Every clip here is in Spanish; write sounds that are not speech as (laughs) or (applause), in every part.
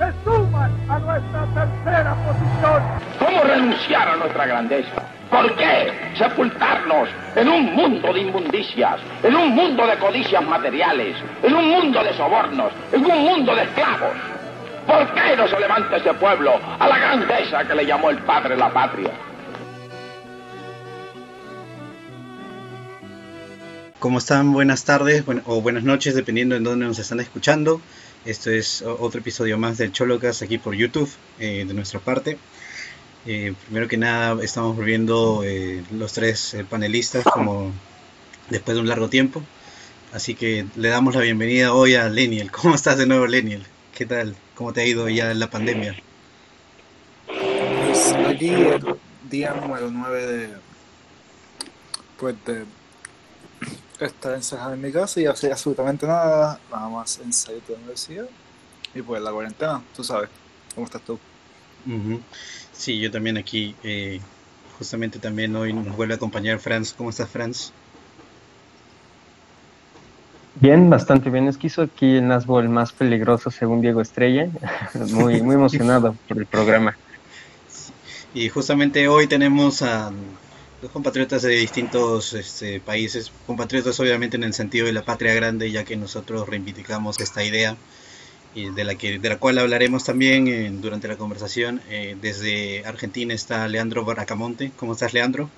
se suman a nuestra tercera posición. ¿Cómo renunciar a nuestra grandeza? ¿Por qué sepultarnos en un mundo de inmundicias, en un mundo de codicias materiales, en un mundo de sobornos, en un mundo de esclavos? ¿Por qué no se levanta ese pueblo a la grandeza que le llamó el padre la patria? ¿Cómo están? Buenas tardes o buenas noches, dependiendo de dónde nos están escuchando. Esto es otro episodio más del Cholocas aquí por YouTube, eh, de nuestra parte. Eh, primero que nada, estamos volviendo eh, los tres panelistas como después de un largo tiempo. Así que le damos la bienvenida hoy a Leniel. (laughs) ¿Cómo estás de nuevo, Leniel? ¿Qué tal? ¿Cómo te ha ido ya la pandemia? Pues aquí el día número 9 de, pues de estar encerrado en mi casa y hacer absolutamente nada, nada más ensayo de la universidad y pues la cuarentena, tú sabes. ¿Cómo estás tú? Sí, yo también aquí, eh, justamente también hoy nos vuelve a acompañar Franz. ¿Cómo estás, Franz? Bien, bastante bien. Esquizo aquí el más peligroso según Diego Estrella. (laughs) muy, muy emocionado por el programa. (laughs) Y justamente hoy tenemos a dos compatriotas de distintos este, países, compatriotas obviamente en el sentido de la patria grande, ya que nosotros reivindicamos esta idea y de la, que, de la cual hablaremos también eh, durante la conversación. Eh, desde Argentina está Leandro Baracamonte. ¿Cómo estás, Leandro?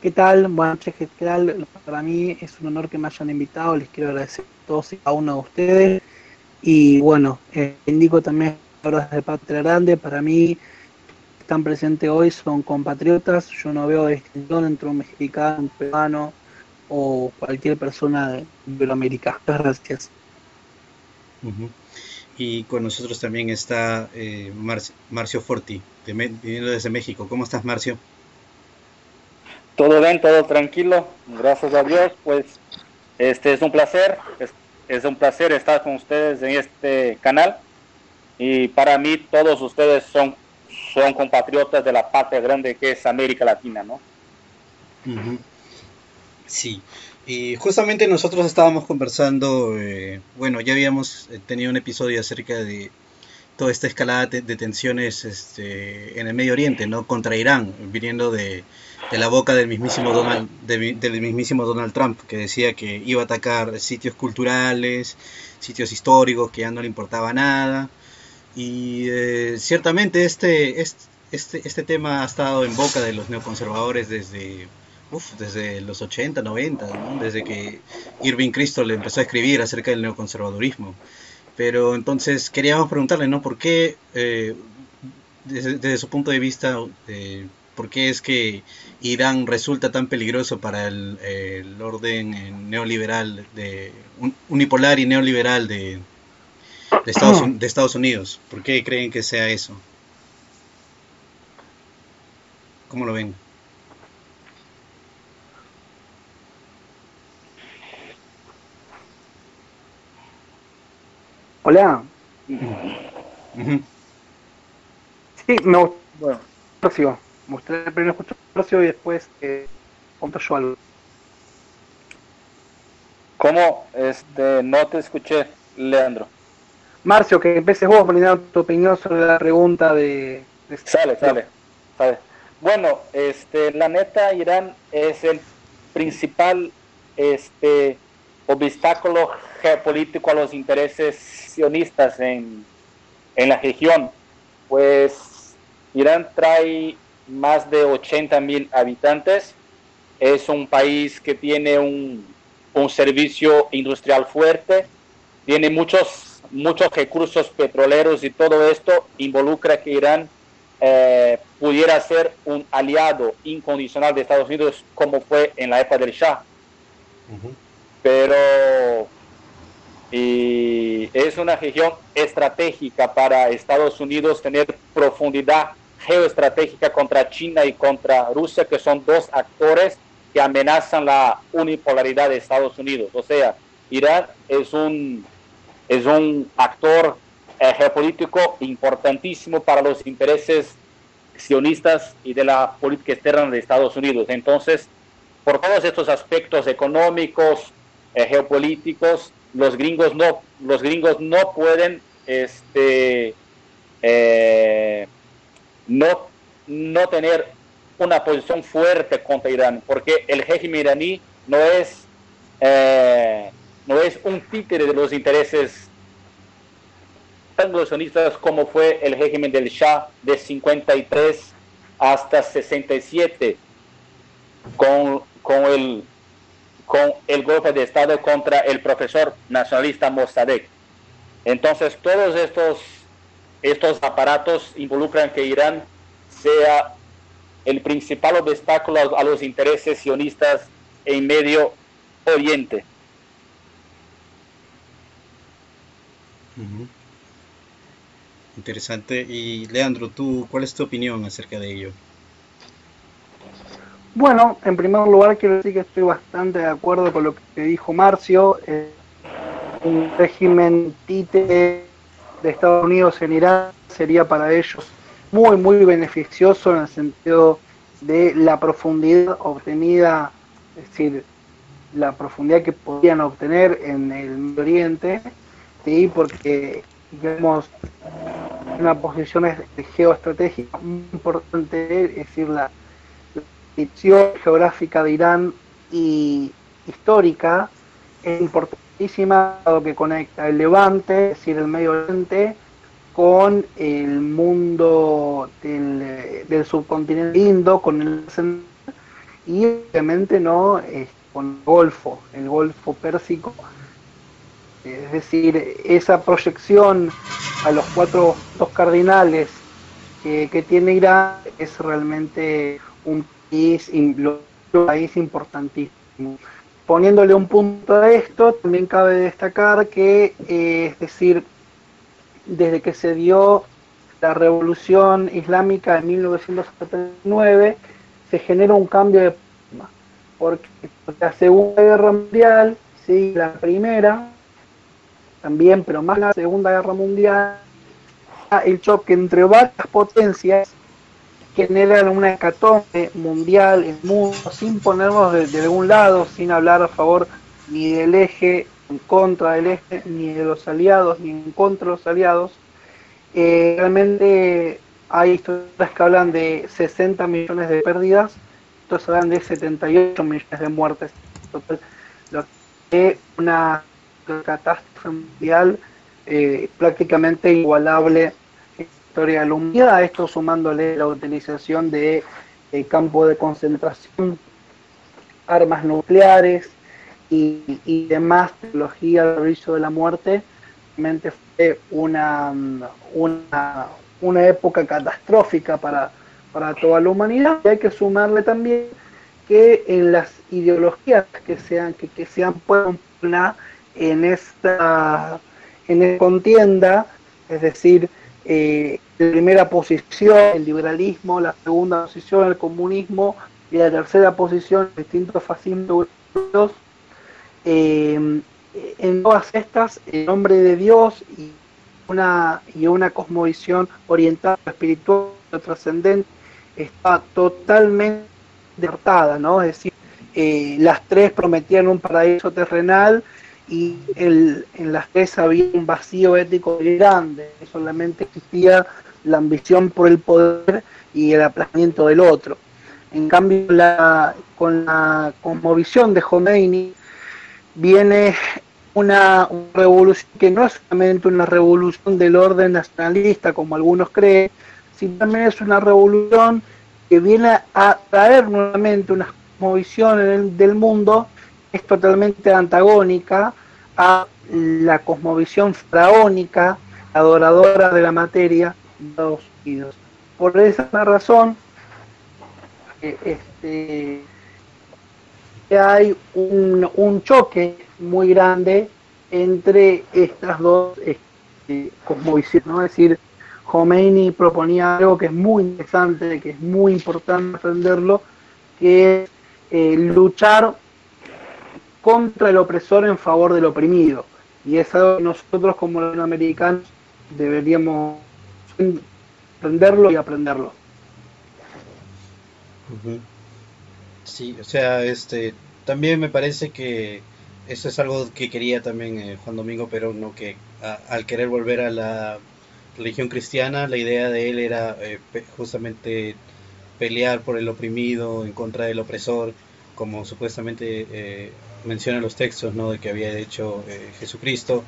¿Qué tal? Buenas noches, ¿qué tal? Para mí es un honor que me hayan invitado. Les quiero agradecer a todos y a uno de ustedes. Y bueno, eh, indico también horas de Patria Grande. Para mí, están presentes hoy son compatriotas. Yo no veo distinción entre un mexicano, un peruano o cualquier persona de Iberoamérica. Gracias. Y con nosotros también está eh, Marcio Forti, viniendo desde México. ¿Cómo estás, Marcio? Todo bien, todo tranquilo. Gracias a Dios. Pues este es un placer. Es, un placer estar con ustedes en este canal. Y para mí todos ustedes son, son compatriotas de la patria grande que es América Latina, ¿no? Sí. Y justamente nosotros estábamos conversando, eh, bueno, ya habíamos eh, tenido un episodio acerca de toda esta escalada de, tensiones este, en el Medio Oriente, ¿no? Contra Irán, viniendo de, la boca del mismísimo, Donald, del mismísimo Donald Trump, que decía que iba a atacar sitios culturales, sitios históricos, que ya no le importaba nada. Y eh, ciertamente este, este, este tema ha estado en boca de los neoconservadores desde desde los 80, 90, desde que Irving Kristol empezó a escribir acerca del neoconservadurismo. Pero entonces queríamos preguntarle, ¿no? ¿Por qué, eh, desde, su punto de vista, eh, por qué es que Irán resulta tan peligroso para el, orden eh, neoliberal, de, unipolar y neoliberal de, de, Estados, (clears throat) de Estados Unidos? ¿Por qué creen que sea eso? ¿Cómo lo ven? Hola. Sí, me gusta. Bueno, próximo. Me gustaría primero escuchar el próximo y después eh, conto yo algo. ¿Cómo? Este, no te escuché, Leandro. Marcio, que empieces vos poniendo tu opinión sobre la pregunta de... de... Sale, sale, sale. Bueno, este, la neta, Irán es el principal este, obstáculo geopolítico a los intereses sionistas en, en la región. Pues Irán trae más de 80 mil habitantes. Es un país que tiene un, un, servicio industrial fuerte, tiene muchos, muchos recursos petroleros y todo esto involucra que Irán eh, pudiera ser un aliado incondicional de Estados Unidos como fue en la época del Shah. Pero y es una región estratégica para Estados Unidos tener profundidad geoestratégica contra China y contra Rusia, que son dos actores que amenazan la unipolaridad de Estados Unidos. O sea, Irán es un, es un actor eh, geopolítico importantísimo para los intereses sionistas y de la política externa de Estados Unidos. Entonces, por todos estos aspectos económicos, eh, geopolíticos, los gringos no, los gringos no pueden este, eh, no, no tener una posición fuerte contra Irán, porque el régimen iraní no es, no es un títere de los intereses anglosajonistas como fue el régimen del Shah de 53 hasta 67 con, con el con el golpe de Estado contra el profesor nacionalista Mossadegh. Entonces, todos estos, estos aparatos involucran que Irán sea el principal obstáculo a los intereses sionistas en Medio Oriente. Interesante. Y Leandro, ¿tú cuál es tu opinión acerca de ello? Bueno, en primer lugar quiero decir que estoy bastante de acuerdo con lo que dijo Marcio. Eh, un régimen títere de Estados Unidos en Irán sería para ellos muy, muy beneficioso en el sentido de la profundidad obtenida, es decir, la profundidad que podían obtener en el Oriente, ¿sí? porque vemos una posición geoestratégica muy importante, es decir, la posición geográfica de Irán y histórica es importantísima, lo que conecta el Levante, es decir, el Medio Oriente, con el mundo del, subcontinente indo, con el y obviamente no con el Golfo, el Golfo Pérsico. Es decir, esa proyección a los cuatro dos cardinales que, tiene Irán es realmente un país, importantísimo. Poniéndole un punto a esto, también cabe destacar que, eh, es decir, desde que se dio la revolución islámica en 1979, se genera un cambio de porque la Segunda Guerra Mundial, sí, la Primera, también, pero más la Segunda Guerra Mundial, el choque entre varias potencias generan una hecatombe mundial, el mundo, sin ponernos de, algún lado, sin hablar a favor ni del eje en contra del eje, ni de los aliados, ni en contra de los aliados. Eh, realmente hay historias que hablan de 60 millones de pérdidas, otros hablan de 78 millones de muertes. Total, lo que una catástrofe mundial eh, prácticamente igualable en la historia de la humanidad. Esto sumándole la utilización de eh, campos de concentración, armas nucleares, y, demás tecnología del servicio de la muerte, realmente fue una, una, una época catastrófica para, para toda la humanidad. Y hay que sumarle también que en las ideologías que sean que, que se han en esta en esta contienda, es decir, eh, la primera posición el liberalismo, la segunda posición el comunismo y la tercera posición distintos fascismos eh, en todas estas, el nombre de Dios y una, y una cosmovisión oriental, espiritual, trascendente, está totalmente derrotada, ¿no? Es decir, eh, las tres prometían un paraíso terrenal y el, en las tres había un vacío ético grande, solamente existía la ambición por el poder y el aplazamiento del otro. En cambio, la, con la cosmovisión de Khomeini, viene una, revolución que no es solamente una revolución del orden nacionalista, como algunos creen, sino también es una revolución que viene a traer nuevamente una cosmovisión del mundo que es totalmente antagónica a la cosmovisión faraónica, adoradora de la materia de por esa razón eh, este, hay un, un, choque muy grande entre estas dos este, cosmovisiones, ¿no? Es decir, Khomeini proponía algo que es muy interesante, que es muy importante aprenderlo, que es eh, luchar contra el opresor en favor del oprimido. Y es algo que nosotros como latinoamericanos deberíamos aprenderlo y aprenderlo. Sí, o sea, este, también me parece que eso es algo que quería también eh, Juan Domingo Perón, ¿no? que al querer volver a la religión cristiana, la idea de él era eh, justamente pelear por el oprimido, en contra del opresor, como supuestamente eh, mencionan los textos ¿no? de que había hecho eh, Jesucristo,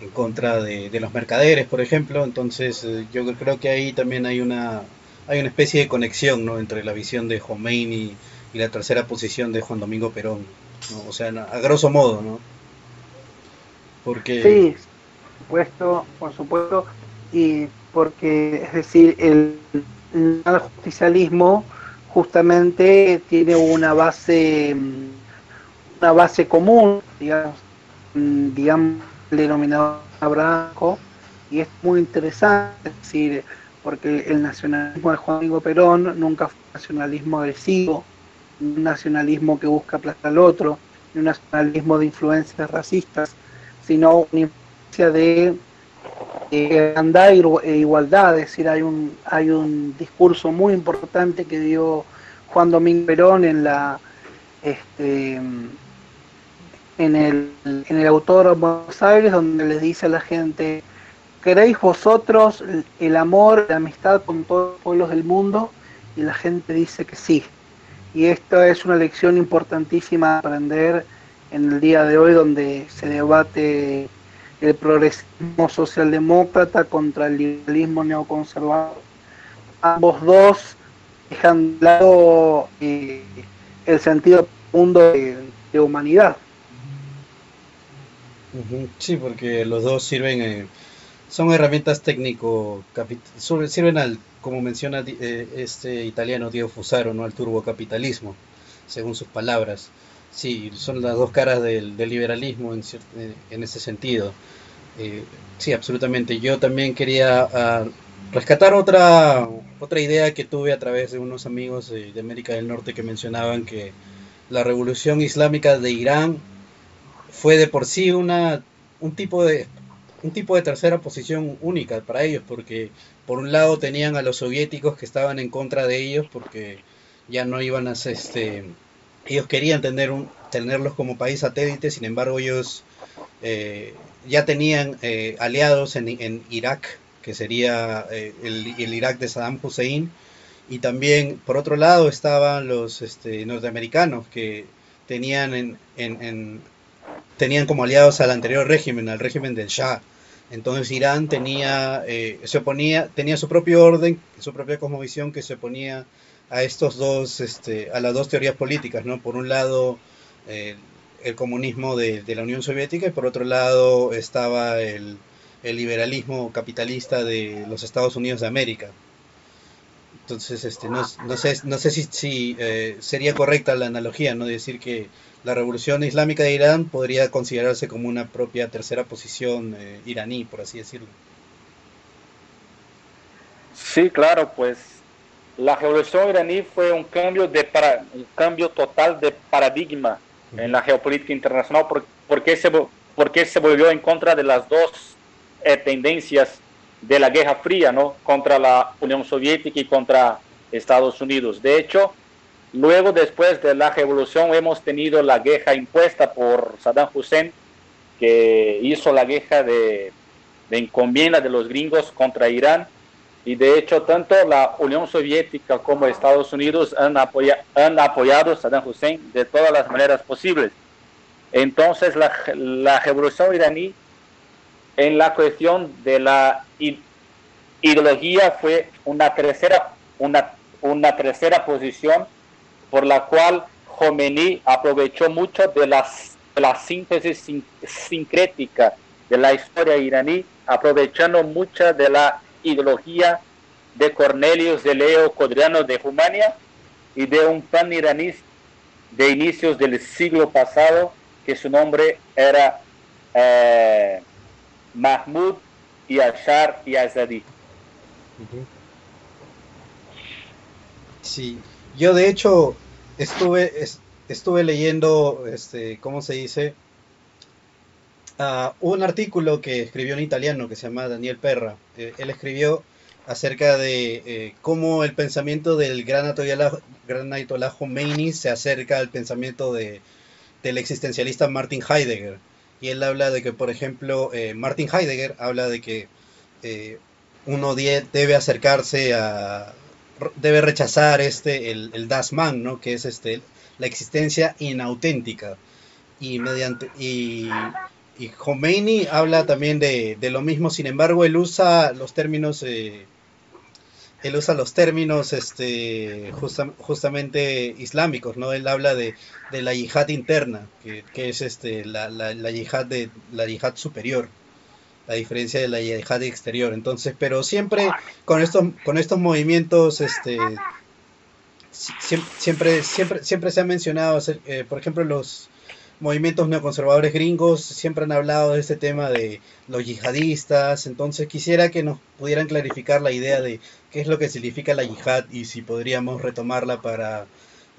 en contra de, los mercaderes, por ejemplo. Entonces eh, yo creo que ahí también hay una, hay una especie de conexión ¿no? entre la visión de Khomeini y la tercera posición de Juan Domingo Perón. O sea, a grosso modo, ¿no? Porque... Sí, por supuesto, por supuesto, y porque, es decir, el, el justicialismo justamente tiene una base una base común digamos digamos el denominador y es muy interesante es decir porque el nacionalismo de Juan Diego Perón nunca fue un nacionalismo agresivo un nacionalismo que busca aplastar al otro ni un nacionalismo de influencias racistas sino una influencia de hermandad e igualdad, es decir, hay un, hay un discurso muy importante que dio Juan Domingo Perón en la este, en el, en el autor Buenos Aires, donde les dice a la gente, ¿queréis vosotros el amor, la amistad con todos los pueblos del mundo? Y la gente dice que sí. Y esta es una lección importantísima a aprender en el día de hoy, donde se debate el progresismo socialdemócrata contra el liberalismo neoconservador. Ambos dos dejan de lado eh, el sentido profundo de, humanidad. Sí, porque los dos sirven, eh, son herramientas técnico, sirven al, como menciona eh, este italiano Diego Fusaro, ¿no? al turbocapitalismo, según sus palabras. Sí, son las dos caras del, liberalismo en, eh, en, ese sentido. Eh, sí, absolutamente. Yo también quería ah, rescatar otra, otra idea que tuve a través de unos amigos de, América del Norte que mencionaban que la revolución islámica de Irán fue de por sí una, un, tipo de, un tipo de tercera posición única para ellos, porque por un lado tenían a los soviéticos que estaban en contra de ellos porque ya no iban a este ellos querían tener un, tenerlos como país satélite, sin embargo ellos eh, ya tenían eh, aliados en, en, Irak, que sería eh, el, Irak de Saddam Hussein, y también por otro lado estaban los este, norteamericanos que tenían, en, en, tenían como aliados al anterior régimen, al régimen del Shah. Entonces Irán tenía, se oponía, tenía su propio orden, su propia cosmovisión que se oponía a estos dos, este, a las dos teorías políticas, ¿no? Por un lado, eh, el comunismo de, la Unión Soviética y por otro lado estaba el, liberalismo capitalista de los Estados Unidos de América. Entonces, este, no, no sé, no sé si, eh, sería correcta la analogía, ¿no? De decir que la revolución islámica de Irán podría considerarse como una propia tercera posición eh, iraní, por así decirlo. Sí, claro, pues la revolución iraní fue un cambio, de para, un cambio total de paradigma en la geopolítica internacional porque se, porque se volvió en contra de las dos eh, tendencias de la Guerra Fría, ¿no? contra la Unión Soviética y contra Estados Unidos. De hecho, luego después de la revolución hemos tenido la guerra impuesta por Saddam Hussein, que hizo la guerra de, de encomienda de los gringos contra Irán y de hecho, tanto la Unión Soviética como Estados Unidos han, han apoyado a Saddam Hussein de todas las maneras posibles. Entonces, la, la revolución iraní en la cuestión de la ideología fue una tercera, una, una tercera posición por la cual Khomeini aprovechó mucho de, las, de la síntesis sincrética de la historia iraní, aprovechando mucha de la ideología de Cornelius de Leo Codriano de Rumania y de un pan iraní de inicios del siglo pasado que su nombre era eh, Mahmoud Yashar Yazadi. Sí, yo de hecho estuve, estuve leyendo, este, ¿cómo se dice? Uh, un artículo que escribió en italiano que se llama Daniel Perra. Eh, él escribió acerca de eh, cómo el pensamiento del gran Ayatollah, gran Khomeini se acerca al pensamiento de, del existencialista Martin Heidegger. Y él habla de que, por ejemplo, eh, Martin Heidegger habla de que uno debe acercarse a, debe rechazar este, el, el Das ¿no? que es este, la existencia inauténtica. Y mediante, y y Khomeini habla también de, lo mismo, sin embargo, él usa los términos, eh, él usa los términos este, justamente islámicos, ¿no? Él habla de, la yihad interna, que, es este, la, la, yihad de, la yihad superior, la diferencia de la yihad exterior. Entonces, pero siempre con estos, con estos movimientos, este, siempre, siempre, siempre se ha mencionado, eh, por ejemplo, los movimientos neoconservadores gringos siempre han hablado de este tema de los yihadistas, entonces quisiera que nos pudieran clarificar la idea de qué es lo que significa la yihad y si podríamos retomarla para,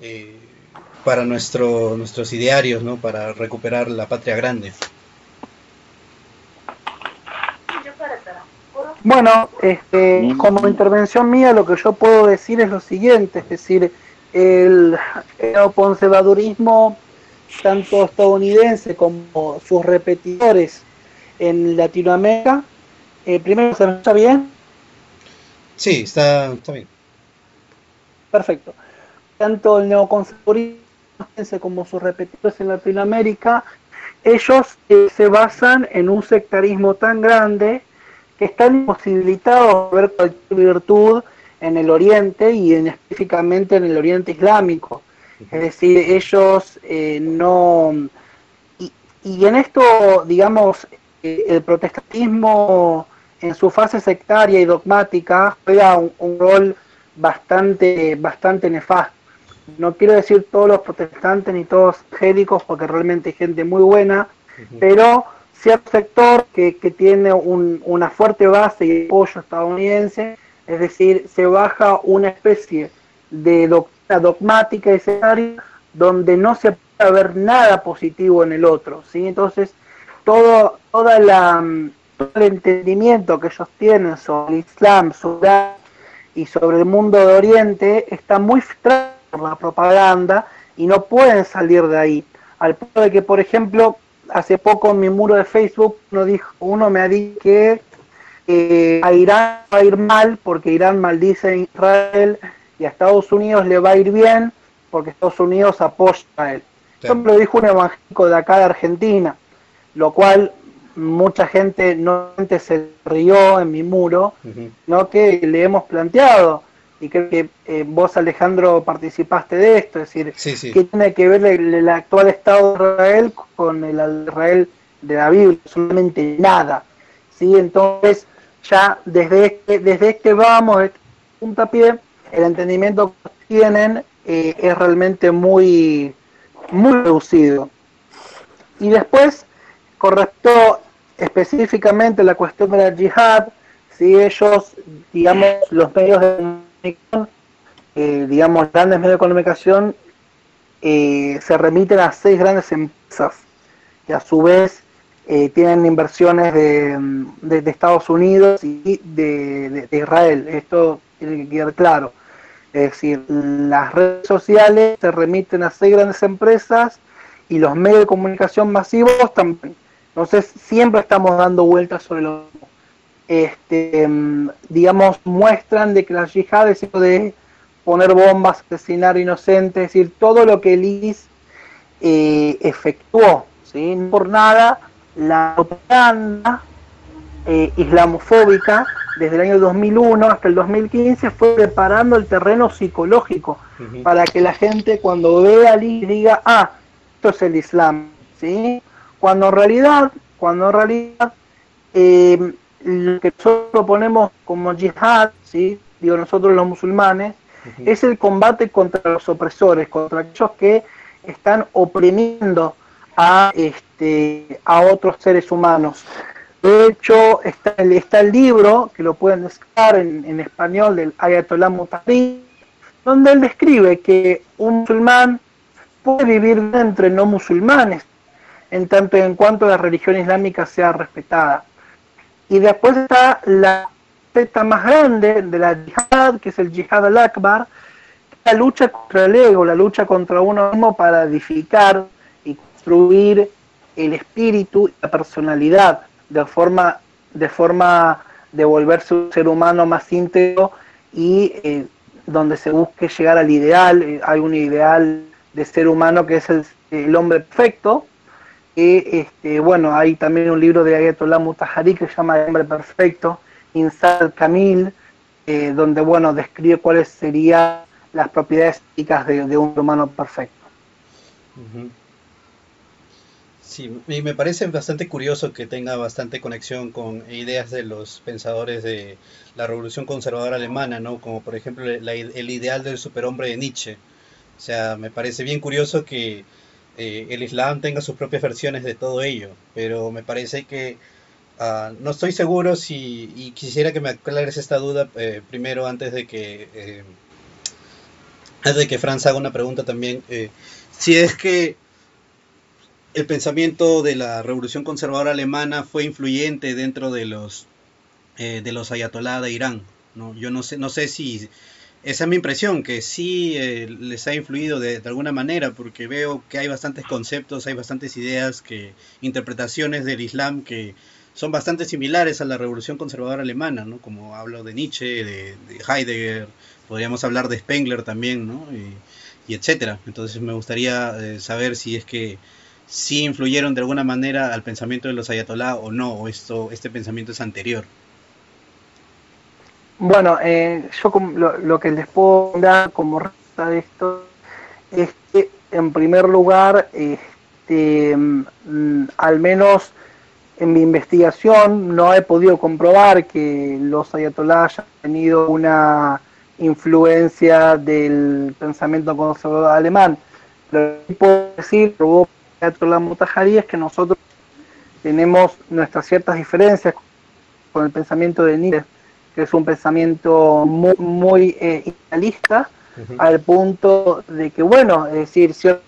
eh, para nuestro, nuestros idearios, ¿no? para recuperar la patria grande. Bueno, este, como intervención mía lo que yo puedo decir es lo siguiente, es decir, el, el conservadurismo tanto estadounidense como sus repetidores en Latinoamérica. Eh, primero, ¿se está bien? Sí, está, está bien. Perfecto. Tanto el neoconservadurismo como sus repetidores en Latinoamérica, ellos eh, se basan en un sectarismo tan grande que están imposibilitados de ver cualquier virtud en el Oriente y en, específicamente en el Oriente Islámico. Es decir, ellos eh, no... Y, en esto, digamos, eh, el protestantismo en su fase sectaria y dogmática juega un, rol bastante, bastante nefasto. No quiero decir todos los protestantes ni todos gélicos, porque realmente hay gente muy buena, pero sector que, tiene un, una fuerte base y apoyo estadounidense, es decir, se baja una especie de doctrina dogmática y escenario donde no se puede ver nada positivo en el otro, ¿sí? Entonces, todo, toda la, el entendimiento que ellos tienen sobre el Islam, sobre y sobre el mundo de Oriente está muy filtrado por la propaganda y no pueden salir de ahí. Al punto de que, por ejemplo, hace poco en mi muro de Facebook uno, dijo, uno me ha dicho que eh, a Irán va a ir mal porque Irán maldice a Israel y a Estados Unidos le va a ir bien porque Estados Unidos apoya a él. Eso me lo dijo un evangélico de acá de Argentina, lo cual mucha gente no se rió en mi muro, no que le hemos planteado, y creo que eh, vos Alejandro participaste de esto, es decir, ¿qué tiene que ver el, actual Estado de Israel con el Israel de la Biblia? Solamente nada. ¿sí? Entonces, ya desde este, desde este vamos, este puntapié, el entendimiento que tienen eh, es realmente muy, muy reducido. Y después, con respecto específicamente a la cuestión de la yihad, si ellos, digamos, los medios de comunicación, eh, digamos, grandes medios de comunicación, eh, se remiten a seis grandes empresas que a su vez tienen inversiones de, de, Estados Unidos y de, de Israel. Esto tiene que quedar claro. Es decir, las redes sociales se remiten a seis grandes empresas y los medios de comunicación masivos también. Entonces, siempre estamos dando vueltas sobre lo este, digamos, muestran de que la yihad es de poner bombas, asesinar inocentes, es decir, todo lo que el ISIS eh, efectuó, ¿sí? no por nada, la propaganda eh, islamofóbica desde el año 2001 hasta el 2015 fue preparando el terreno psicológico para que la gente cuando vea al ISIS diga, ah, esto es el Islam, ¿sí? Cuando en realidad, cuando en realidad eh, lo que nosotros proponemos como yihad, ¿sí? digo nosotros los musulmanes, es el combate contra los opresores, contra aquellos que están oprimiendo a, este, a otros seres humanos. De hecho, está el, está el libro, que lo pueden descargar en, en español, del Ayatollah Mutahari, donde él describe que un musulmán puede vivir entre no musulmanes, en tanto en cuanto la religión islámica sea respetada. Y después está la secta más grande de la yihad, que es el yihad al-akbar, la lucha contra el ego, la lucha contra uno mismo para edificar y construir el espíritu y la personalidad de forma de forma de volverse un ser humano más íntegro y eh, donde se busque llegar al ideal, eh, hay un ideal de ser humano que es el, el hombre perfecto, que este, bueno, hay también un libro de Ayatollah Mutahari que se llama El hombre perfecto, Insad Kamil, eh, donde bueno, describe cuáles serían las propiedades éticas de, un humano perfecto. Sí, me parece bastante curioso que tenga bastante conexión con ideas de los pensadores de la revolución conservadora alemana, ¿no? Como por ejemplo el ideal del superhombre de Nietzsche. O sea, me parece bien curioso que eh, el Islam tenga sus propias versiones de todo ello, pero me parece que ah, no estoy seguro si, y quisiera que me aclares esta duda eh, primero antes de que eh, antes de que Franz haga una pregunta también. si es que el pensamiento de la revolución conservadora alemana fue influyente dentro de los de los ayatolá de Irán, ¿no? Yo no sé, no sé si esa es mi impresión, que sí eh, les ha influido de, alguna manera, porque veo que hay bastantes conceptos, hay bastantes ideas, que interpretaciones del Islam que son bastante similares a la revolución conservadora alemana, ¿no? Como hablo de Nietzsche, de, de Heidegger, podríamos hablar de Spengler también, ¿no? Y, y etcétera. Entonces me gustaría eh, saber si es que sí influyeron de alguna manera al pensamiento de los ayatolá o no, o esto, este pensamiento es anterior. Bueno, eh, yo lo, lo que les puedo dar como respuesta de esto es que, en primer lugar, este, mm, al menos en mi investigación no he podido comprobar que los ayatolás hayan tenido una influencia del pensamiento conservador alemán. Lo que puedo decir, probó Ayatollah Mutahari, es que nosotros tenemos nuestras ciertas diferencias con el pensamiento de Nietzsche que es un pensamiento muy, muy eh, idealista, al punto de que, bueno, es decir, ciertas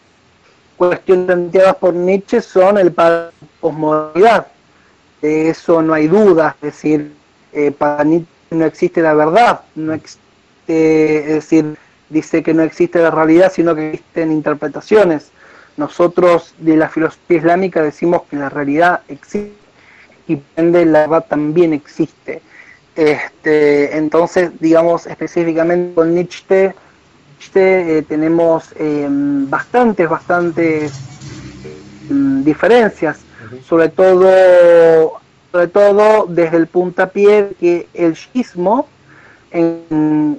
cuestiones planteadas por Nietzsche son el para la posmodernidad. De eso no hay duda, es decir, eh, para Nietzsche no existe la verdad, no existe, es decir, dice que no existe la realidad, sino que existen interpretaciones. Nosotros de la filosofía islámica decimos que la realidad existe y por ende la verdad también existe. Este, entonces, digamos, específicamente con Nietzsche, Nietzsche, eh, tenemos eh, bastantes, bastantes mm, diferencias, sobre todo, sobre todo desde el puntapié que el shiismo, en,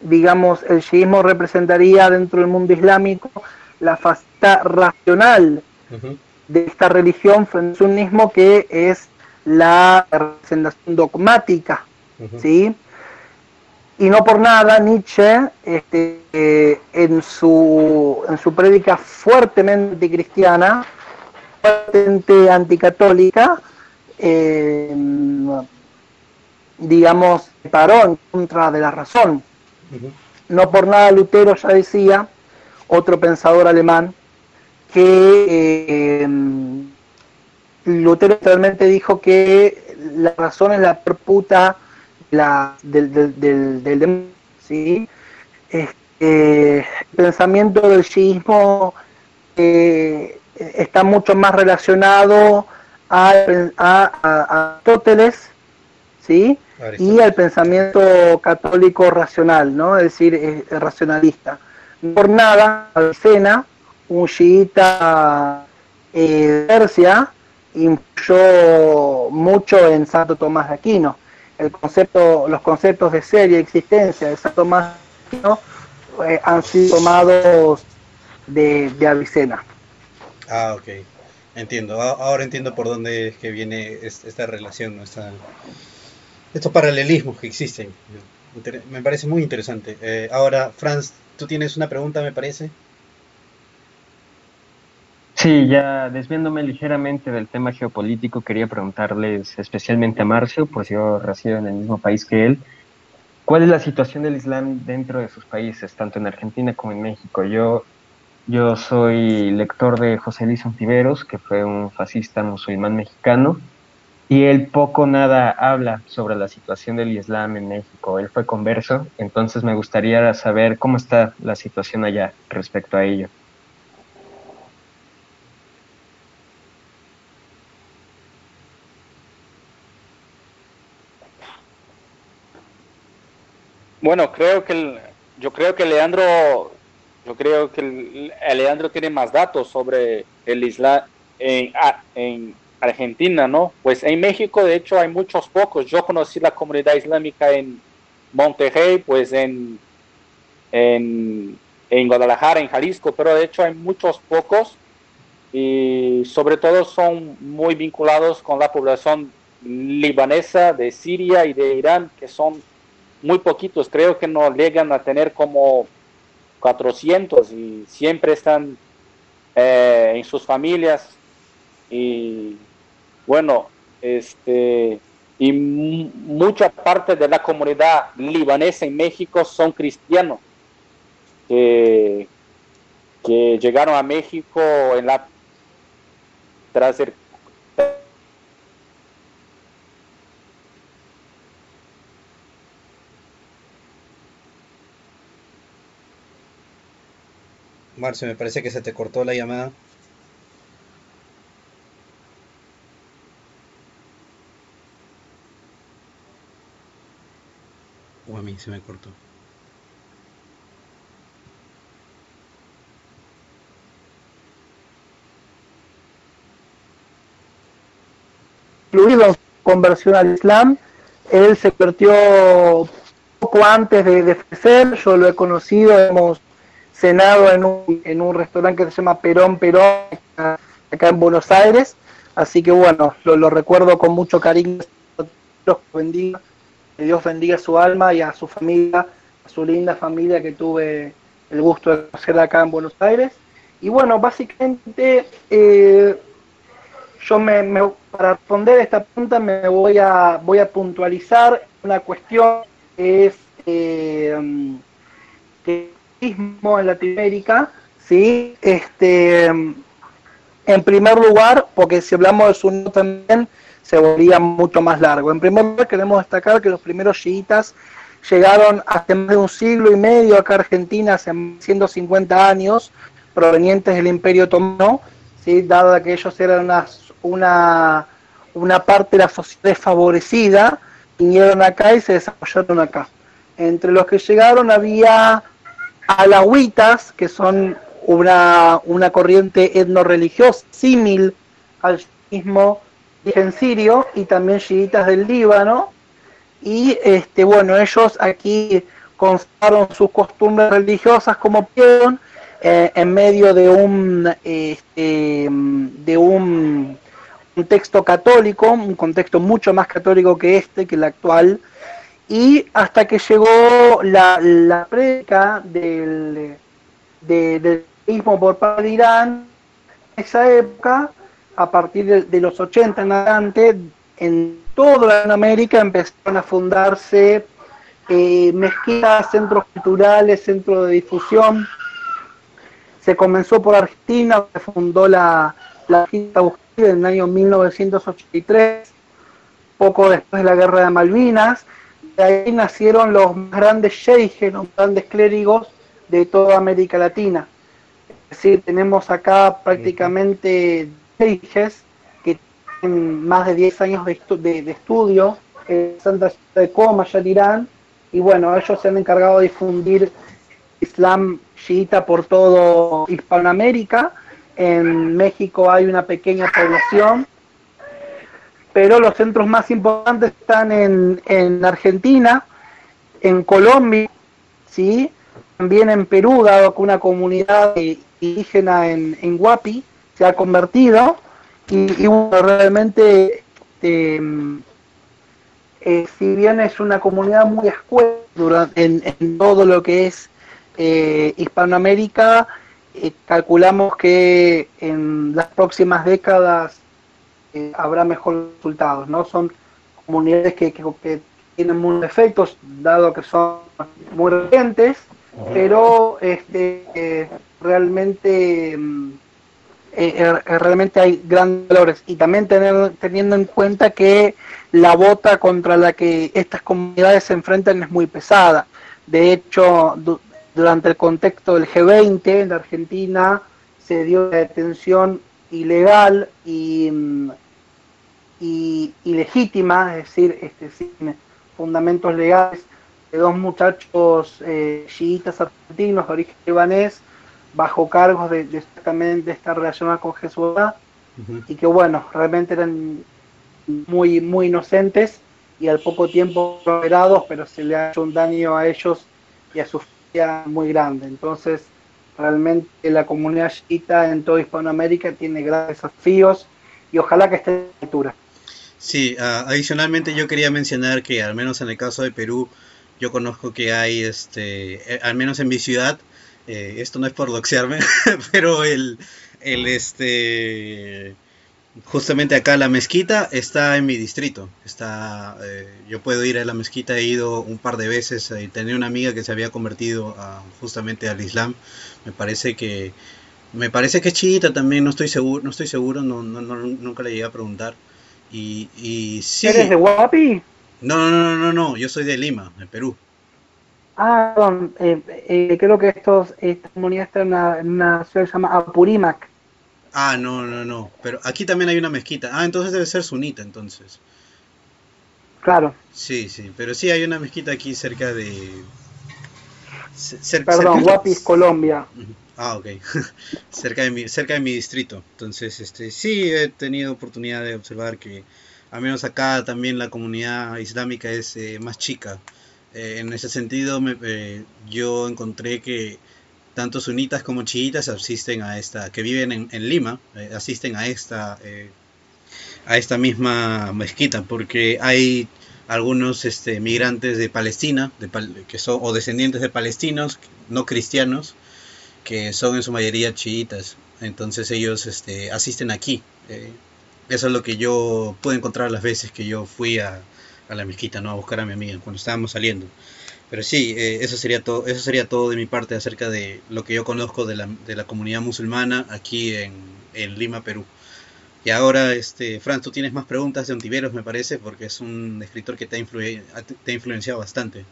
digamos, el shiismo representaría dentro del mundo islámico la faceta racional de esta religión frente al sunismo que es la representación dogmática, ¿sí? Y no por nada Nietzsche, este, eh, en su en su prédica fuertemente anticristiana, fuertemente anticatólica, eh, digamos, paró en contra de la razón. No por nada Lutero ya decía, otro pensador alemán, que eh, Lutero realmente dijo que la razón es la perputa la, del, del, del, del demonio, ¿sí? Este, el pensamiento del shiismo eh, está mucho más relacionado a, a, a Aristóteles, ¿sí? y al pensamiento católico racional, ¿no? es decir, eh, racionalista. Por nada, Avicena, un chiita eh, de Persia, influyó mucho en Santo Tomás de Aquino. El concepto, los conceptos de ser y existencia de Santo eh, han sido tomados de, de Avicena. Ah, ok. Entiendo. Ahora entiendo por dónde es que viene es- esta relación, ¿no? Esta- estos paralelismos que existen. me parece muy interesante. Eh, ahora, Franz, tú tienes una pregunta, me parece. Sí, ya desviándome ligeramente del tema geopolítico, quería preguntarles especialmente a Marcio, pues yo resido en el mismo país que él. ¿Cuál es la situación del Islam dentro de sus países, tanto en Argentina como en México? Yo, yo soy lector de José Luis Ontiveros, que fue un fascista musulmán mexicano, y él poco nada habla sobre la situación del Islam en México. Él fue converso, entonces me gustaría saber cómo está la situación allá respecto a ello. Bueno, creo que yo creo que Leandro, yo creo que el, Leandro tiene más datos sobre el Islam en, en Argentina, ¿no? Pues en México, de hecho, hay muchos pocos. Yo conocí la comunidad islámica en Monterrey, pues en, en, en Guadalajara, en Jalisco, pero de hecho hay muchos pocos y sobre todo son muy vinculados con la población libanesa de Siria y de Irán, que son muy poquitos, creo que no llegan a tener como 400 y siempre están eh, en sus familias. Y bueno, este y mucha parte de la comunidad libanesa en México son cristianos que, que llegaron a México en la tras el Marcio, me parece que se te cortó la llamada. O a mí se me cortó. Incluido conversión al Islam, él se convirtió poco antes de, de crecer, yo lo he conocido, hemos cenado en un, en un restaurante que se llama Perón Perón, acá en Buenos Aires. Así que bueno, lo, recuerdo con mucho cariño. Dios bendiga, que Dios bendiga su alma y a su familia, a su linda familia que tuve el gusto de conocer acá en Buenos Aires. Y bueno, básicamente eh, yo me, para responder esta pregunta me voy a voy a puntualizar una cuestión que es eh, que en Latinoamérica, ¿sí? Este, en primer lugar, porque si hablamos de sunno también, se volvía mucho más largo. En primer lugar, queremos destacar que los primeros chiitas llegaron hace más de un siglo y medio acá a Argentina, hace 150 años, provenientes del Imperio Otomano, ¿sí? dado que ellos eran una, una, una parte de la sociedad desfavorecida, vinieron acá y se desarrollaron acá. Entre los que llegaron había alawitas, que son una, una corriente etno-religiosa símil al mismo en sirio, y también chiitas del Líbano. Y este, bueno, ellos aquí constaron sus costumbres religiosas como pudieron, eh, en medio de un, este, de un, un texto católico, un contexto mucho más católico que este, que el actual, y hasta que llegó la, la predica del, del mismo por parte de Irán, en esa época, a partir de, los 80 en adelante, en toda Latinoamérica empezaron a fundarse eh, mezquitas, centros culturales, centros de difusión. Se comenzó por Argentina, se fundó la, la Quinta en el año 1983, poco después de la Guerra de Malvinas, ahí nacieron los más grandes sheikhs, los grandes clérigos de toda América Latina. Es decir, tenemos acá prácticamente sheikhs que tienen más de 10 años de, estudio en Santa de Coma, allá Irán, y bueno, ellos se han encargado de difundir Islam chiita por todo Hispanoamérica. En México hay una pequeña población pero los centros más importantes están en, en Argentina, en Colombia, ¿sí? también en Perú, dado que una comunidad indígena en, en Guapi se ha convertido, y, realmente, este, eh, si bien es una comunidad muy escuela, durante, en, todo lo que es eh, Hispanoamérica, eh, calculamos que en las próximas décadas eh, habrá mejores resultados, ¿no? Son comunidades que, que, tienen muchos efectos, dado que son muy recientes, pero este, realmente mm, eh, eh, realmente hay grandes valores y también tener, teniendo en cuenta que la bota contra la que estas comunidades se enfrentan es muy pesada. De hecho, durante el contexto del G20 en Argentina se dio la detención ilegal y, y, legítima, es decir, este, sin fundamentos legales, de dos muchachos eh, chiitas argentinos de origen libanés bajo cargos de, de, de estar relacionados con Jesús y que bueno, realmente eran muy, muy inocentes y al poco tiempo liberados, pero se le ha hecho un daño a ellos y a su familia muy grande. Entonces, realmente la comunidad chiita en toda Hispanoamérica tiene grandes desafíos y ojalá que esté a la altura. Sí, uh, adicionalmente yo quería mencionar que al menos en el caso de Perú, yo conozco que hay, este, eh, al menos en mi ciudad, eh, esto no es por doxearme, (laughs) pero el, el este justamente acá la mezquita está en mi distrito. Está, eh, yo puedo ir a la mezquita, he ido un par de veces y tenía una amiga que se había convertido justamente al Islam. Me parece que me parece que es chiita también, no estoy seguro, no estoy seguro, no, no, nunca le llegué a preguntar. Y, y sí. ¿Eres de Guapi? No, no, no, no, no, yo soy de Lima, de Perú. Ah, perdón, eh, eh, creo que estos, esta comunidad está en una, una ciudad que se llama Apurímac. Ah, no, no, no. Pero aquí también hay una mezquita. Ah, entonces debe ser sunita, entonces. Claro. Sí, sí. Pero sí hay una mezquita aquí cerca de. Perdón, Guapis, Colombia. Ah, ok. (laughs) cerca, de mi, cerca de mi distrito. Entonces, este, sí he tenido oportunidad de observar que, al menos acá también la comunidad islámica es eh, más chica. Eh, en ese sentido, eh, yo encontré que tanto sunitas como chiitas asisten a esta, que viven en, Lima, asisten a esta, a esta misma mezquita, porque hay algunos este, migrantes de Palestina, que son, o descendientes de palestinos, no cristianos, que son en su mayoría chiitas. Entonces ellos este, asisten aquí. eso es lo que yo pude encontrar las veces que yo fui a, a la mezquita, ¿no? A buscar a mi amiga cuando estábamos saliendo. Pero sí, eh, eso, sería todo, eso sería todo de mi parte acerca de lo que yo conozco de la, de la comunidad musulmana aquí en, en, Lima, Perú. Y ahora, este, Fran, tú tienes más preguntas de Ontiveros, me parece, porque es un escritor que te ha, te ha influenciado bastante.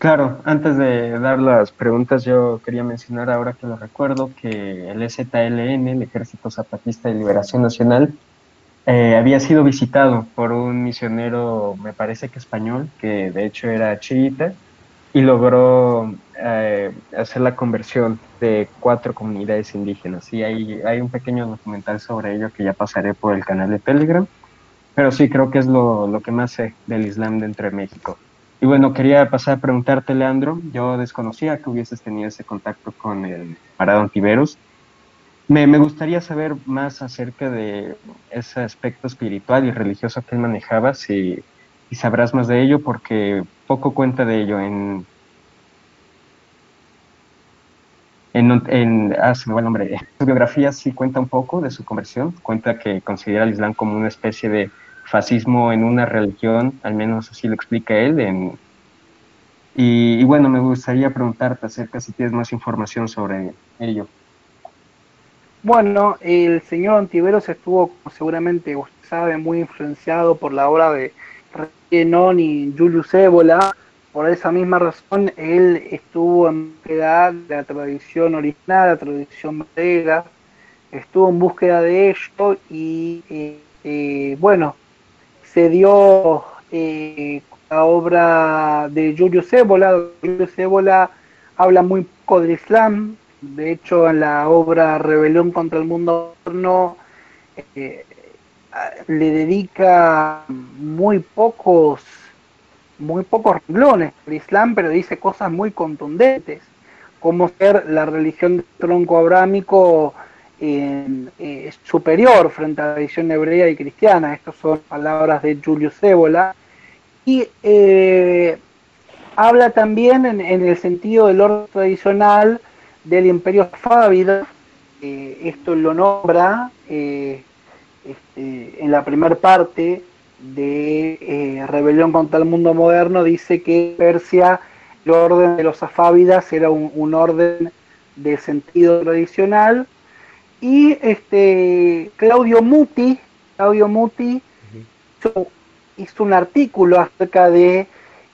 Claro, antes de dar las preguntas, yo quería mencionar ahora que lo recuerdo que el ZLN, el Ejército Zapatista de Liberación Nacional, eh, había sido visitado por un misionero, me parece que español, que de hecho era chiita, y logró eh, hacer la conversión de cuatro comunidades indígenas. Y hay, hay un pequeño documental sobre ello que ya pasaré por el canal de Telegram, pero sí creo que es lo, lo que más sé del Islam dentro de México. Y bueno, quería pasar a preguntarte, Leandro, yo desconocía que hubieses tenido ese contacto con el Parado Antiveros, me, me, gustaría saber más acerca de ese aspecto espiritual y religioso que él manejaba, si, sabrás más de ello, porque poco cuenta de ello en... En, ah, el nombre. Su biografía sí cuenta un poco de su conversión. Cuenta que considera el Islam como una especie de fascismo en una religión, al menos así lo explica él. Y, bueno, me gustaría preguntarte acerca si tienes más información sobre ello. Bueno, el señor Antiveros estuvo, seguramente usted sabe, muy influenciado por la obra de Renon y Julius Ébola. Por esa misma razón, él estuvo en búsqueda de la tradición original, la tradición madera, estuvo en búsqueda de ello y, eh, eh, bueno, se dio eh, la obra de Julius Ébola. Julius Ébola habla muy poco del Islam, de hecho, en la obra Rebelión contra el Mundo Moderno eh, le dedica muy pocos muy pocos renglones al Islam, pero dice cosas muy contundentes, como ser la religión del tronco abrámico eh, superior frente a la religión hebrea y cristiana. Estas son palabras de Julius Ébola. y eh, habla también en, el sentido del orden tradicional del imperio fávida, esto lo nombra este, en la primera parte de Rebelión contra el Mundo Moderno, dice que Persia, el orden de los safávidas era un orden de sentido tradicional. Y este Claudio Muti, Claudio Muti hizo, un artículo acerca de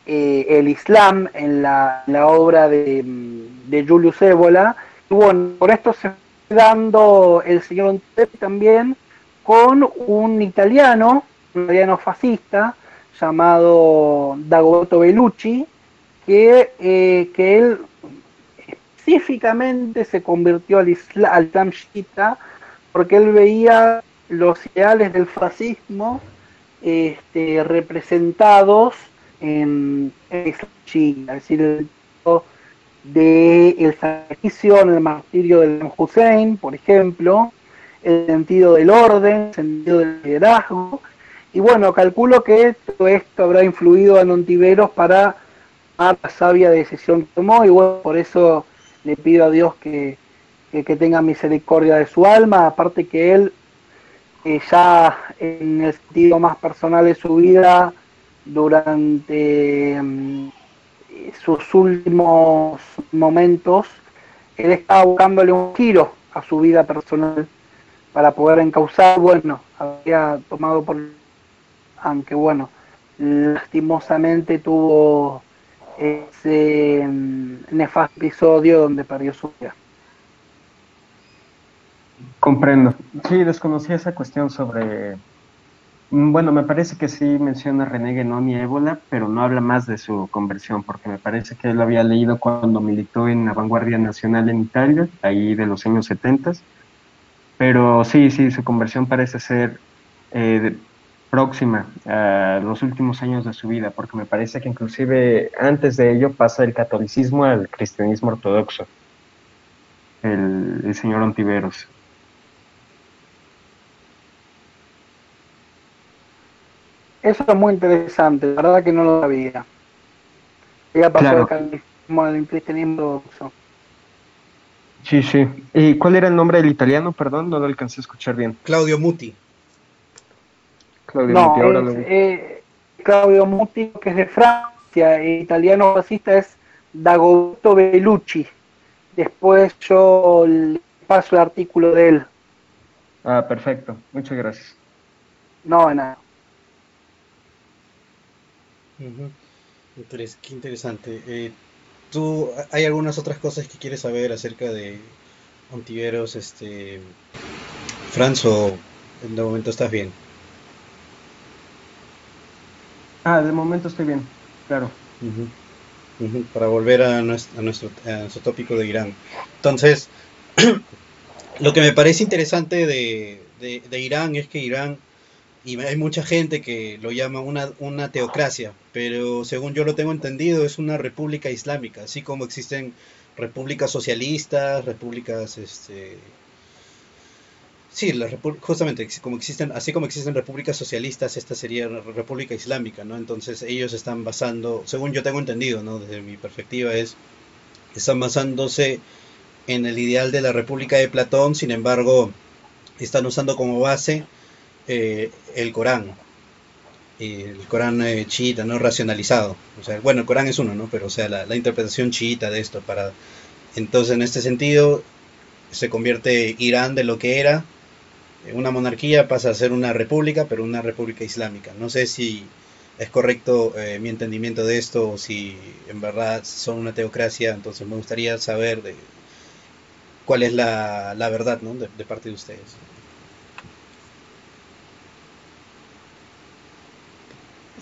eh, el Islam en la, obra de, de, Julius Ébola. Y bueno, por esto se fue dando el señor también con un italiano, un italiano fascista, llamado Dagoberto Bellucci, que, eh, que él específicamente se convirtió al Islam, al porque él veía los ideales del fascismo este, representados en, el Islam es decir, el de el sacrificio en el martirio del Hussein, por ejemplo, el sentido del orden, el sentido del liderazgo, y bueno, calculo que todo esto habrá influido a Nontiveros para tomar la sabia decisión que tomó, y bueno, por eso le pido a Dios que, tenga misericordia de su alma, aparte que él ya en el sentido más personal de su vida, durante mm, sus últimos momentos, él estaba buscándole un giro a su vida personal para poder encauzar, bueno, había tomado por, aunque bueno, lastimosamente tuvo ese mm, nefasto episodio donde perdió su vida. Comprendo. Sí, desconocí esa cuestión sobre... Mm, bueno, me parece que sí menciona René Guénon y ébola, pero no habla más de su conversión, porque me parece que él lo había leído cuando militó en la vanguardia nacional en Italia, ahí de los años 70. Pero sí, sí, su conversión parece ser eh, próxima a los últimos años de su vida, porque me parece que inclusive antes de ello pasa del catolicismo al cristianismo ortodoxo, el, señor Ontiveros. Eso es muy interesante, la verdad que no lo sabía. Ya pasó del catolicismo al cristianismo ortodoxo. Sí, sí. ¿Y cuál era el nombre del italiano? Perdón, no lo alcancé a escuchar bien. Claudio Muti. Claudio no, Muti, es, eh, Claudio Muti, que es de Francia, el italiano fascista es Dagoberto Bellucci. Después yo le paso el artículo de él. Ah, perfecto. Muchas gracias. No, nada. Qué interesante. Eh, ¿Tú hay algunas otras cosas que quieres saber acerca de Ontiveros, este, Franz, o en de momento estás bien? Ah, de momento estoy bien, claro. Para volver a nuestro, tópico de Irán. Entonces, (clears throat) lo que me parece interesante de, de, Irán es que Irán, y hay mucha gente que lo llama una, una teocracia, pero según yo lo tengo entendido es una república islámica, así como existen repúblicas socialistas, repúblicas este, Sí, la justamente como existen, así como existen repúblicas socialistas, esta sería la república islámica, ¿no? Entonces ellos están basando, según yo tengo entendido, ¿no? Desde mi perspectiva es, están basándose en el ideal de la república de Platón, sin embargo, están usando como base eh, el Corán, el Corán eh, chiita, ¿no? Racionalizado. O sea, bueno, el Corán es uno, ¿no? Pero, o sea, la, la interpretación chiita de esto para... Entonces, en este sentido, se convierte Irán de lo que era una monarquía pasa a ser una república, pero una república islámica. No sé si es correcto eh, mi entendimiento de esto o si en verdad son una teocracia, entonces me gustaría saber de cuál es la, verdad ¿no? de, parte de ustedes.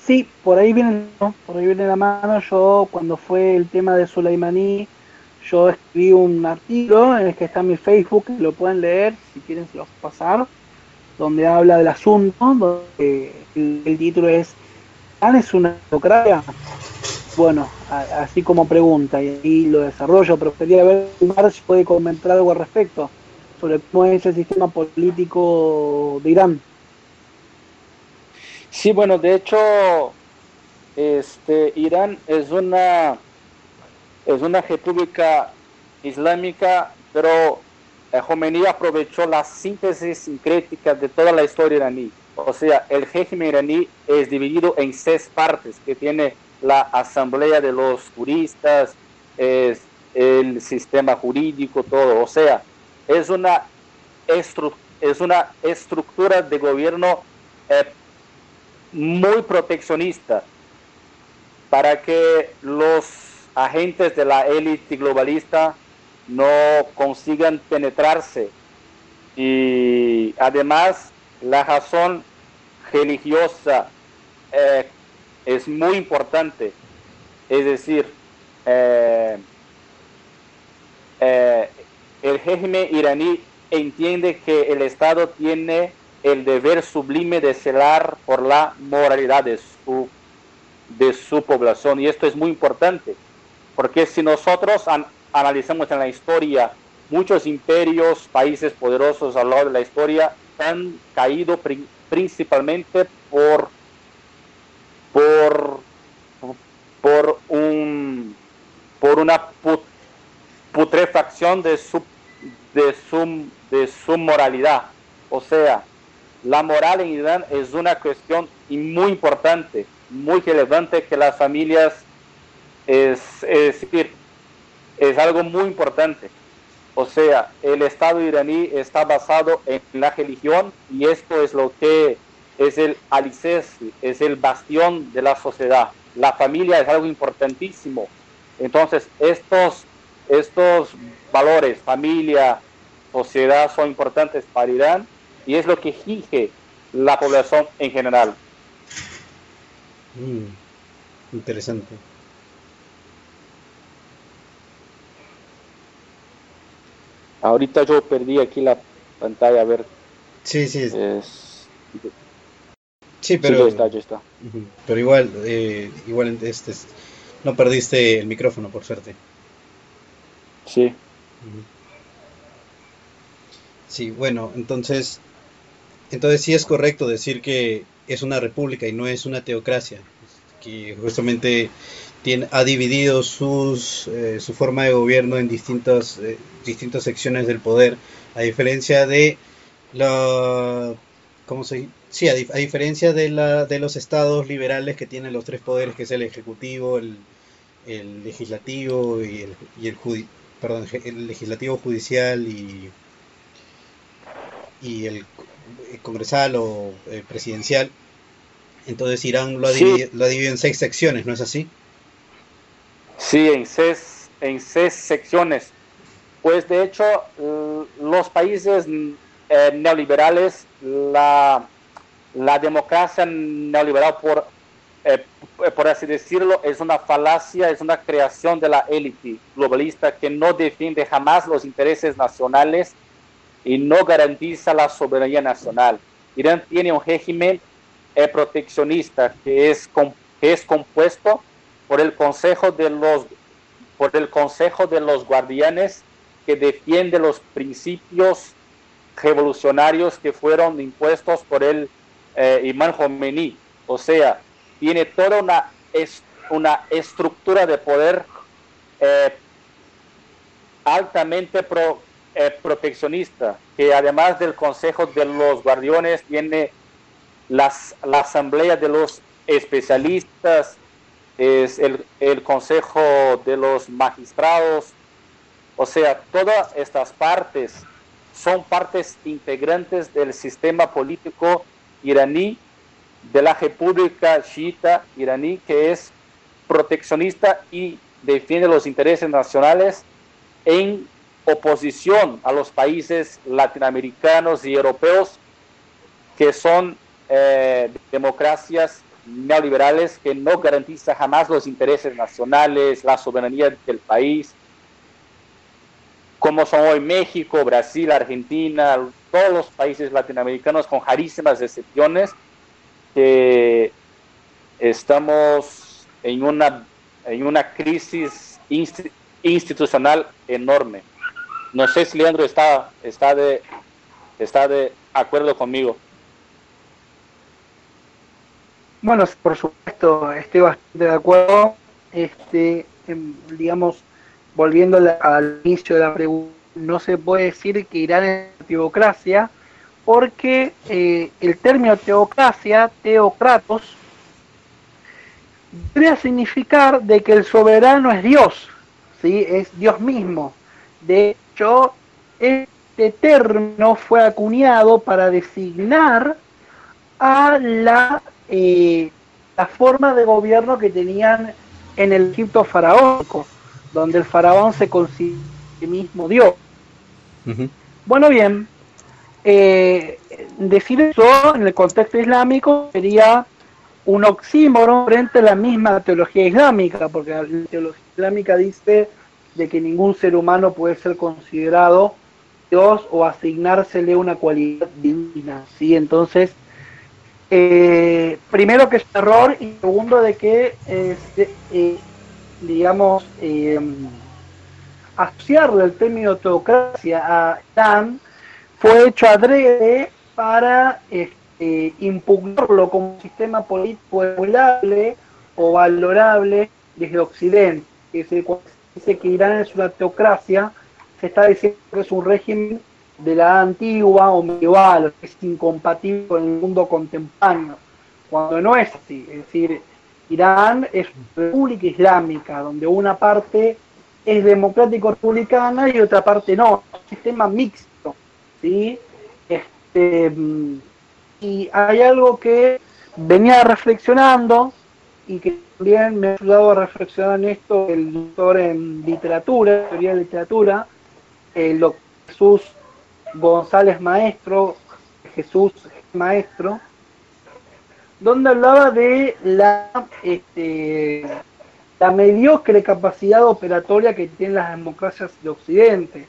Sí, por ahí viene, por ahí viene la mano. Yo cuando fue el tema de Suleimaní, yo escribí un artículo en el que está mi Facebook, lo pueden leer si quieren se los pasar, donde habla del asunto, donde el, título es ¿Tan es una democracia? Bueno, así como pregunta, y ahí lo desarrollo, pero quería ver si puede comentar algo al respecto sobre cómo es el sistema político de Irán. Sí, bueno, de hecho, este, Irán es una, es una república islámica, pero Khomeini aprovechó la síntesis sincrética de toda la historia iraní. O sea, el régimen iraní es dividido en seis partes, que tiene la asamblea de los juristas, es el sistema jurídico, todo. O sea, es una, es una estructura de gobierno eh, muy proteccionista para que los agentes de la élite globalista no consigan penetrarse. Y además la razón religiosa eh, es muy importante. Es decir, eh, eh, el régimen iraní entiende que el Estado tiene el deber sublime de celar por la moralidad de su, de su población. Y esto es muy importante, porque si nosotros analizamos en la historia, muchos imperios, países poderosos a lo largo de la historia han caído principalmente por, por, por, un, por una putrefacción de su, de, su, de su moralidad. O sea, la moral en Irán es una cuestión muy importante, muy relevante que las familias es, es decir, es algo muy importante. O sea, el Estado iraní está basado en la religión y esto es lo que es el alices, es el bastión de la sociedad. La familia es algo importantísimo. Entonces, estos, estos valores, familia, sociedad, son importantes para Irán y es lo que rige la población en general. Mm, interesante. Ahorita yo perdí aquí la pantalla, a ver. Sí, sí. Sí, pero. ya está, ya está. Pero igual, eh, igual este, no perdiste el micrófono, por suerte. Sí. Sí, bueno, entonces, entonces sí es correcto decir que es una república y no es una teocracia, que justamente tiene, ha dividido sus, eh, su forma de gobierno en distintas, eh, distintas secciones del poder, a diferencia de la, ¿cómo se Sí, a, diferencia de, la, de los estados liberales que tienen los tres poderes, que es el ejecutivo, el, el legislativo y el, y el, perdón, el legislativo judicial y, y el congresal o eh, presidencial. Entonces Irán lo ha, dividido, lo ha dividido en seis secciones, ¿no es así? Sí, en seis, en seis secciones. Pues de hecho, los países eh, neoliberales, la, la democracia neoliberal, por, eh, por así decirlo, es una falacia, es una creación de la élite globalista que no defiende jamás los intereses nacionales y no garantiza la soberanía nacional. Irán tiene un régimen eh, proteccionista que es, que es compuesto por el Consejo de los por el Consejo de los Guardianes que defiende los principios revolucionarios que fueron impuestos por el eh, Imán Khomeini. O sea, tiene toda una, es, una estructura de poder eh, altamente pro, eh, proteccionista, que además del Consejo de los Guardianes tiene las, la Asamblea de los Especialistas, es el, el Consejo de los Magistrados, o sea, todas estas partes son partes integrantes del sistema político iraní, de la República Chiita iraní, que es proteccionista y defiende los intereses nacionales en oposición a los países latinoamericanos y europeos que son eh, democracias neoliberales que no garantiza jamás los intereses nacionales, la soberanía del país, como son hoy México, Brasil, Argentina, todos los países latinoamericanos con rarísimas excepciones, que estamos en una, en una crisis institucional enorme. No sé si Leandro está, está, de, está de acuerdo conmigo. Bueno, por supuesto, estoy bastante de acuerdo. Este, em, digamos, volviendo al inicio de la pregunta, no se puede decir que Irán es teocracia, porque eh, el término teocracia, teocratos, debería significar de que el soberano es Dios, ¿sí? es Dios mismo. De hecho, este término fue acuñado para designar a la, eh, la forma de gobierno que tenían en el Egipto faraónico, donde el faraón se considera mismo Dios. Bueno, bien, eh, decir eso en el contexto islámico sería un oxímoron frente a la misma teología islámica, porque la teología islámica dice de que ningún ser humano puede ser considerado Dios o asignársele una cualidad divina. ¿sí? Entonces, eh, primero que es error y segundo de que, este, eh, digamos, eh, asociarle el término teocracia a Islam fue hecho adrede para este, impugnarlo como un sistema político emulable o valorable desde Occidente. Es cuando se dice que Irán es una teocracia, se está diciendo que es un régimen de la antigua o medieval, es incompatible con el mundo contemporáneo, cuando no es así. Es decir, Irán es república islámica, donde una parte es democrático republicana y otra parte no, es un sistema mixto, ¿sí? Este, y hay algo que venía reflexionando y que también me ha ayudado a reflexionar en esto el doctor en literatura, teoría de literatura, el doctor Jesús González Maestro, Jesús Maestro, donde hablaba de la este, la mediocre capacidad operatoria que tienen las democracias de Occidente,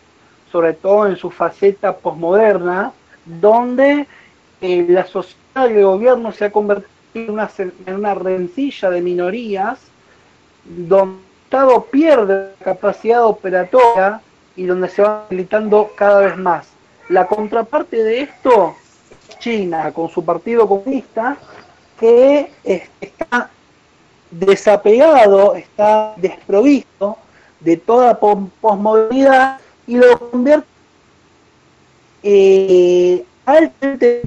sobre todo en su faceta posmoderna, donde eh, la sociedad y el gobierno se ha convertido en una, en una rencilla de minorías, donde el Estado pierde la capacidad operatoria y donde se va militando cada vez más. La contraparte de esto es China, con su partido comunista, que está desapegado, está desprovisto de toda posmodernidad y lo convierte eh, altamente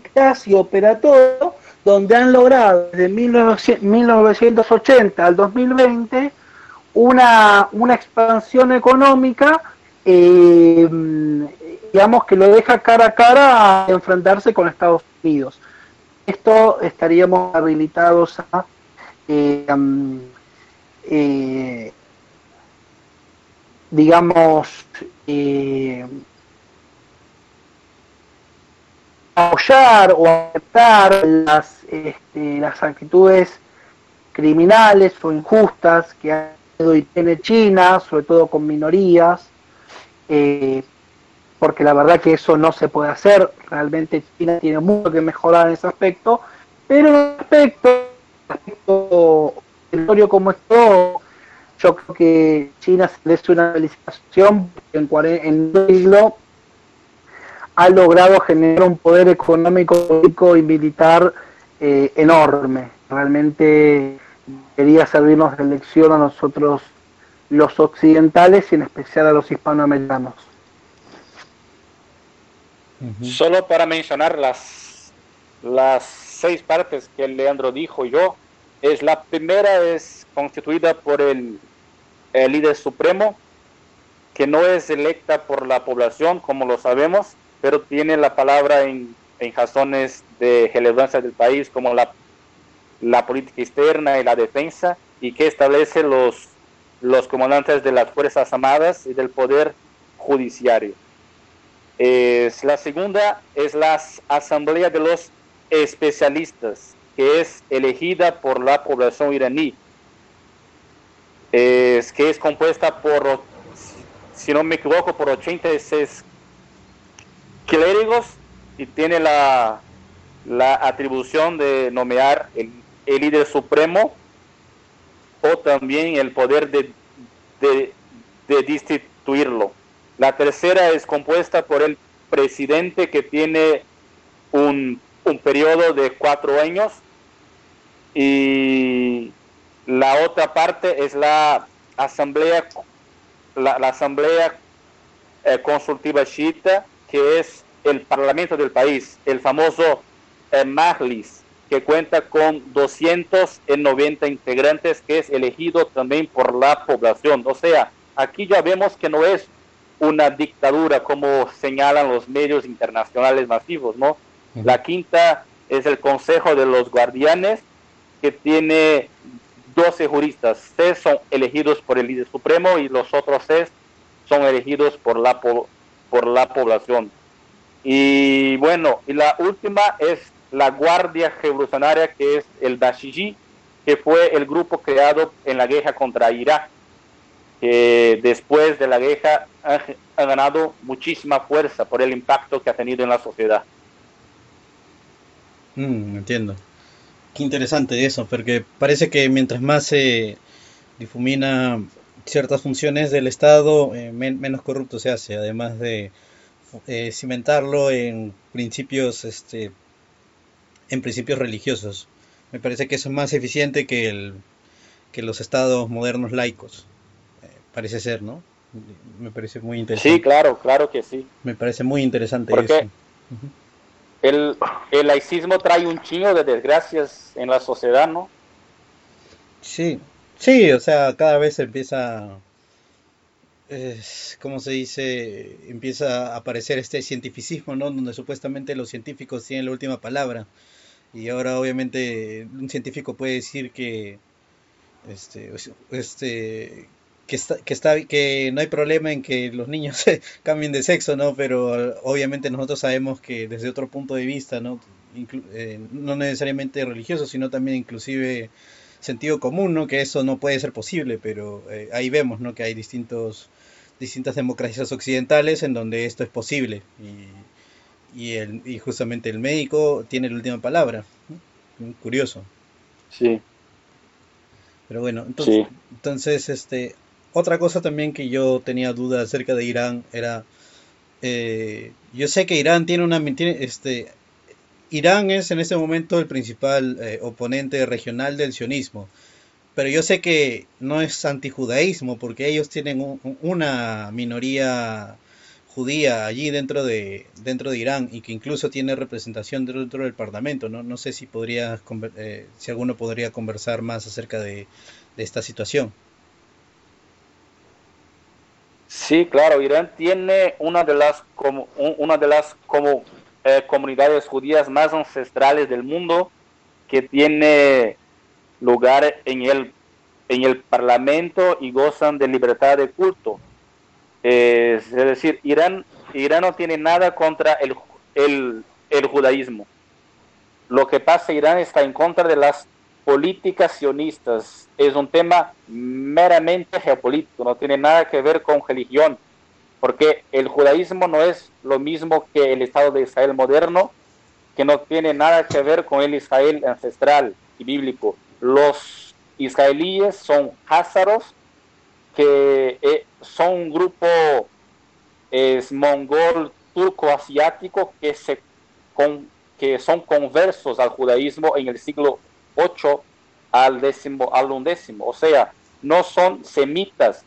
y operatorio, donde han logrado desde 1980 al 2020 una, una expansión económica, eh, digamos, que lo deja cara a cara a enfrentarse con Estados Unidos. Esto estaríamos habilitados a eh, eh, digamos, eh, apoyar o aceptar las, este, las actitudes criminales o injustas que ha tenido y tiene China, sobre todo con minorías, porque la verdad que eso no se puede hacer, realmente China tiene mucho que mejorar en ese aspecto, pero en el aspecto aspecto territorio como esto, yo creo que China se le una felicitación en, en un siglo ha logrado generar un poder económico, político y militar eh, enorme. Realmente quería servirnos de lección a nosotros los occidentales y en especial a los hispanoamericanos. Solo para mencionar las, las seis partes que Leandro dijo yo, es la primera es constituida por el, líder supremo, que no es electa por la población, como lo sabemos, pero tiene la palabra en, en razones de relevancia del país, como la, la política externa y la defensa, y que establece los, los comandantes de las Fuerzas Armadas y del Poder Judiciario. La segunda es la Asamblea de los especialistas, que es elegida por la población iraní, es, que es compuesta por, si no me equivoco, por 86 clérigos y tiene la, atribución de nomear el, líder supremo o también el poder de, de, de destituirlo. La tercera es compuesta por el presidente que tiene un un periodo de cuatro años y la otra parte es la asamblea, la, asamblea eh, consultiva chiita, que es el parlamento del país, el famoso eh, Majlis, que cuenta con 290 integrantes, que es elegido también por la población. O sea, aquí ya vemos que no es una dictadura como señalan los medios internacionales masivos, ¿no? La quinta es el Consejo de los Guardianes, que tiene 12 juristas. Seis son elegidos por el líder supremo y los otros seis son elegidos por la, por la población. Y bueno, y la última es la Guardia Revolucionaria, que es el Dashiji, que fue el grupo creado en la guerra contra Irak, que después de la guerra ha, ganado muchísima fuerza por el impacto que ha tenido en la sociedad. Mm, entiendo. Qué interesante eso, porque parece que mientras más se difumina ciertas funciones del Estado, eh, menos corrupto se hace, además de eh, cimentarlo en principios este, en principios religiosos. Me parece que eso es más eficiente que, el, que los estados modernos laicos. Parece ser, ¿no? Me parece muy interesante. Sí, claro, claro que sí. Me parece muy interesante eso. el, el laicismo trae un chingo de desgracias en la sociedad, ¿no? Sí, sí, o sea, cada vez empieza, es, ¿cómo se dice? Empieza a aparecer este cientificismo, ¿no? Donde supuestamente los científicos tienen la última palabra. Y ahora obviamente un científico puede decir que este, este que está, que está que no hay problema en que los niños (laughs) cambien de sexo, ¿no? Pero obviamente nosotros sabemos que desde otro punto de vista, ¿no? Eh, no necesariamente religioso, sino también inclusive sentido común, ¿no? Que eso no puede ser posible, pero eh, ahí vemos, ¿no? Que hay distintos distintas democracias occidentales en donde esto es posible y y, el, y justamente el médico tiene la última palabra. Curioso. Sí. Pero bueno, entonces, entonces este, otra cosa también que yo tenía duda acerca de Irán era, eh, yo sé que Irán tiene una, tiene, este, Irán es en este momento el principal eh, oponente regional del sionismo, pero yo sé que no es antijudaísmo porque ellos tienen una minoría judía allí dentro de, dentro de Irán y que incluso tiene representación dentro del Parlamento. No, no sé si, podría, eh, si alguno podría conversar más acerca de, esta situación. Sí, claro, Irán tiene una de las, como, una de las como, eh, comunidades judías más ancestrales del mundo que tiene lugar en el, en el Parlamento y gozan de libertad de culto es decir, Irán, Irán no tiene nada contra el, el, judaísmo. Lo que pasa, Irán está en contra de las políticas sionistas. Es un tema meramente geopolítico, no tiene nada que ver con religión, porque el judaísmo no es lo mismo que el Estado de Israel moderno, que no tiene nada que ver con el Israel ancestral y bíblico. Los israelíes son házaros que eh, son un grupo es mongol turco asiático que se que son conversos al judaísmo en el siglo 8 al décimo al undécimo o sea no son semitas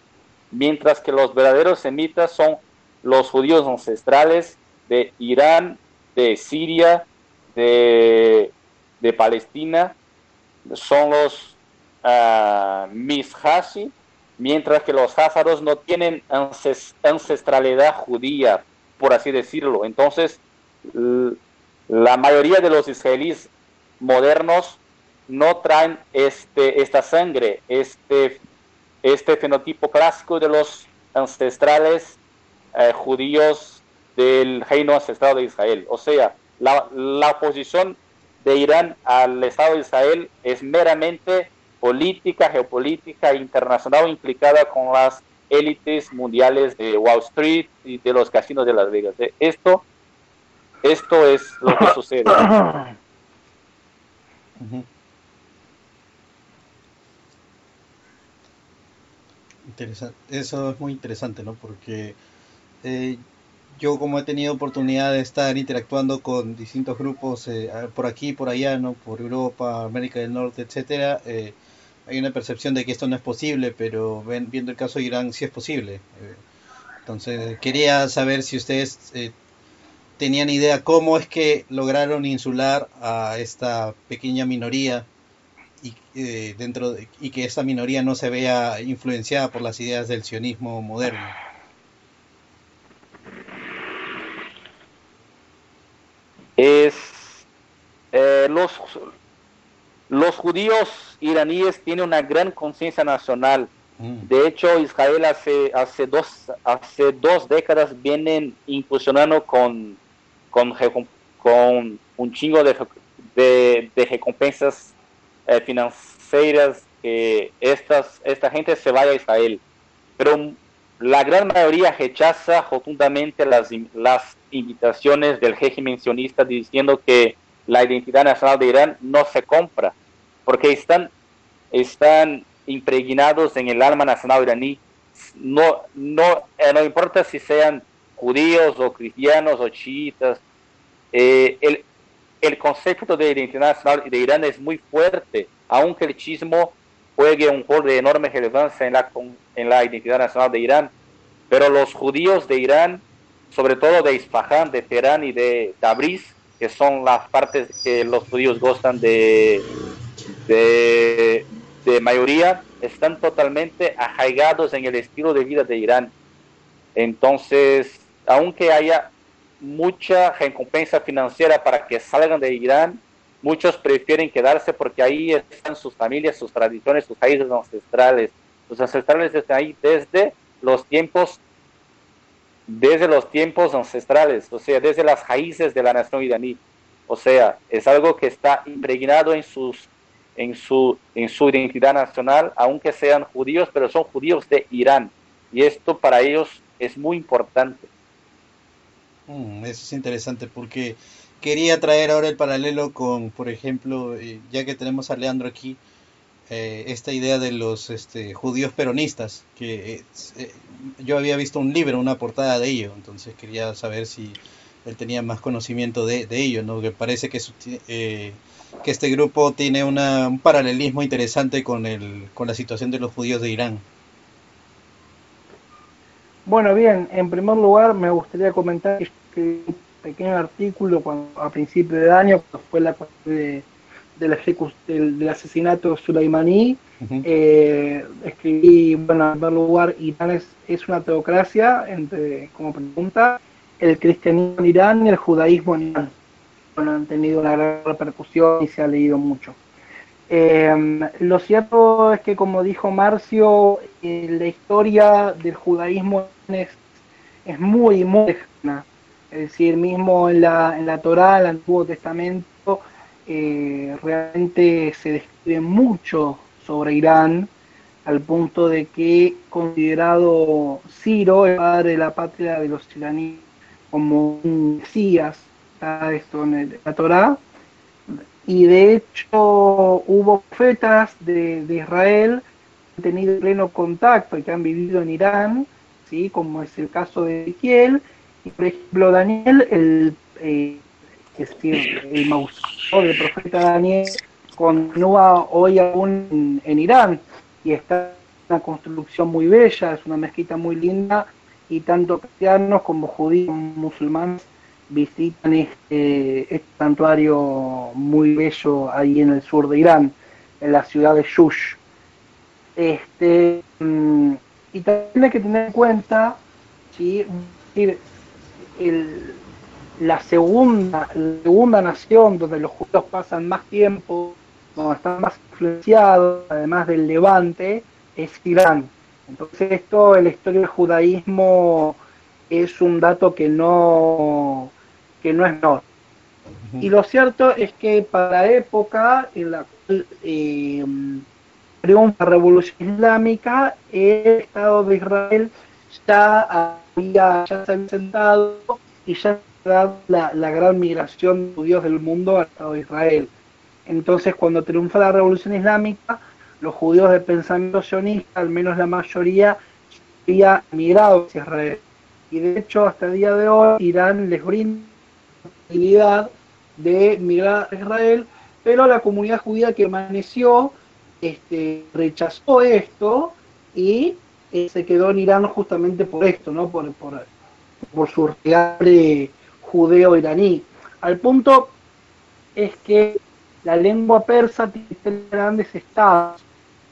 mientras que los verdaderos semitas son los judíos ancestrales de Irán de Siria de, de Palestina son los uh, mientras que los házaros no tienen ancestralidad judía, por así decirlo. Entonces, la mayoría de los israelíes modernos no traen este, esta sangre, este, este fenotipo clásico de los ancestrales eh, judíos del reino ancestral de Israel. O sea, la, la oposición de Irán al Estado de Israel es meramente política, geopolítica internacional implicada con las élites mundiales de Wall Street y de los casinos de Las Vegas. Eh, esto, esto es lo que (coughs) sucede. Eso es muy interesante, ¿no? Porque eh, yo como he tenido oportunidad de estar interactuando con distintos grupos eh, por aquí, por allá, ¿no? Por Europa, América del Norte, etcétera, eh, hay una percepción de que esto no es posible, pero ven, viendo el caso de Irán sí es posible. Eh, entonces, quería saber si ustedes tenían idea cómo es que lograron insular a esta pequeña minoría y, dentro y que esta minoría no se vea influenciada por las ideas del sionismo moderno. es eh, los, los judíos iraníes tienen una gran conciencia nacional. Mm. De hecho, Israel hace, hace, dos, hace dos décadas vienen incursionando con, con, con un chingo de, de, recompensas eh, financieras que estas, esta gente se vaya a Israel. Pero la gran mayoría rechaza rotundamente las, las invitaciones del régimen sionista diciendo que la identidad nacional de Irán no se compra, porque están, están impregnados en el alma nacional iraní. No, no, eh, no importa si sean judíos o cristianos o chiitas, eh, el, el concepto de identidad nacional de Irán es muy fuerte, aunque el chismo juegue un rol de enorme relevancia en la, en la identidad nacional de Irán. Pero los judíos de Irán sobre todo de Isfahan, de Teherán y de Tabriz, que son las partes que los judíos gustan de, de, mayoría, están totalmente arraigados en el estilo de vida de Irán. Entonces, aunque haya mucha recompensa financiera para que salgan de Irán, muchos prefieren quedarse porque ahí están sus familias, sus tradiciones, sus raíces ancestrales. Los ancestrales están ahí desde los tiempos desde los tiempos ancestrales, o sea, desde las raíces de la nación iraní. O sea, es algo que está impregnado en, sus, en, su, en su identidad nacional, aunque sean judíos, pero son judíos de Irán. Y esto para ellos es muy importante. Mm, eso es interesante porque quería traer ahora el paralelo con, por ejemplo, eh, ya que tenemos a Leandro aquí, eh, esta idea de los este, judíos peronistas, que eh, yo había visto un libro, una portada de ello, entonces quería saber si él tenía más conocimiento de, ello, ¿no? que parece que, que este grupo tiene una, un paralelismo interesante con, el, con la situación de los judíos de Irán. Bueno, bien, en primer lugar me gustaría comentar que un pequeño artículo cuando, a principio de año, cuando fue la de del, del, asesinato Soleimani, eh, escribí, bueno, en primer lugar, Irán es, una teocracia, entre, como pregunta, el cristianismo en Irán y el judaísmo en Irán. Bueno, han tenido una gran repercusión y se ha leído mucho. Eh, lo cierto es que, como dijo Marcio, eh, la historia del judaísmo es, es muy, muy lejana. Es decir, mismo en la, en la Torá, el Antiguo Testamento, eh, realmente se describe mucho sobre Irán, al punto de que considerado Ciro, el padre de la patria de los iraníes, como un mesías, está esto en la Torá, y de hecho hubo profetas de, Israel que han tenido pleno contacto y que han vivido en Irán, ¿sí? como es el caso de Ezequiel, y por ejemplo Daniel, el eh, el mausoleo del profeta Daniel continúa hoy aún en, Irán y está una construcción muy bella, es una mezquita muy linda y tanto cristianos como judíos musulmanes visitan este, este, santuario muy bello ahí en el sur de Irán, en la ciudad de Shush. Este, mm, y también hay que tener en cuenta ¿sí? el, la segunda, segunda nación donde los judíos pasan más tiempo, donde están más influenciados, además del Levante, es Irán. Entonces esto en la historia del judaísmo es un dato que no, que no es menor. Y lo cierto es que para la época en la cual eh, triunfa la revolución islámica, el Estado de Israel ya había ya se había sentado y ya la, la gran migración de judíos del mundo al Estado de Israel. Entonces, cuando triunfa la revolución islámica, los judíos de pensamiento sionista, al menos la mayoría, había migrado hacia Israel. y de hecho hasta el día de hoy Irán les brinda de migrar a Israel, pero la comunidad judía que permaneció este, rechazó esto y eh, se quedó en Irán justamente por esto, ¿no? por, por, por su regalo judeo-iraní. Al punto es que la lengua persa tiene grandes estados,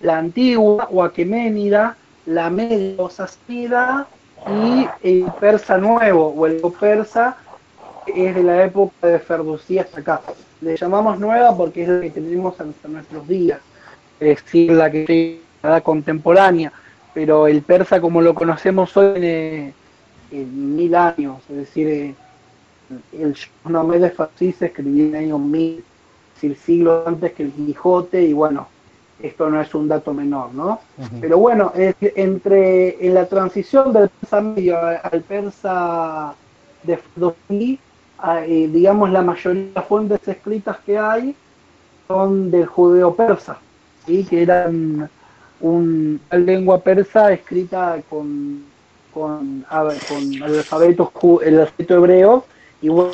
la antigua o aqueménida, la media o sasida y el persa nuevo o el persa es de la época de Ferducí hasta acá. Le llamamos nueva porque es la que tenemos hasta nuestros días, es decir, la que es contemporánea, pero el persa como lo conocemos hoy en, en mil años, es decir, eh, el nombre de Farsi se escribió en el año mil, es decir, siglo antes que el Quijote, y bueno, esto no es un dato menor, ¿no? Pero bueno, es, entre en la transición del persa medio al persa de Farsi, eh, digamos, la mayoría de las fuentes escritas que hay son del judeo persa, ¿sí? que eran un, una lengua persa escrita con, con, el, alfabeto, el alfabeto hebreo y bueno,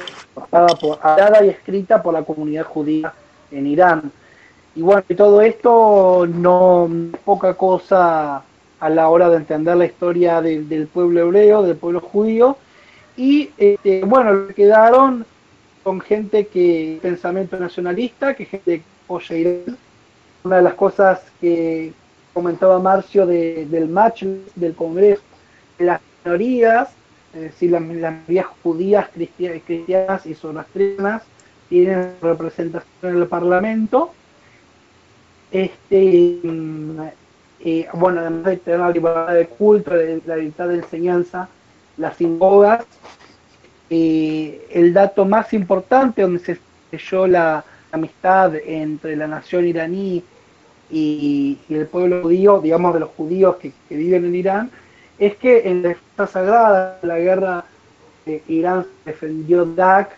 por, hablada y escrita por la comunidad judía en Irán. Y bueno, todo esto no poca cosa a la hora de entender la historia del pueblo hebreo, del pueblo judío, y este, bueno, quedaron con gente que pensamiento nacionalista, que gente que. Una de las cosas que comentaba Marcio del match del Congreso, las minorías, es decir, las, minorías judías, cristianas, y zoroastrianas tienen representación en el Parlamento. Este, mm, eh, bueno, además de tener la libertad de culto, la libertad de enseñanza, las sinagogas, eh, el dato más importante donde se selló la amistad entre la nación iraní y, el pueblo judío, digamos de los judíos que, viven en Irán, es que en la defensa sagrada, la guerra de Irán defendió DAC,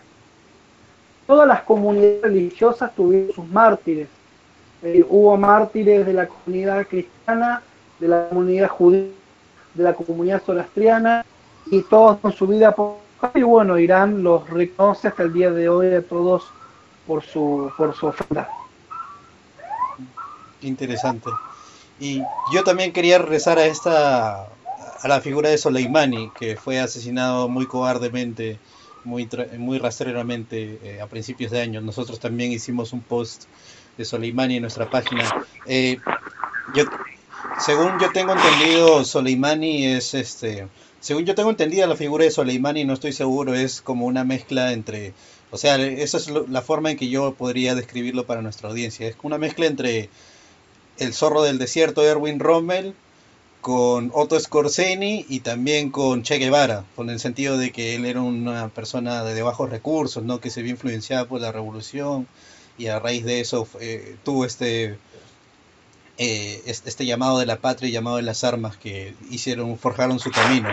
todas las comunidades religiosas tuvieron sus mártires. Hubo mártires de la comunidad cristiana, de la comunidad judía, de la comunidad zoroastriana, y todos con su vida y bueno, Irán los reconoce hasta el día de hoy a todos por su por su ofrenda. Interesante. Y yo también quería rezar a esta a la figura de Soleimani, que fue asesinado muy cobardemente, muy muy rastreramente eh, a principios de año. Nosotros también hicimos un post de Soleimani en nuestra página. Eh, yo, según yo tengo entendido, Soleimani es este según yo tengo entendida la figura de Soleimani, no estoy seguro, es como una mezcla entre, o sea, esa es la forma en que yo podría describirlo para nuestra audiencia, es una mezcla entre el zorro del desierto Erwin Rommel con Otto Skorzeny y también con Che Guevara, con el sentido de que él era una persona de bajos recursos, ¿no? que se vio influenciada por la revolución y a raíz de eso eh, tuvo este eh, este llamado de la patria y llamado de las armas que hicieron, forjaron su camino.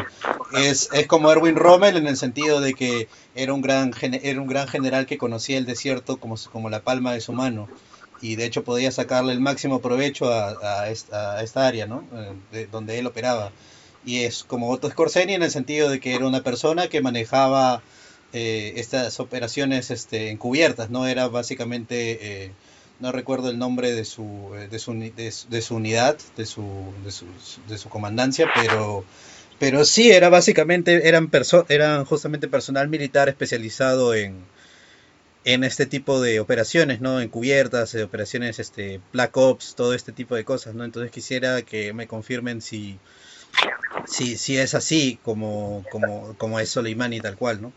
Es, es como Erwin Rommel en el sentido de que era un gran, era un gran general que conocía el desierto como, como la palma de su mano y de hecho podía sacarle el máximo provecho a, esta, área, ¿no? Eh, donde él operaba. Y es como Otto Skorzeny en el sentido de que era una persona que manejaba eh, estas operaciones este, encubiertas, ¿no? Era básicamente no recuerdo el nombre de su, eh, de su, de, su unidad, de su, de su, de su comandancia, pero, pero sí, era básicamente, eran, eran justamente personal militar especializado en, en este tipo de operaciones, ¿no? Encubiertas, operaciones este, Black Ops, todo este tipo de cosas, ¿no? Entonces quisiera que me confirmen si, si, si es así como, como, como es Soleimani tal cual, ¿no?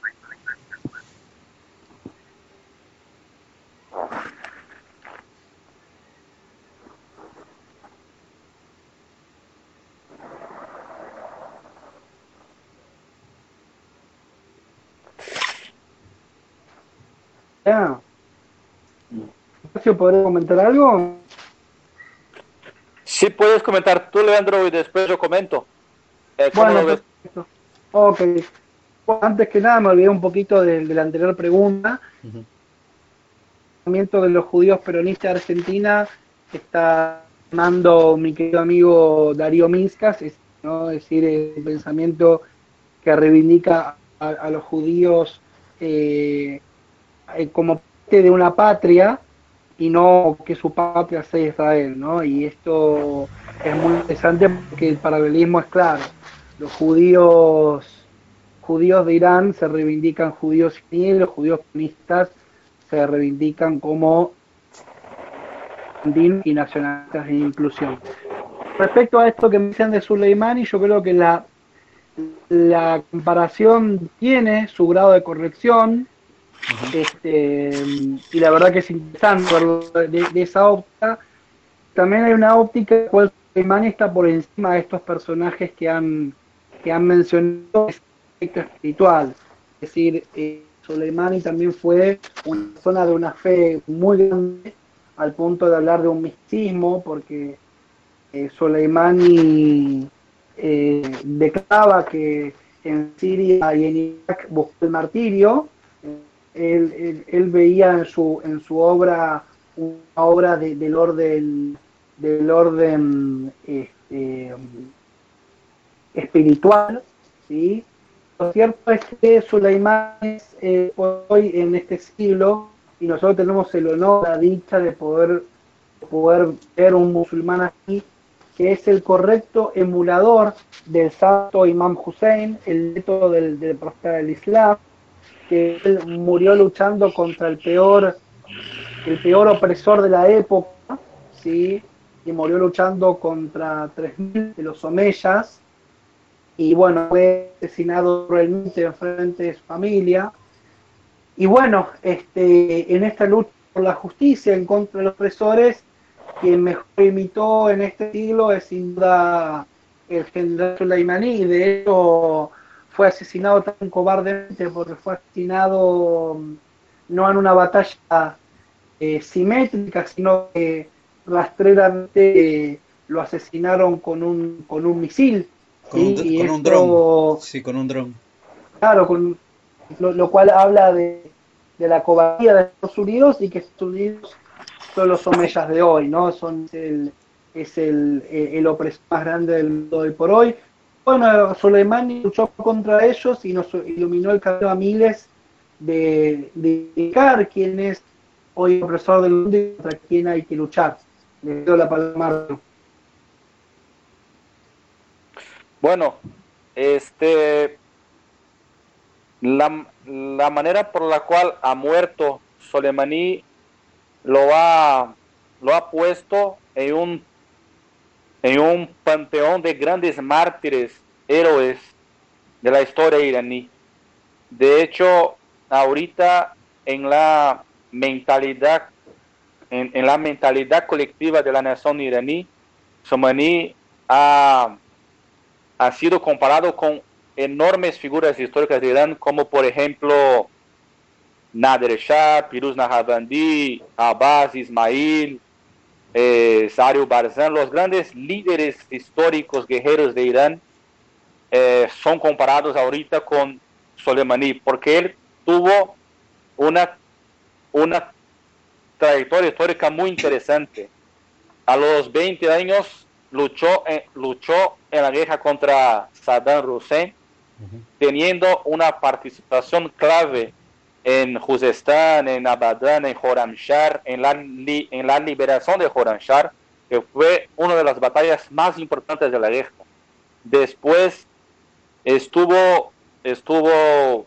¿Podría comentar algo? Sí, puedes comentar tú, Leandro, y después yo comento. Eh, bueno, ok. antes que nada, me olvidé un poquito de, la anterior pregunta. El pensamiento de los judíos peronistas de Argentina está llamando mi querido amigo Darío Minskas, es decir, el pensamiento que reivindica a, los judíos eh, como parte de una patria y no que su patria sea Israel, ¿no? Y esto es muy interesante porque el paralelismo es claro. Los judíos judíos de Irán se reivindican judíos y los judíos comunistas se reivindican como y nacionalistas de inclusión. Respecto a esto que me dicen de Soleimani, yo creo que la, la comparación tiene su grado de corrección, este, y la verdad que es interesante de, esa óptica. También hay una óptica en la cual Soleimani está por encima de estos personajes que han, que han mencionado aspecto espiritual. Es decir, eh, Soleimani también fue una persona de una fe muy grande al punto de hablar de un misticismo, porque eh, Soleimani eh, declaraba que en Siria y en Irak buscó el martirio. Él, veía en su, en su obra una obra del orden, del orden este, espiritual, ¿sí? Lo cierto es que Suleimán es eh, hoy en este siglo y nosotros tenemos el honor, la dicha de poder, poder ver un musulmán aquí que es el correcto emulador del santo Imam Hussein, el método del, del profeta del Islam, que él murió luchando contra el peor, el peor opresor de la época, ¿sí? y murió luchando contra 3.000 de los omeyas, y bueno, fue asesinado realmente en frente de su familia. Y bueno, este, en esta lucha por la justicia en contra de los opresores, quien mejor imitó en este siglo es sin duda el general Soleimani, de hecho fue asesinado tan cobardemente porque fue asesinado mm, no en una batalla eh, simétrica, sino que rastreramente lo asesinaron con un, con un misil con, un, dron. Sí, con un dron. Claro, con, lo, cual habla de, la cobardía de Estados Unidos y que Estados Unidos son los omeyas de hoy, ¿no? Son el, es el, el, opresor más grande del mundo hoy por hoy. Bueno, Soleimani luchó contra ellos y nos iluminó el camino a miles de, indicar quién es hoy el opresor del mundo y contra quién hay que luchar. Le doy la palabra Bueno, este, la, manera por la cual ha muerto Soleimani lo ha, lo ha puesto en un, en un panteón de grandes mártires, héroes de la historia iraní. De hecho, ahorita en la mentalidad, en, en la mentalidad colectiva de la nación iraní, Soleimani ha ha sido comparado con enormes figuras históricas de Irán, como por ejemplo Nader Shah, Piruz Nahabandi, Abbas Ismail, eh, Sario Barzan, los grandes líderes históricos guerreros de Irán eh, son comparados ahorita con Soleimani, porque él tuvo una, una trayectoria histórica muy interesante. A los 20 años luchó, en, luchó en la guerra contra Saddam Hussein, teniendo una participación clave en Juzestán, en Abadan, en Joramshar, en la, en la liberación de Joramshar, que fue una de las batallas más importantes de la guerra. Después estuvo, estuvo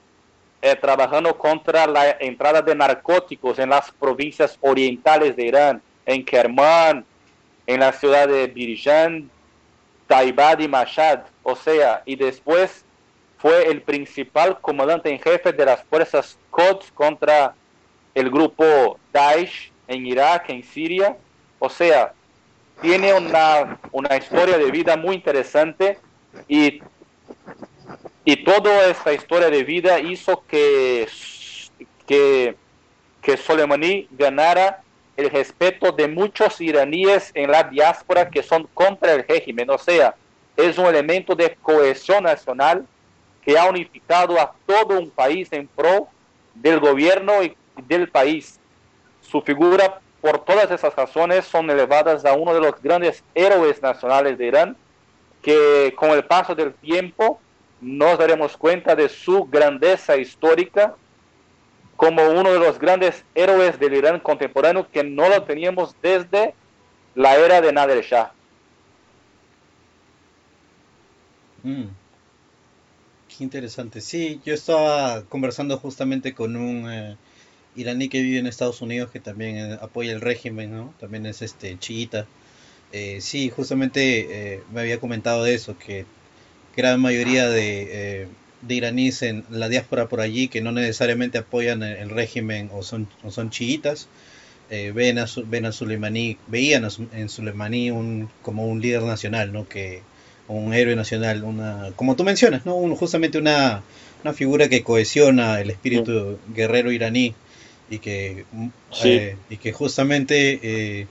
eh, trabajando contra la entrada de narcóticos en las provincias orientales de Irán, en Kerman, en la ciudad de Birjan, Taibad y Mashhad, o sea, y después fue el principal comandante en jefe de las fuerzas Quds contra el grupo Daesh en Irak, en Siria, o sea, tiene una, una historia de vida muy interesante y, y toda esta historia de vida hizo que, que, que Soleimani ganara el respeto de muchos iraníes en la diáspora que son contra el régimen, o sea, es un elemento de cohesión nacional que ha unificado a todo un país en pro del gobierno y del país. Su figura, por todas esas razones, son elevadas a uno de los grandes héroes nacionales de Irán, que con el paso del tiempo nos daremos cuenta de su grandeza histórica como uno de los grandes héroes del Irán contemporáneo que no lo teníamos desde la era de Nader Shah. Mm. Interesante. Sí, yo estaba conversando justamente con un eh, iraní que vive en Estados Unidos que también eh, apoya el régimen, ¿no? También es este chiita. Eh, sí, justamente me había comentado de eso, que gran mayoría de, de iraníes en la diáspora por allí que no necesariamente apoyan el, régimen o son, o son chiitas, ven a, ven a Soleimani, veían a en Soleimani un, como un líder nacional, ¿no? Que, un héroe nacional, una, como tú mencionas, ¿no? Un- justamente una, una figura que cohesiona el espíritu guerrero iraní y que, mm, Sí. eh, y que justamente, eh,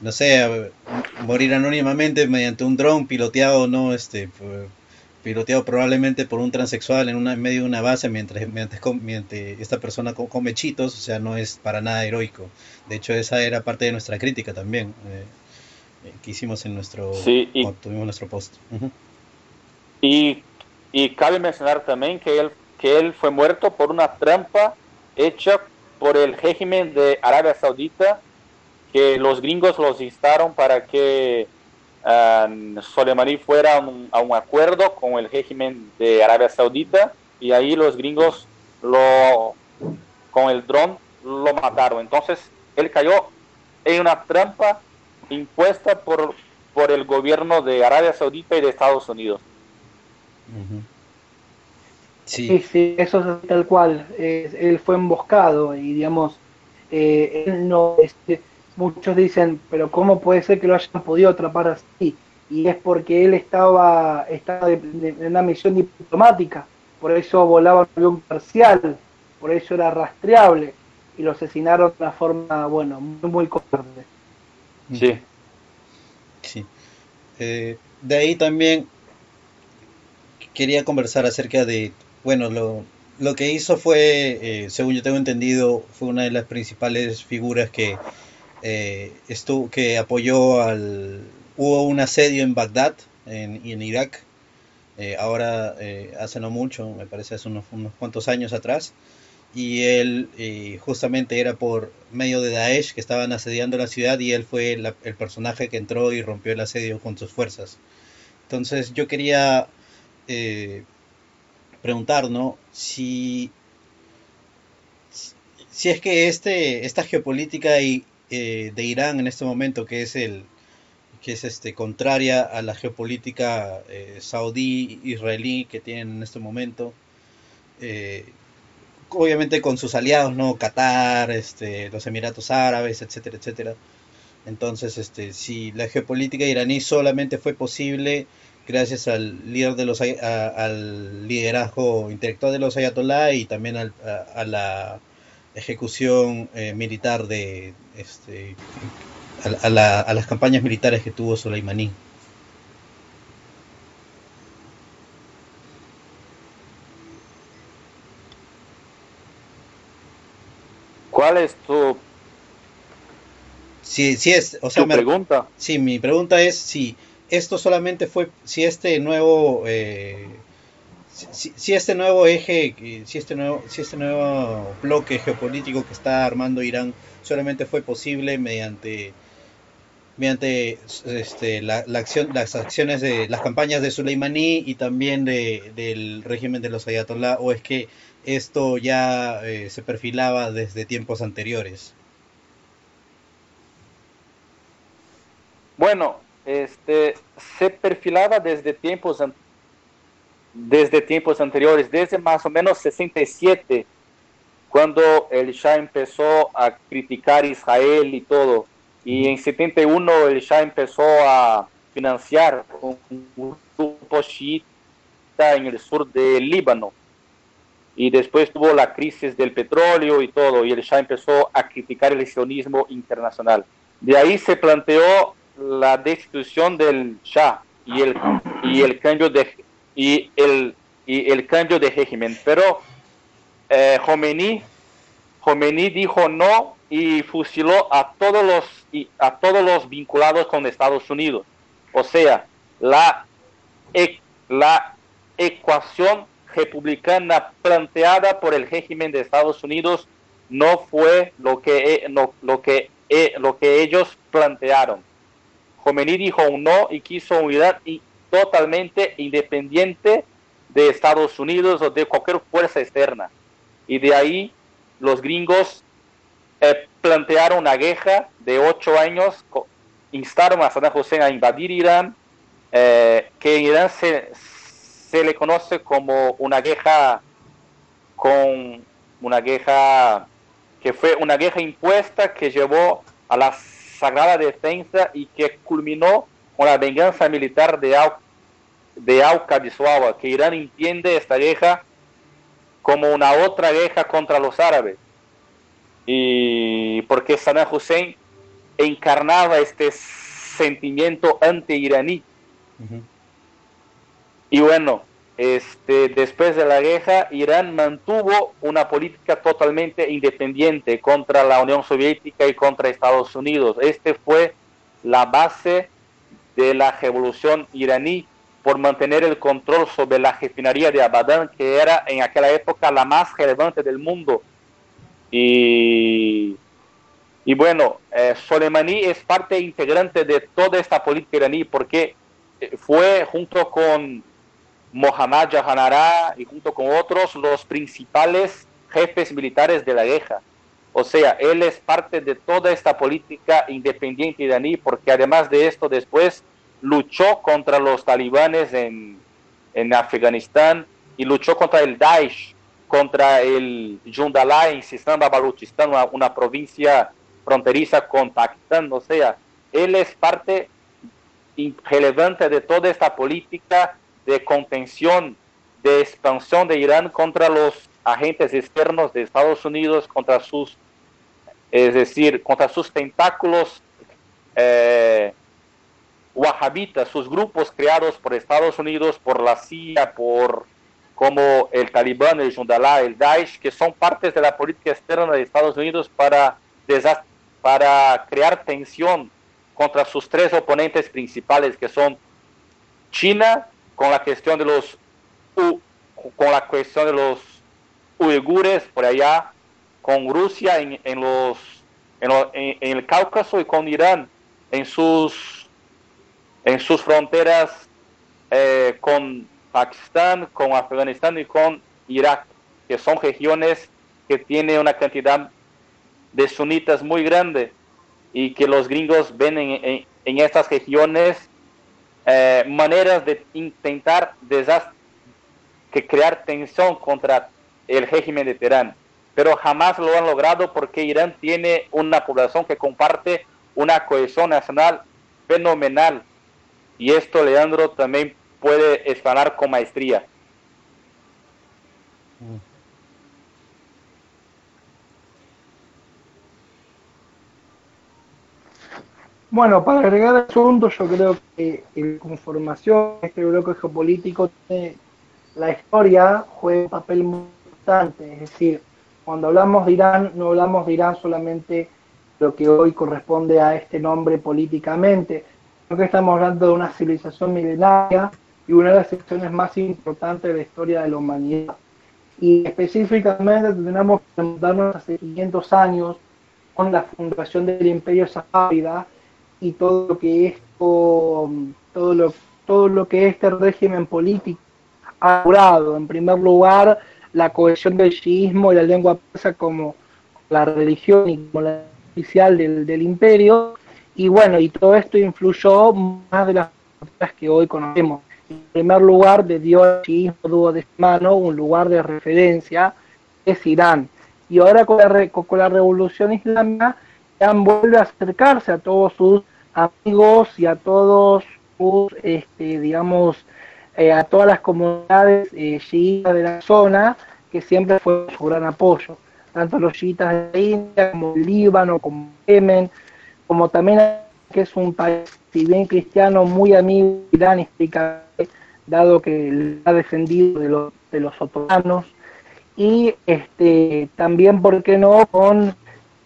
no sé, morir anónimamente mediante un dron piloteado, ¿no? Este, piloteado probablemente por un transexual en, una, en medio de una base mientras, mientras, esta persona co- come chitos, o sea, no es para nada heroico. De hecho, esa era parte de nuestra crítica también, eh, que hicimos en nuestro, Sí, y- tuvimos nuestro post. Ujú. Y, y cabe mencionar también que él, que él fue muerto por una trampa hecha por el régimen de Arabia Saudita, que los gringos los instaron para que ah, Soleimani fuera un, a un acuerdo con el régimen de Arabia Saudita y ahí los gringos lo con el dron lo mataron. Entonces él cayó en una trampa impuesta por, por el gobierno de Arabia Saudita y de Estados Unidos. Sí, Sí, sí, eso es tal cual. Eh, él fue emboscado y, digamos, eh, él no. este, muchos dicen, pero ¿cómo puede ser que lo hayan podido atrapar así? Y es porque él estaba, estaba en una misión diplomática, por eso volaba en avión parcial, por eso era rastreable y lo asesinaron de una forma, bueno, muy, muy cobarde. Sí. sí. Eh, de ahí también quería conversar acerca de, bueno, lo, lo que hizo fue, eh, según yo tengo entendido, fue una de las principales figuras que eh, estuvo, que apoyó al, hubo un asedio en Bagdad, en, en Irak, eh, ahora eh, hace no mucho, me parece hace unos, unos cuantos años atrás, y él eh, justamente era por medio de Daesh que estaban asediando la ciudad y él fue el personaje que entró y rompió el asedio con sus fuerzas. Entonces yo quería eh, preguntar, ¿no? Si, si es que este, esta geopolítica eh, de Irán en este momento, que es el que es este contraria a la geopolítica saudí israelí que tienen en este momento, obviamente con sus aliados, ¿no? Qatar, este, los Emiratos Árabes, etcétera, etcétera. Entonces, este, si la geopolítica iraní solamente fue posible gracias al líder de los al liderazgo intelectual de los ayatolá y también al- a, la ejecución eh, militar de este a, a la- a las campañas militares que tuvo Soleimani. ¿Cuál es tu, Si, si es, o sea, me- pregunta? Sí, mi pregunta es si esto solamente fue, si este nuevo, eh, si, este nuevo eje, si este nuevo, si este nuevo bloque geopolítico que está armando Irán solamente fue posible mediante, mediante este, la, la acción, las acciones de las campañas de Soleimani y también de, del régimen de los ayatolá, o es que esto ya eh, se perfilaba desde tiempos anteriores. Bueno, este, se perfilaba desde tiempos, desde tiempos anteriores, desde más o menos 67, cuando el Shah empezó a criticar a Israel y todo. Y en 71 el Shah empezó a financiar un grupo chiita en el sur del Líbano. Y después tuvo la crisis del petróleo y todo, y el Shah empezó a criticar el sionismo internacional. De ahí se planteó la destitución del Shah y el, y el cambio de y el, y el cambio de régimen. Pero eh, Khomeini, Khomeini dijo no y fusiló a todos los a todos los vinculados con Estados Unidos. O sea, la ex- la ecuación republicana planteada por el régimen de Estados Unidos no fue lo que, lo, lo que, lo que ellos plantearon. Khomeini dijo un no y quiso unidad y totalmente independiente de Estados Unidos o de cualquier fuerza externa. Y de ahí los gringos eh, plantearon una guerra de ocho años, instaron a Saddam Hussein a invadir Irán, eh, que Irán se, se le conoce como una guerra con una guerra que fue una guerra impuesta que llevó a la sagrada defensa y que culminó con la venganza militar de, Al de que Irán entiende esta guerra como una otra guerra contra los árabes. Y porque Saddam Hussein encarnaba este sentimiento anti-iraní. Y bueno, este, después de la guerra, Irán mantuvo una política totalmente independiente contra la Unión Soviética y contra Estados Unidos. Este fue la base de la revolución iraní por mantener el control sobre la refinería de Abadan, que era en aquella época la más relevante del mundo. Y, y bueno, eh, Soleimani es parte integrante de toda esta política iraní porque fue junto con Mohammad Jahanara y junto con otros los principales jefes militares de la guerra. O sea, él es parte de toda esta política independiente iraní porque además de esto después luchó contra los talibanes en, en Afganistán y luchó contra el Daesh, contra el Jundalá en Sistan Baluchistán, una, provincia fronteriza con Pakistán. O sea, él es parte relevante de toda esta política de contención, de expansión de Irán contra los agentes externos de Estados Unidos, contra sus, es decir, contra sus tentáculos eh, wahabitas, sus grupos creados por Estados Unidos, por la CIA, por como el Talibán, el Jundalá, el Daesh, que son partes de la política externa de Estados Unidos para, para crear tensión contra sus tres oponentes principales, que son China, con la cuestión de los con la cuestión de los uigures por allá, con Rusia en, en los en, el Cáucaso y con Irán en sus en sus fronteras eh, con Pakistán, con Afganistán y con Irak, que son regiones que tienen una cantidad de sunitas muy grande y que los gringos ven en, en, estas regiones eh, maneras de intentar que crear tensión contra el régimen de Teherán, pero jamás lo han logrado porque Irán tiene una población que comparte una cohesión nacional fenomenal y esto, Leandro, también puede explanar con maestría. Bueno, para agregar el asunto, yo creo que en conformación este bloque geopolítico la historia juega un papel muy importante. Es decir, cuando hablamos de Irán, no hablamos de Irán solamente lo que hoy corresponde a este nombre políticamente, Creo que estamos hablando de una civilización milenaria y una de las secciones más importantes de la historia de la humanidad. Y específicamente tenemos que remontarnos hace 500 años con la fundación del Imperio Safávida y todo lo que esto, todo lo, todo lo que este régimen político ha logrado. En primer lugar, la cohesión del chiismo y la lengua persa como la religión y como la oficial del, del imperio y bueno, y todo esto influyó más de las cosas que hoy conocemos. En primer lugar, de dio al chiismo mano un lugar de referencia, es Irán. Y ahora con la, con la revolución islámica, Irán vuelve a acercarse a todos sus amigos y a todos sus, este, digamos, eh, a todas las comunidades eh, de la zona, que siempre fue su gran apoyo. Tanto los chiitas de la India, como el Líbano, como Yemen, como también que es un país, si bien cristiano, muy amigo Irán, dado que ha defendido de los, de los otomanos, y este, también, ¿por qué no?, con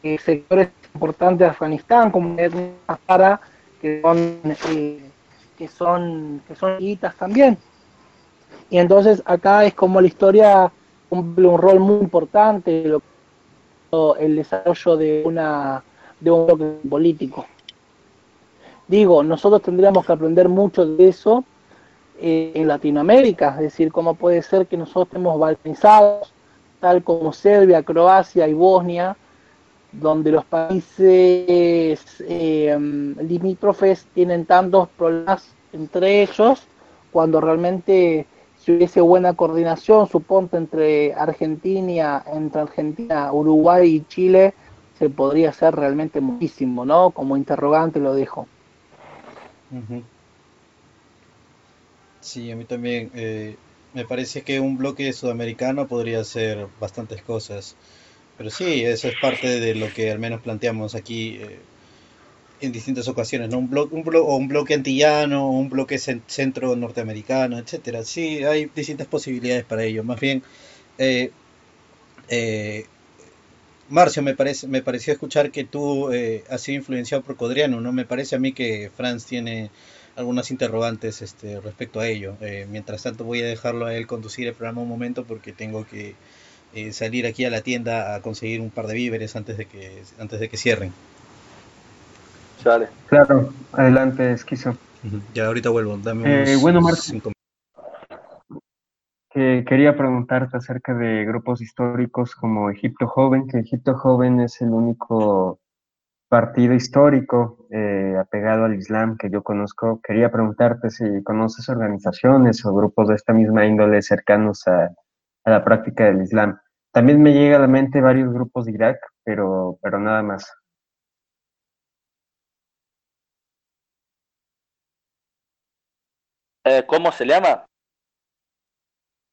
eh, sectores importantes de Afganistán, como para que son, eh, que son, que son también. Y entonces acá es como la historia cumple un rol muy importante el desarrollo de una de un bloque político. Digo, nosotros tendríamos que aprender mucho de eso eh, en Latinoamérica, es decir, cómo puede ser que nosotros estemos balcanizados, tal como Serbia, Croacia y Bosnia, donde los países eh, limítrofes tienen tantos problemas entre ellos, cuando realmente si hubiese buena coordinación, suponte entre Argentina, entre Argentina, Uruguay y Chile, se podría hacer realmente muchísimo, ¿no? Como interrogante lo dejo. Sí, a mí también. Eh, me parece que un bloque sudamericano podría hacer bastantes cosas. Pero sí, eso es parte de lo que al menos planteamos aquí eh, en distintas ocasiones, ¿no? Un bloque, un o un bloque antillano, un bloque centro norteamericano, etcétera. Sí, hay distintas posibilidades para ello. Más bien, eh, eh, Marcio, me, parece, me pareció escuchar que tú eh, has sido influenciado por Codriano, ¿no? Me parece a mí que Franz tiene algunas interrogantes este, respecto a ello. Mientras tanto voy a dejarlo a él conducir el programa un momento porque tengo que eh, salir aquí a la tienda a conseguir un par de víveres antes de que, antes de que cierren. Sale. Claro, adelante, Esquizo. Ya ahorita vuelvo, dame unos bueno, Marcio que quería preguntarte acerca de grupos históricos como Egipto Joven, que Egipto Joven es el único partido histórico eh, apegado al Islam que yo conozco. Quería preguntarte si conoces organizaciones o grupos de esta misma índole cercanos a, la práctica del Islam. También me llega a la mente varios grupos de Irak, pero, pero nada más. Eh, ¿Cómo se llama?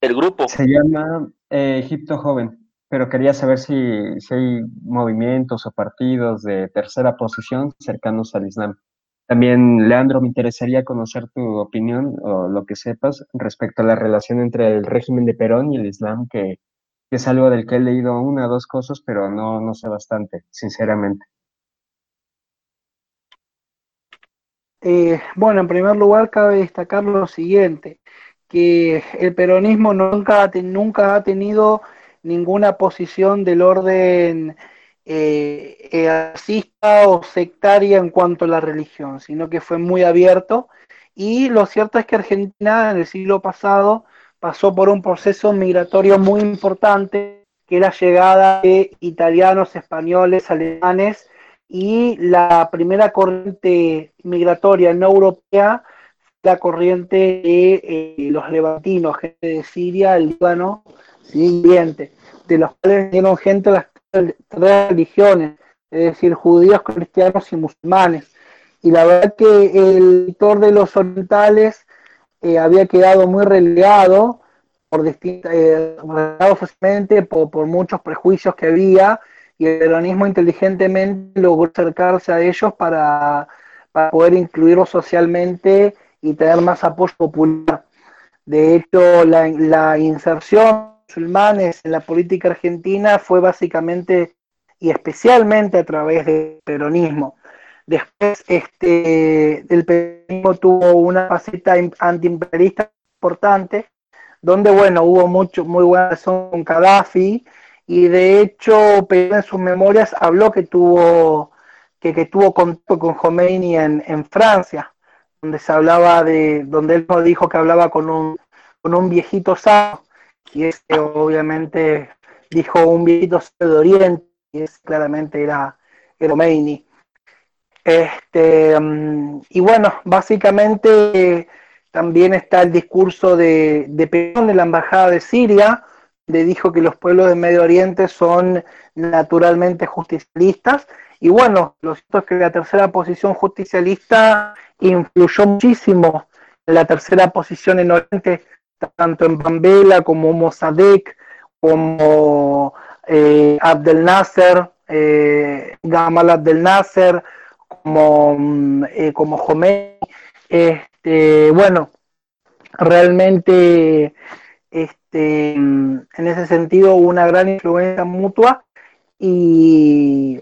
El grupo. Se llama eh, Egipto Joven, pero quería saber si, hay movimientos o partidos de tercera posición cercanos al Islam. También, Leandro, me interesaría conocer tu opinión o lo que sepas respecto a la relación entre el régimen de Perón y el Islam, que, es algo del que he leído una o dos cosas, pero no, no sé bastante, sinceramente. Eh, bueno, en primer lugar, cabe destacar lo siguiente que el peronismo nunca ha tenido ninguna posición del orden eh, racista o sectaria en cuanto a la religión, sino que fue muy abierto. Y lo cierto es que Argentina en el siglo pasado pasó por un proceso migratorio muy importante, que era la llegada de italianos, españoles, alemanes, y la primera corriente migratoria no europea la corriente de eh, los levantinos, gente de Siria, el Líbano, siguiente, de los cuales vinieron gente de las tres religiones, es decir, judíos, cristianos y musulmanes. Y la verdad que el sector de los orientales eh, había quedado muy relegado por distintas, eh, por, por, muchos prejuicios que había, y el peronismo inteligentemente logró acercarse a ellos para, para poder incluirlos socialmente y tener más apoyo popular. De hecho, la, la inserción musulmanes en la política argentina fue básicamente y especialmente a través del peronismo. Después, este, el peronismo tuvo una faceta antiimperialista importante, donde, bueno, hubo mucho, muy buena relación con Gaddafi, y de hecho, en sus memorias habló que tuvo, que, que tuvo contacto con Khomeini en, en Francia donde se hablaba de, donde él dijo que hablaba con un, con un viejito sano, este obviamente dijo un viejito de Oriente, y ese claramente era Eromeini. Este, mm, y bueno, básicamente también está el discurso de, de Perón de la Embajada de Siria, donde dijo que los pueblos de Medio Oriente son naturalmente justicialistas. Y bueno, lo cierto es que la tercera posición justicialista influyó muchísimo en la tercera posición en Oriente, tanto en Bambela como Mossadegh, como eh, Abdel Nasser, eh, Gamal Abdel Nasser, como, mm, eh, como. Este, bueno, realmente este, en ese sentido una gran influencia mutua y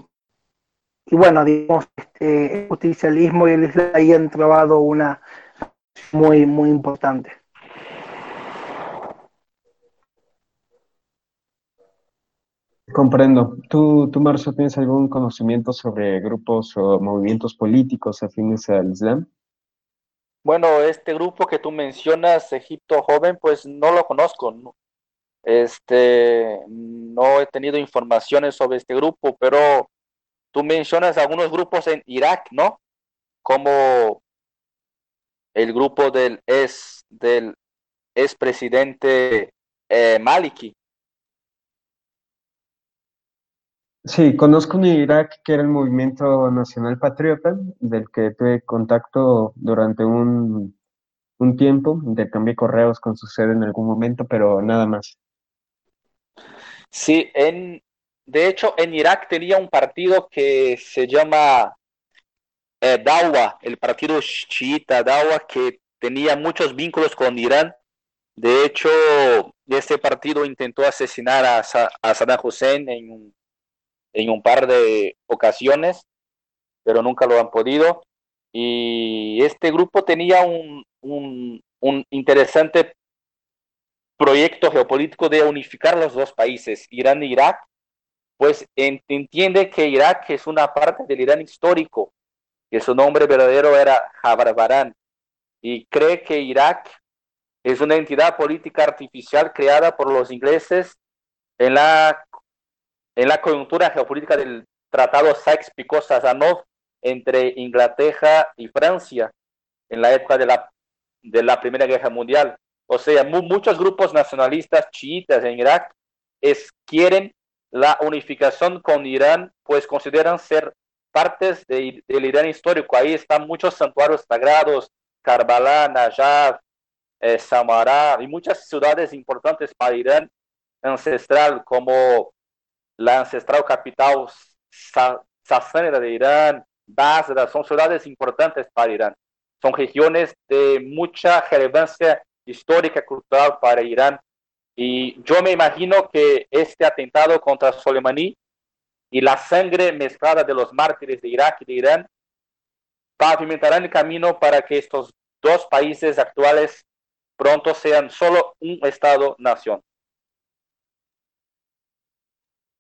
y bueno, digamos, este, el justicialismo y el Islam ahí han trabado una muy, muy importante. Comprendo. ¿Tú, tú, Marcio, tienes algún conocimiento sobre grupos o movimientos políticos afines al Islam? Bueno, este grupo que tú mencionas, Egipto Joven, pues no lo conozco. Este, no he tenido informaciones sobre este grupo, pero tú mencionas algunos grupos en Irak, ¿no? Como el grupo del ex, del expresidente eh, Maliki. Sí, conozco un Irak que era el Movimiento Nacional Patriota, del que tuve contacto durante un, un tiempo, intercambié correos con su sede en algún momento, pero nada más. Sí, en, de hecho, en Irak tenía un partido que se llama eh, Dawa, el partido chiita Dawa, que tenía muchos vínculos con Irán. De hecho, este partido intentó asesinar a, a Saddam Hussein en un en un par de ocasiones, pero nunca lo han podido. Y este grupo tenía un, un, interesante proyecto geopolítico de unificar los dos países, Irán e Irak, pues entiende que Irak es una parte del Irán histórico, que su nombre verdadero era Jabarbarán, y cree que Irak es una entidad política artificial creada por los ingleses en la en la coyuntura geopolítica del Tratado Sykes-Picot-Sazonov entre Inglaterra y Francia en la época de la, de la Primera Guerra Mundial. O sea, muchos grupos nacionalistas chiitas en Irak quieren la unificación con Irán, pues consideran ser partes del Irán histórico. Ahí están muchos santuarios sagrados, Karbala, Najaf, eh, y muchas ciudades importantes para Irán ancestral como la ancestral capital sasánida de Irán, Basra, son ciudades importantes para Irán. Son regiones de mucha relevancia histórica y cultural para Irán. Y yo me imagino que este atentado contra Soleimani y la sangre mezclada de los mártires de Irak y de Irán pavimentarán el camino para que estos dos países actuales pronto sean solo un Estado-nación.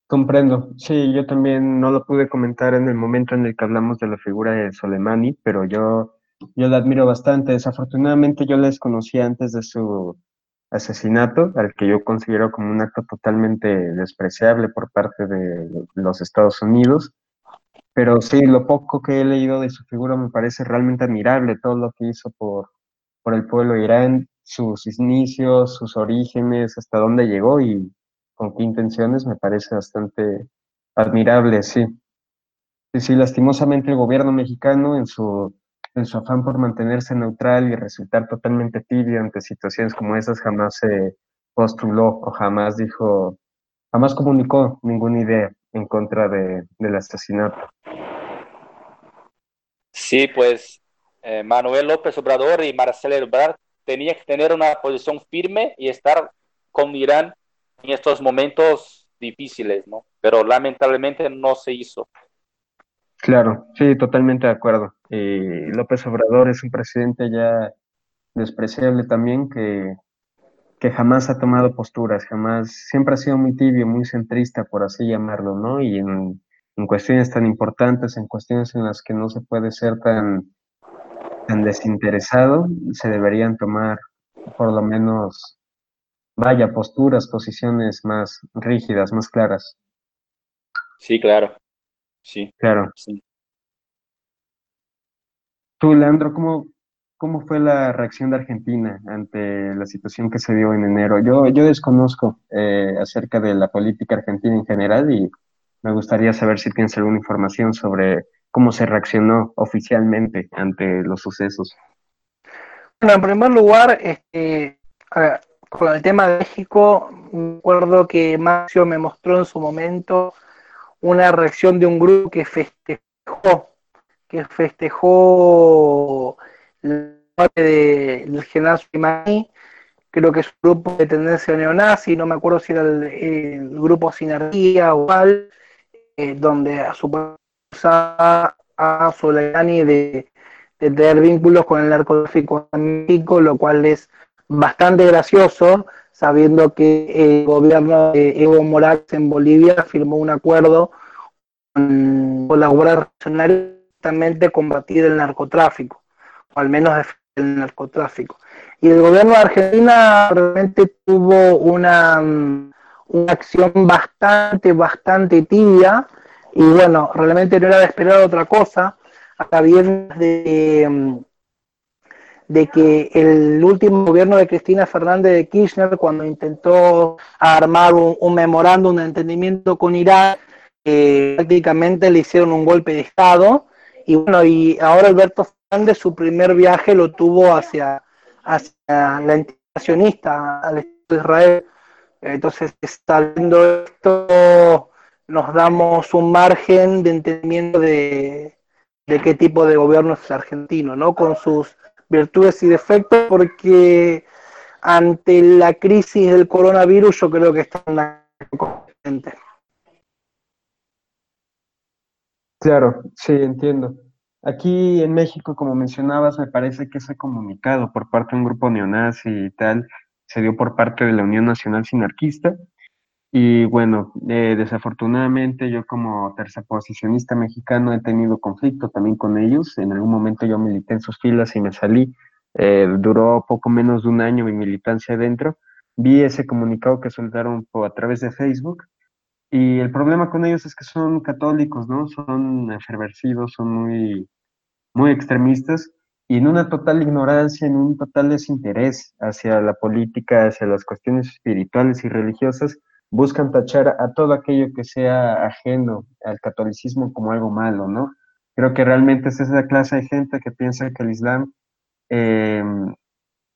Comprendo. Sí, yo también no lo pude comentar en el momento en el que hablamos de la figura de Soleimani, pero yo, yo la admiro bastante. Desafortunadamente yo les conocí antes de su asesinato, al que yo considero como un acto totalmente despreciable por parte de los Estados Unidos. Pero sí, lo poco que he leído de su figura me parece realmente admirable, todo lo que hizo por, por el pueblo de Irán, sus inicios, sus orígenes, hasta dónde llegó y con qué intenciones, me parece bastante admirable, sí. Sí, sí, lastimosamente el gobierno mexicano en su, en su afán por mantenerse neutral y resultar totalmente tibio ante situaciones como esas jamás se postuló o jamás dijo, jamás comunicó ninguna idea en contra de, del asesinato. Sí, pues eh, Manuel López Obrador y Marcelo Ebrard tenían que tener una posición firme y estar con Irán en estos momentos difíciles, ¿no? Pero lamentablemente no se hizo. Claro, sí, totalmente de acuerdo. López Obrador es un presidente ya despreciable también que, que jamás ha tomado posturas, jamás, siempre ha sido muy tibio, muy centrista, por así llamarlo, ¿no? Y en, en cuestiones tan importantes, en cuestiones en las que no se puede ser tan, tan desinteresado, se deberían tomar por lo menos vaya, posturas, posiciones más rígidas, más claras. Sí, claro. Sí. Claro. Sí. Tú, Leandro, ¿cómo, ¿cómo fue la reacción de Argentina ante la situación que se dio en enero? Yo, yo desconozco eh, acerca de la política argentina en general y me gustaría saber si tienes alguna información sobre cómo se reaccionó oficialmente ante los sucesos. Bueno, en primer lugar, este, con el tema de México, recuerdo que Macio me mostró en su momento una reacción de un grupo que festejó, que festejó la muerte del general Soleimani, creo que es un grupo de tendencia neonazi, no me acuerdo si era el, grupo Sinergia o cual, eh, donde supuestamente a Soleimani de, de tener vínculos con el narcotráfico en México, lo cual es bastante gracioso sabiendo que el gobierno de Evo Morales en Bolivia firmó un acuerdo con colaborar justamente combatir el narcotráfico, o al menos el narcotráfico. Y el gobierno de Argentina realmente tuvo una, una acción bastante, bastante tibia, y bueno, realmente no era de esperar otra cosa, hasta bien de, de que el último gobierno de Cristina Fernández de Kirchner, cuando intentó armar un, memorándum de entendimiento con Irán, eh, prácticamente le hicieron un golpe de Estado. Y bueno, y ahora Alberto Fernández su primer viaje lo tuvo hacia, hacia la integracionista, al Estado de Israel. Entonces, viendo esto, nos damos un margen de entendimiento de, de qué tipo de gobierno es argentino, ¿no? Con sus virtudes y defectos, porque ante la crisis del coronavirus yo creo que están competentes. Claro, sí, entiendo. Aquí en México, como mencionabas, me parece que ese comunicado por parte de un grupo neonazi y tal se dio por parte de la Unión Nacional Sinarquista, y bueno, eh, desafortunadamente yo como tercerposicionista mexicano he tenido conflicto también con ellos. En algún momento yo milité en sus filas y me salí. Eh, duró poco menos de un año mi militancia dentro. Vi ese comunicado que soltaron a través de Facebook y el problema con ellos es que son católicos, ¿no? Son enferversidos, son muy, muy extremistas y en una total ignorancia, en un total desinterés hacia la política, hacia las cuestiones espirituales y religiosas buscan tachar a todo aquello que sea ajeno al catolicismo como algo malo, ¿no? Creo que realmente es esa clase de gente que piensa que el Islam, em,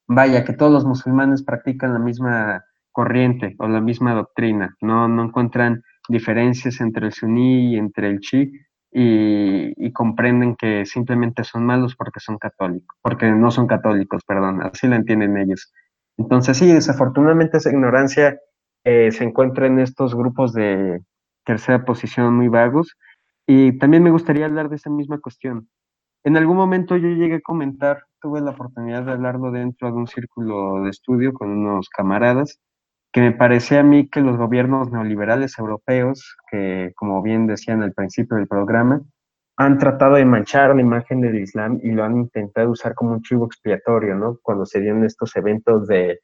vaya, que todos los musulmanes practican la misma corriente o la misma doctrina, no, no encuentran diferencias entre el suní y entre el chi y, y, comprenden que simplemente son malos porque son católicos, porque no son católicos, perdón, así lo entienden ellos. Entonces sí, desafortunadamente esa ignorancia eh, se encuentra en estos grupos de tercera posición muy vagos. Y también me gustaría hablar de esa misma cuestión. En algún momento yo llegué a comentar, tuve la oportunidad de hablarlo dentro de un círculo de estudio con unos camaradas, que me parecía a mí que los gobiernos neoliberales europeos, que como bien decían al principio del programa, han tratado de manchar la imagen del Islam y lo han intentado usar como un chivo expiatorio, ¿no? Cuando se dieron estos eventos de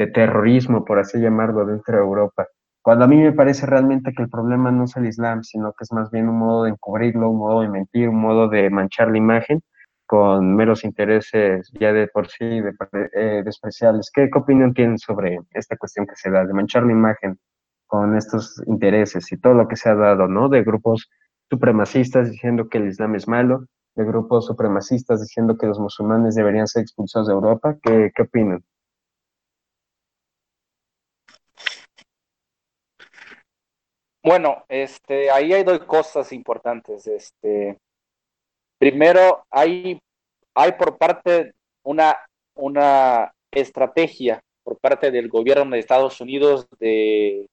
de terrorismo, por así llamarlo, dentro de Europa. Cuando a mí me parece realmente que el problema no es el Islam, sino que es más bien un modo de encubrirlo, un modo de mentir, un modo de manchar la imagen con meros intereses ya de por sí de, eh, despreciables. ¿Qué, ¿Qué opinión tienen sobre esta cuestión que se da, de manchar la imagen con estos intereses y todo lo que se ha dado, ¿no? De grupos supremacistas diciendo que el Islam es malo, de grupos supremacistas diciendo que los musulmanes deberían ser expulsados de Europa. ¿Qué, qué opinan? Bueno, este, ahí hay dos cosas importantes. Este, primero, hay, hay por parte una, una estrategia por parte del gobierno de Estados Unidos de,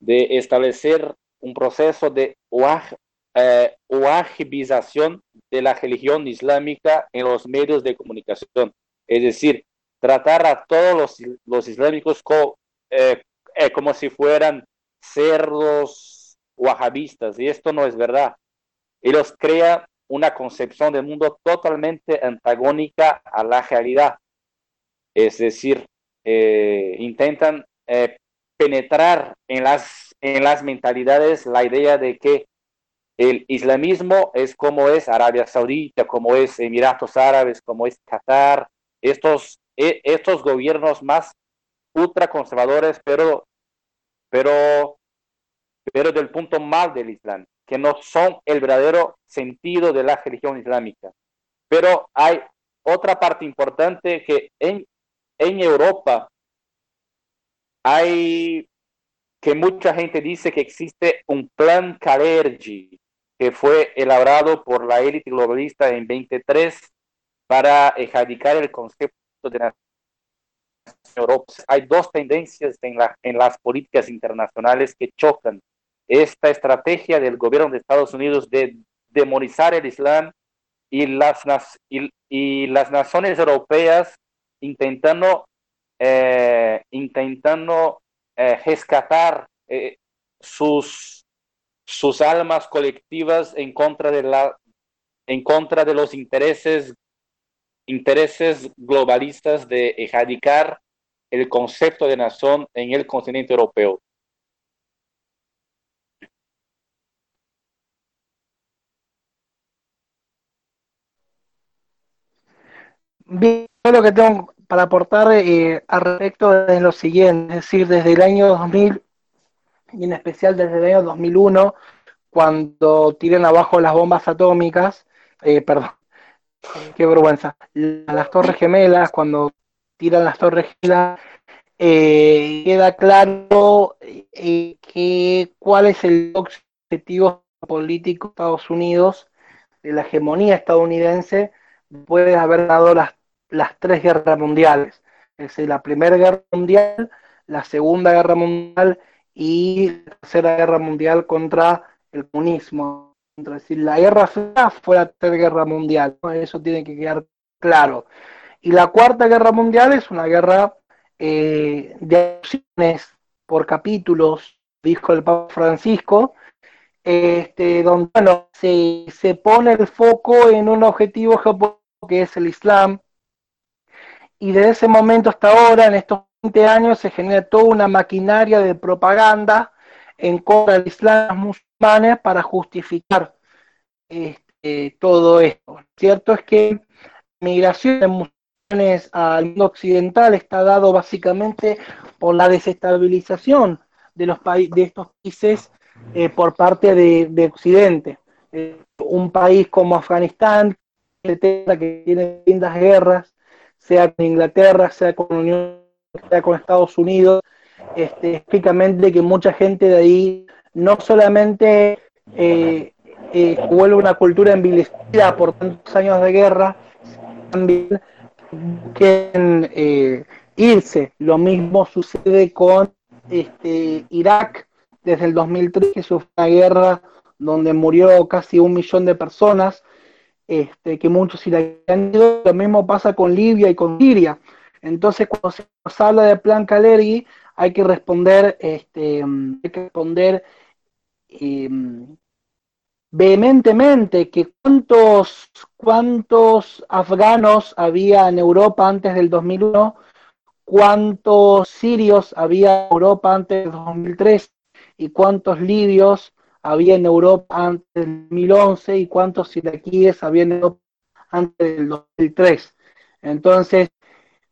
de establecer un proceso de eh, de la religión islámica en los medios de comunicación. Es decir, tratar a todos los, los islámicos eh, eh, como si fueran cerdos wahabistas, y esto no es verdad. Ellos crean una concepción del mundo totalmente antagónica a la realidad. Es decir, eh, intentan eh, penetrar en las, en las mentalidades la idea de que el islamismo es como es Arabia Saudita, como es Emiratos Árabes, como es Qatar, estos, e, estos gobiernos más ultraconservadores, pero pero, pero del punto mal del Islam, que no son el verdadero sentido de la religión islámica. Pero hay otra parte importante que en, en Europa hay que mucha gente dice que existe un plan Kalergi que fue elaborado por la élite globalista en 23 para erradicar el concepto de Europa. Hay dos tendencias en, la, en las políticas internacionales que chocan. Esta estrategia del gobierno de Estados Unidos de demonizar el Islam y las, y, las naciones europeas intentando eh, intentando eh, rescatar eh, sus, sus almas colectivas en contra de la en contra de los intereses intereses globalistas de erradicar el concepto de nación en el continente europeo. Bien, lo que tengo para aportar eh, al respecto de lo siguiente, es decir, desde el año 2000 y en especial desde el año 2001, cuando tiran abajo las bombas atómicas, eh, perdón, qué vergüenza, las torres gemelas, cuando tiran las torres gemelas, eh, queda claro eh, que cuál es el objetivo político de Estados Unidos, de la hegemonía estadounidense, después de haber dado las, las tres guerras mundiales. Es decir, la Primera Guerra Mundial, la Segunda Guerra Mundial y la Tercera Guerra Mundial contra el comunismo. Es decir, la Guerra Fría fue la Tercera Guerra Mundial, eso tiene que quedar claro. Y la Cuarta Guerra Mundial es una guerra eh, de acciones por capítulos, dijo el Papa Francisco, este, donde bueno, se, se pone el foco en un objetivo geopolítico que es el Islam, y desde ese momento hasta ahora, en estos 20 años, se genera toda una maquinaria de propaganda en contra del Islam musulmanes para justificar este, todo esto. Cierto es que la migración de musulmanes al mundo occidental está dado básicamente por la desestabilización de, los de estos países eh, por parte de, de Occidente. Eh, un país como Afganistán, que tiene lindas guerras, sea con Inglaterra, sea con Unión, sea con Estados Unidos, este, que mucha gente de ahí no solamente eh, eh, vuelve una cultura envilecida por tantos años de guerra, también quieren eh, irse. Lo mismo sucede con este, Irak desde el 2003, que fue una guerra donde murió casi un millón de personas, este, que muchos ido. Lo mismo pasa con Libia y con Siria. Entonces, cuando se nos habla de plan Calergi, hay que responder, este, hay que responder eh, vehementemente que cuántos, cuántos afganos había en Europa antes del 2001, cuántos sirios había en Europa antes del 2003 y cuántos libios había en Europa antes del 2011 y cuántos iraquíes había en Europa antes del 2003. Entonces,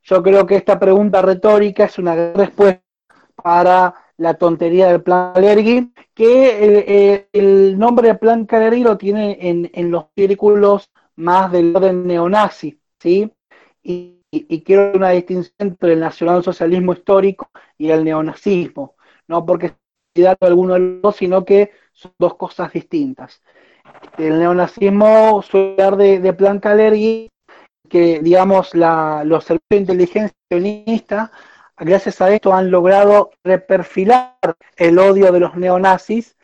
yo creo que esta pregunta retórica es una respuesta para la tontería del plan Calergi, que eh, eh, el nombre de plan Calergi lo tiene en, los círculos más del orden neonazi, ¿sí? Y, quiero una distinción entre el nacionalsocialismo histórico y el neonazismo, no porque alguno de los sino que son dos cosas distintas. El neonazismo suele hablar de, plan Calergi, que digamos la, los servicios de inteligencia sionista gracias a esto han logrado reperfilar el odio de los neonazis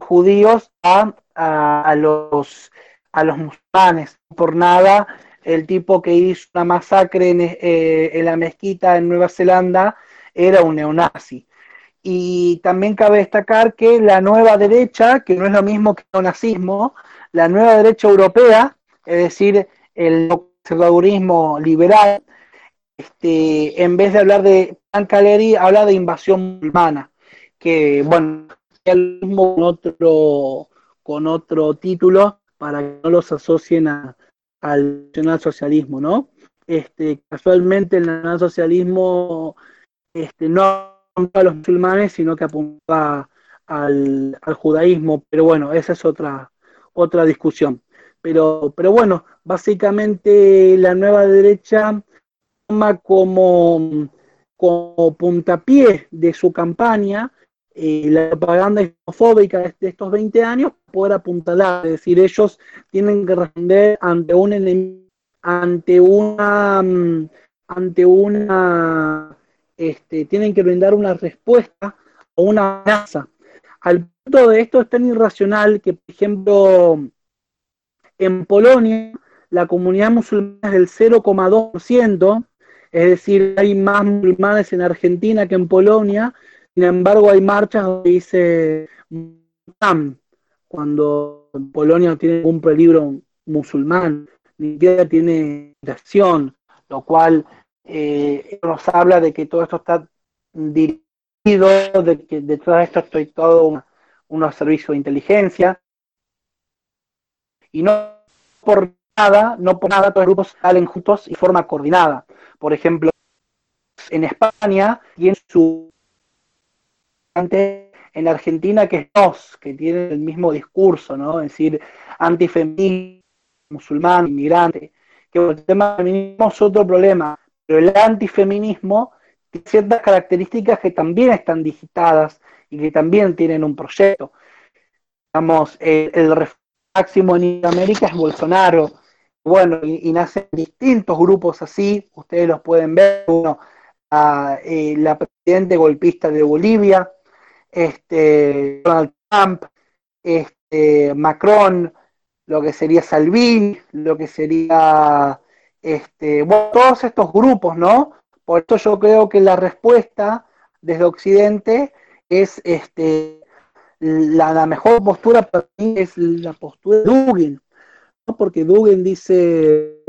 judíos a, a, los, a los musulmanes. Por nada, el tipo que hizo una masacre en, eh, en la mezquita en Nueva Zelanda era un neonazi. Y también cabe destacar que la nueva derecha, que no es lo mismo que el neonazismo, la nueva derecha europea, es decir, el conservadurismo liberal, este, en vez de hablar de Caleri, habla de invasión musulmana, que bueno, con otro, con otro título para que no los asocien al nacionalsocialismo, ¿no? Este, casualmente el nacionalsocialismo este, no a los musulmanes, sino que apunta al, al, judaísmo, pero bueno, esa es otra, otra discusión. Pero, pero bueno, básicamente la nueva derecha toma como, como puntapié de su campaña eh, la propaganda islamofóbica de, estos 20 años poder apuntalar, es decir, ellos tienen que responder ante un ante una mm, ante una este, tienen que brindar una respuesta o una amenaza. Al punto de esto es tan irracional que, por ejemplo, en Polonia la comunidad musulmana es del 0,2%, Es decir, hay más musulmanes en Argentina que en Polonia, sin embargo hay marchas donde dice cuando Polonia no tiene ningún peligro musulmán, ni siquiera tiene acción, lo cual eh, nos habla de que todo esto está dirigido, de que de esto estoy todo unos servicios de inteligencia, y no por nada, no por nada todos los grupos salen juntos y forma coordinada. Por ejemplo, en España tiene su en Argentina que es dos, que tiene el mismo discurso, ¿no? Es decir, antifeminista, musulmán, inmigrante, que el tema del feminismo es otro problema, pero el antifeminismo tiene ciertas características que también están digitadas y que también tienen un proyecto. Digamos, el, el máximo en América es Bolsonaro, bueno, y, nacen distintos grupos así, ustedes los pueden ver, uno, a, eh, la presidente golpista de Bolivia, este, Donald Trump, este, Macron, lo que sería Salvini, lo que sería, este, bueno, todos estos grupos, ¿no? Por eso yo creo que la respuesta desde Occidente es este, la, mejor postura para mí es la postura de Dugin, ¿no? porque Dugin dice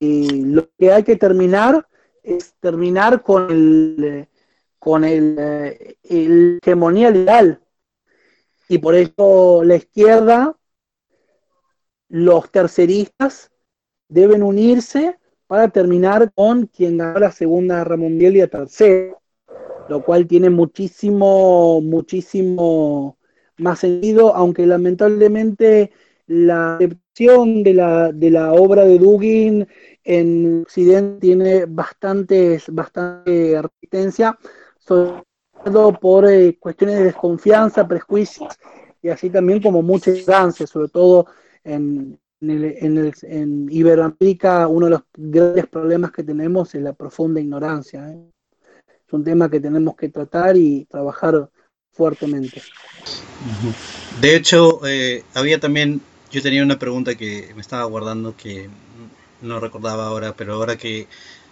eh, lo que hay que terminar es terminar con el con el, eh, hegemonía legal. Y por eso la izquierda, los terceristas, deben unirse para terminar con quien ganó la Segunda Guerra Mundial y la Tercera, lo cual tiene muchísimo, muchísimo más sentido, aunque lamentablemente la acepción de la, de la obra de Dugin en Occidente tiene bastante resistencia, sobre todo por eh, cuestiones de desconfianza, prejuicios y así también como mucha ignorancia, sobre todo en, en, Iberoamérica uno de los grandes problemas que tenemos es la profunda ignorancia. ¿eh? Es un tema que tenemos que tratar y trabajar fuertemente. De hecho, eh, había también, yo tenía una pregunta que me estaba guardando que no recordaba ahora, pero ahora que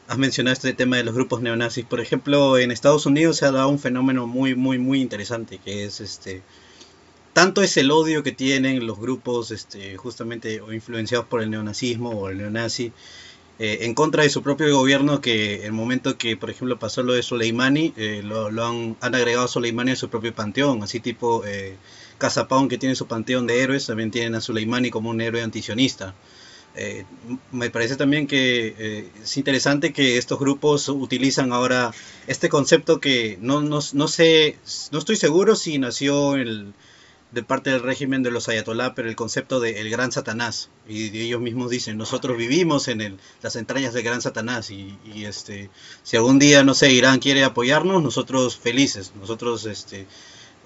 has mencionado este tema de los grupos neonazis. Por ejemplo, en Estados Unidos se ha dado un fenómeno muy, muy, muy interesante, que es este tanto es el odio que tienen los grupos este, justamente o influenciados por el neonazismo o el neonazi eh, en contra de su propio gobierno que el momento que por ejemplo pasó lo de Soleimani eh, lo, han, agregado Soleimani a su propio panteón así tipo eh, Casa Pound que tiene su panteón de héroes también tienen a Soleimani como un héroe antisionista. Eh, me parece también que es interesante que estos grupos utilizan ahora este concepto que no, no, no sé, no estoy seguro si nació el, de parte del régimen de los ayatolá, pero el concepto de el gran Satanás. Y ellos mismos dicen, nosotros vivimos en el, las entrañas del gran Satanás y, y, este, si algún día, no sé, Irán quiere apoyarnos, nosotros felices, nosotros este,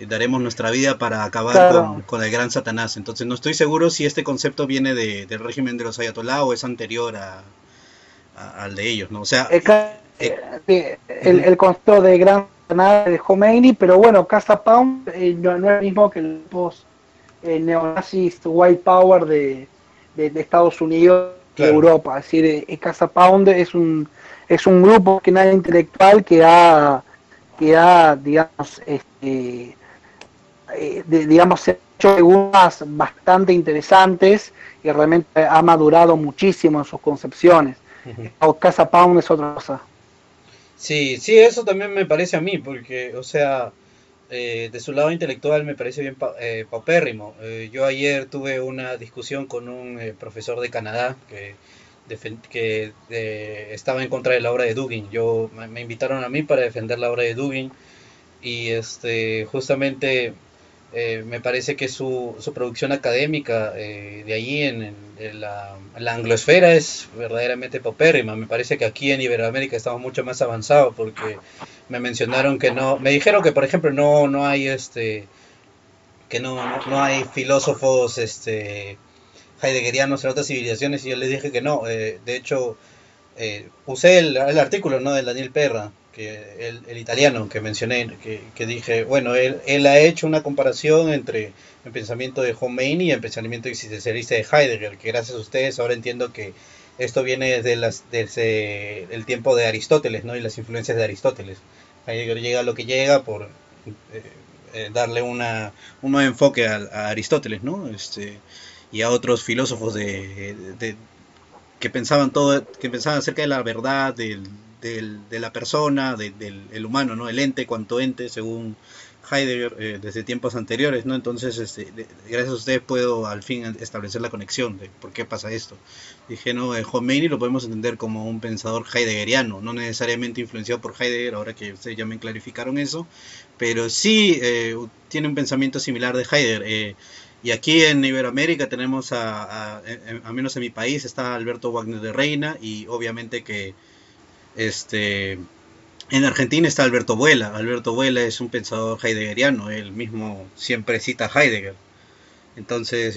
daremos nuestra vida para acabar con, el gran Satanás. Entonces no estoy seguro si este concepto viene de, del régimen de los ayatolá o es anterior a, al de ellos, ¿no? O sea... Eh, el, el, concepto de gran Satanás de Khomeini, pero bueno, Casa Pound eh, no, es el mismo que el post neonazis White Power de, de, Estados Unidos y Europa. Es decir, Casa Pound es un, es un grupo que nada intelectual que ha, que ha digamos, este, eh, digamos, hecho algunas bastante interesantes y realmente ha madurado muchísimo en sus concepciones. O Casa Pound es otra cosa. Sí, sí, eso también me parece a mí, porque, o sea, eh, de su lado intelectual me parece bien eh, paupérrimo. yo ayer tuve una discusión con un profesor de Canadá que, que estaba en contra de la obra de Dugin. Yo, me invitaron a mí para defender la obra de Dugin y este justamente eh, me parece que su, su producción académica eh, de allí en, la, anglosfera es verdaderamente paupérrima. Me parece que aquí en Iberoamérica estamos mucho más avanzados porque me mencionaron que no, me dijeron que por ejemplo no, no hay este, que no, no, hay filósofos este, heideggerianos en otras civilizaciones y yo les dije que no. Eh, de hecho, usé el, el artículo ¿no? de Daniel Perra que el, italiano que mencioné, que, dije, bueno, él, él, ha hecho una comparación entre el pensamiento de Khomeini y el pensamiento existencialista de Heidegger, que gracias a ustedes ahora entiendo que esto viene desde, las, desde el tiempo de Aristóteles, ¿no? Y las influencias de Aristóteles. Heidegger llega a lo que llega por eh, eh, darle una, un nuevo enfoque a, Aristóteles, ¿no? Este, y a otros filósofos de, que pensaban todo, que pensaban acerca de la verdad, del, de la persona, del humano, ¿no? El ente, cuanto ente, según Heidegger eh, desde tiempos anteriores, ¿no? Entonces, este, gracias a ustedes puedo al fin establecer la conexión de por qué pasa esto. Dije, no, eh, Khomeini lo podemos entender como un pensador heideggeriano, no necesariamente influenciado por Heidegger, ahora que ustedes ya me clarificaron eso, pero sí eh, tiene un pensamiento similar de Heidegger. Eh, y aquí en Iberoamérica tenemos, a, a, a, menos en mi país, está Alberto Wagner de Reina y obviamente que este en Argentina está Alberto Vuela. Alberto Vuela es un pensador heideggeriano, él mismo siempre cita Heidegger. Entonces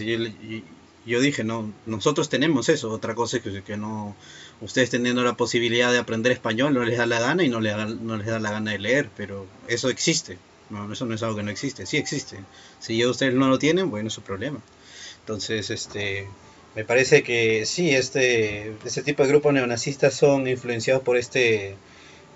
yo, dije, no, nosotros tenemos eso, otra cosa es que, no, ustedes teniendo la posibilidad de aprender español no les da la gana y no les da, la gana de leer, pero eso existe, no, eso no es algo que no existe, sí existe. Si ustedes no lo tienen, bueno, es su problema. Entonces, este, me parece que sí, este, este tipo de grupos neonazistas son influenciados por este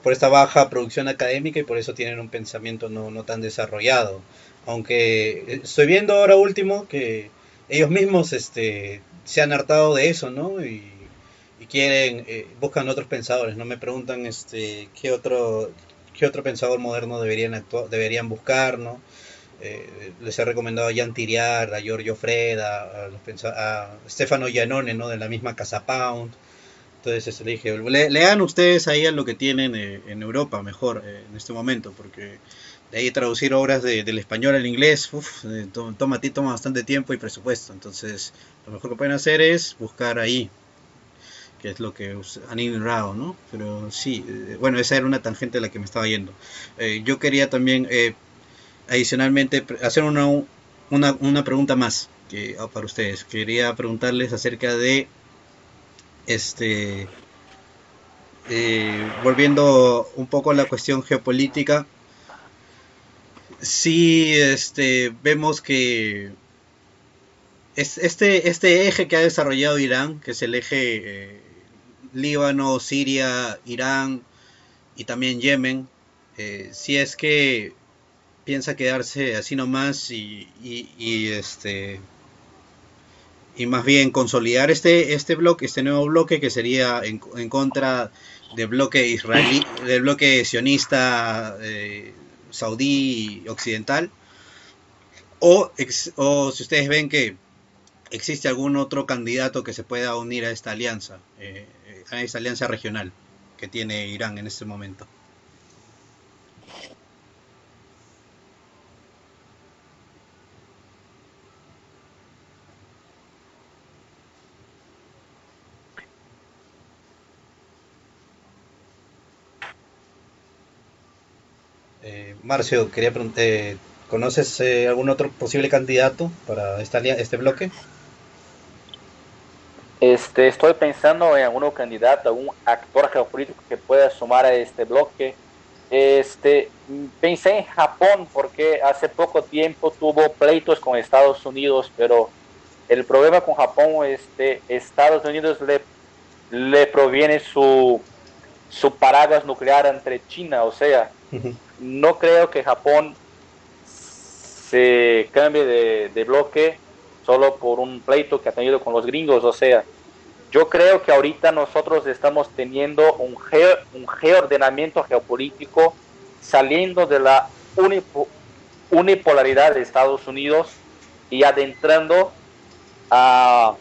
por esta baja producción académica y por eso tienen un pensamiento no, no tan desarrollado. Aunque estoy viendo ahora último que ellos mismos este, se han hartado de eso, ¿no? Y, quieren, eh, buscan otros pensadores, ¿no? Me preguntan este, qué otro, qué otro pensador moderno deberían, deberían buscar, ¿no? Eh, les he recomendado a Jan Tiriar, a Giorgio Freda, a, a Stefano Giannone, ¿no? De la misma Casa Pound. Entonces le dije, lean ustedes ahí a lo que tienen eh, en Europa mejor eh, en este momento, porque de ahí traducir obras del español al inglés uf, eh, toma, toma bastante tiempo y presupuesto. Entonces lo mejor que pueden hacer es buscar ahí, que es lo que han ignorado, ¿no? Pero sí, bueno, esa era una tangente de la que me estaba yendo. yo quería también, adicionalmente, hacer una, una, una pregunta más que, ah, para ustedes. Quería preguntarles acerca de este, eh, volviendo un poco a la cuestión geopolítica, sí este, vemos que este, este eje que ha desarrollado Irán, que es el eje eh, Líbano, Siria, Irán y también Yemen, eh, si es que piensa quedarse así nomás y, y este y más bien consolidar este, este bloque, este nuevo bloque que sería en, contra del bloque israelí, del bloque sionista eh, saudí occidental, o, o si ustedes ven que existe algún otro candidato que se pueda unir a esta alianza, eh, a esta alianza regional que tiene Irán en este momento. Marcio, quería preguntar, eh, ¿conoces eh, algún otro posible candidato para este bloque? Este, estoy pensando en algún candidato, algún actor geopolítico que pueda sumar a este bloque. Este, pensé en Japón porque hace poco tiempo tuvo pleitos con Estados Unidos, pero el problema con Japón, este, Estados Unidos le, le proviene su, su paraguas nuclear entre China, o sea, no creo que Japón se cambie de, bloque solo por un pleito que ha tenido con los gringos. O sea, yo creo que ahorita nosotros estamos teniendo un, un reordenamiento geopolítico saliendo de la unipolaridad de Estados Unidos y adentrando a,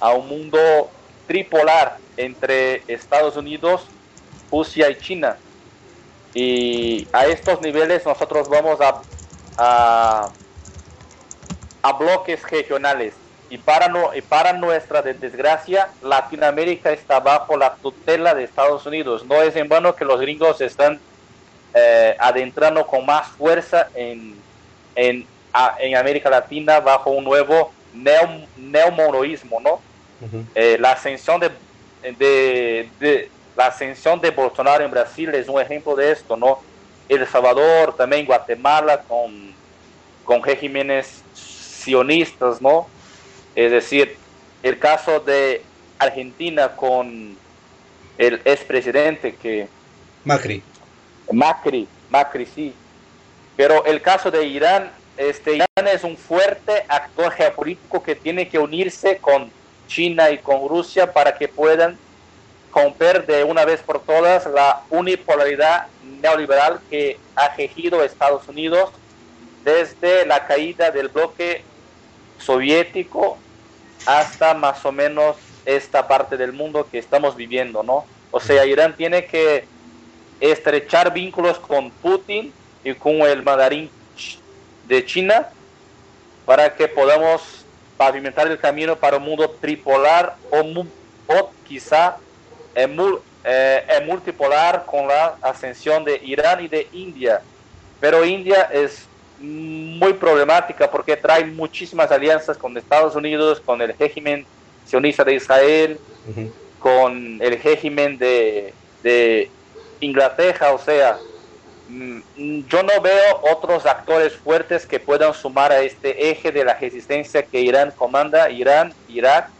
a un mundo tripolar entre Estados Unidos, Rusia y China. Y a estos niveles nosotros vamos a, a, bloques regionales. Y para, no, y para nuestra desgracia, Latinoamérica está bajo la tutela de Estados Unidos. No es en vano que los gringos están eh, adentrando con más fuerza en, en, en, América Latina bajo un nuevo neo, neomonoísmo, ¿no? Eh, la ascensión de, de la ascensión de Bolsonaro en Brasil es un ejemplo de esto, ¿no? El Salvador, también Guatemala, con, con regímenes sionistas, ¿no? Es decir, el caso de Argentina con el expresidente que... Macri. Macri, Macri sí. Pero el caso de Irán, este, Irán es un fuerte actor geopolítico que tiene que unirse con China y con Rusia para que puedan romper de una vez por todas la unipolaridad neoliberal que ha regido Estados Unidos desde la caída del bloque soviético hasta más o menos esta parte del mundo que estamos viviendo, ¿no? O sea, Irán tiene que estrechar vínculos con Putin y con el mandarín de China para que podamos pavimentar el camino para un mundo tripolar o, o quizá eh, multipolar con la ascensión de Irán y de India. Pero India es muy problemática porque trae muchísimas alianzas con Estados Unidos, con el régimen sionista de Israel, con el régimen de, de Inglaterra, o sea, mm, yo no veo otros actores fuertes que puedan sumar a este eje de la resistencia que Irán comanda, Irán, Irak,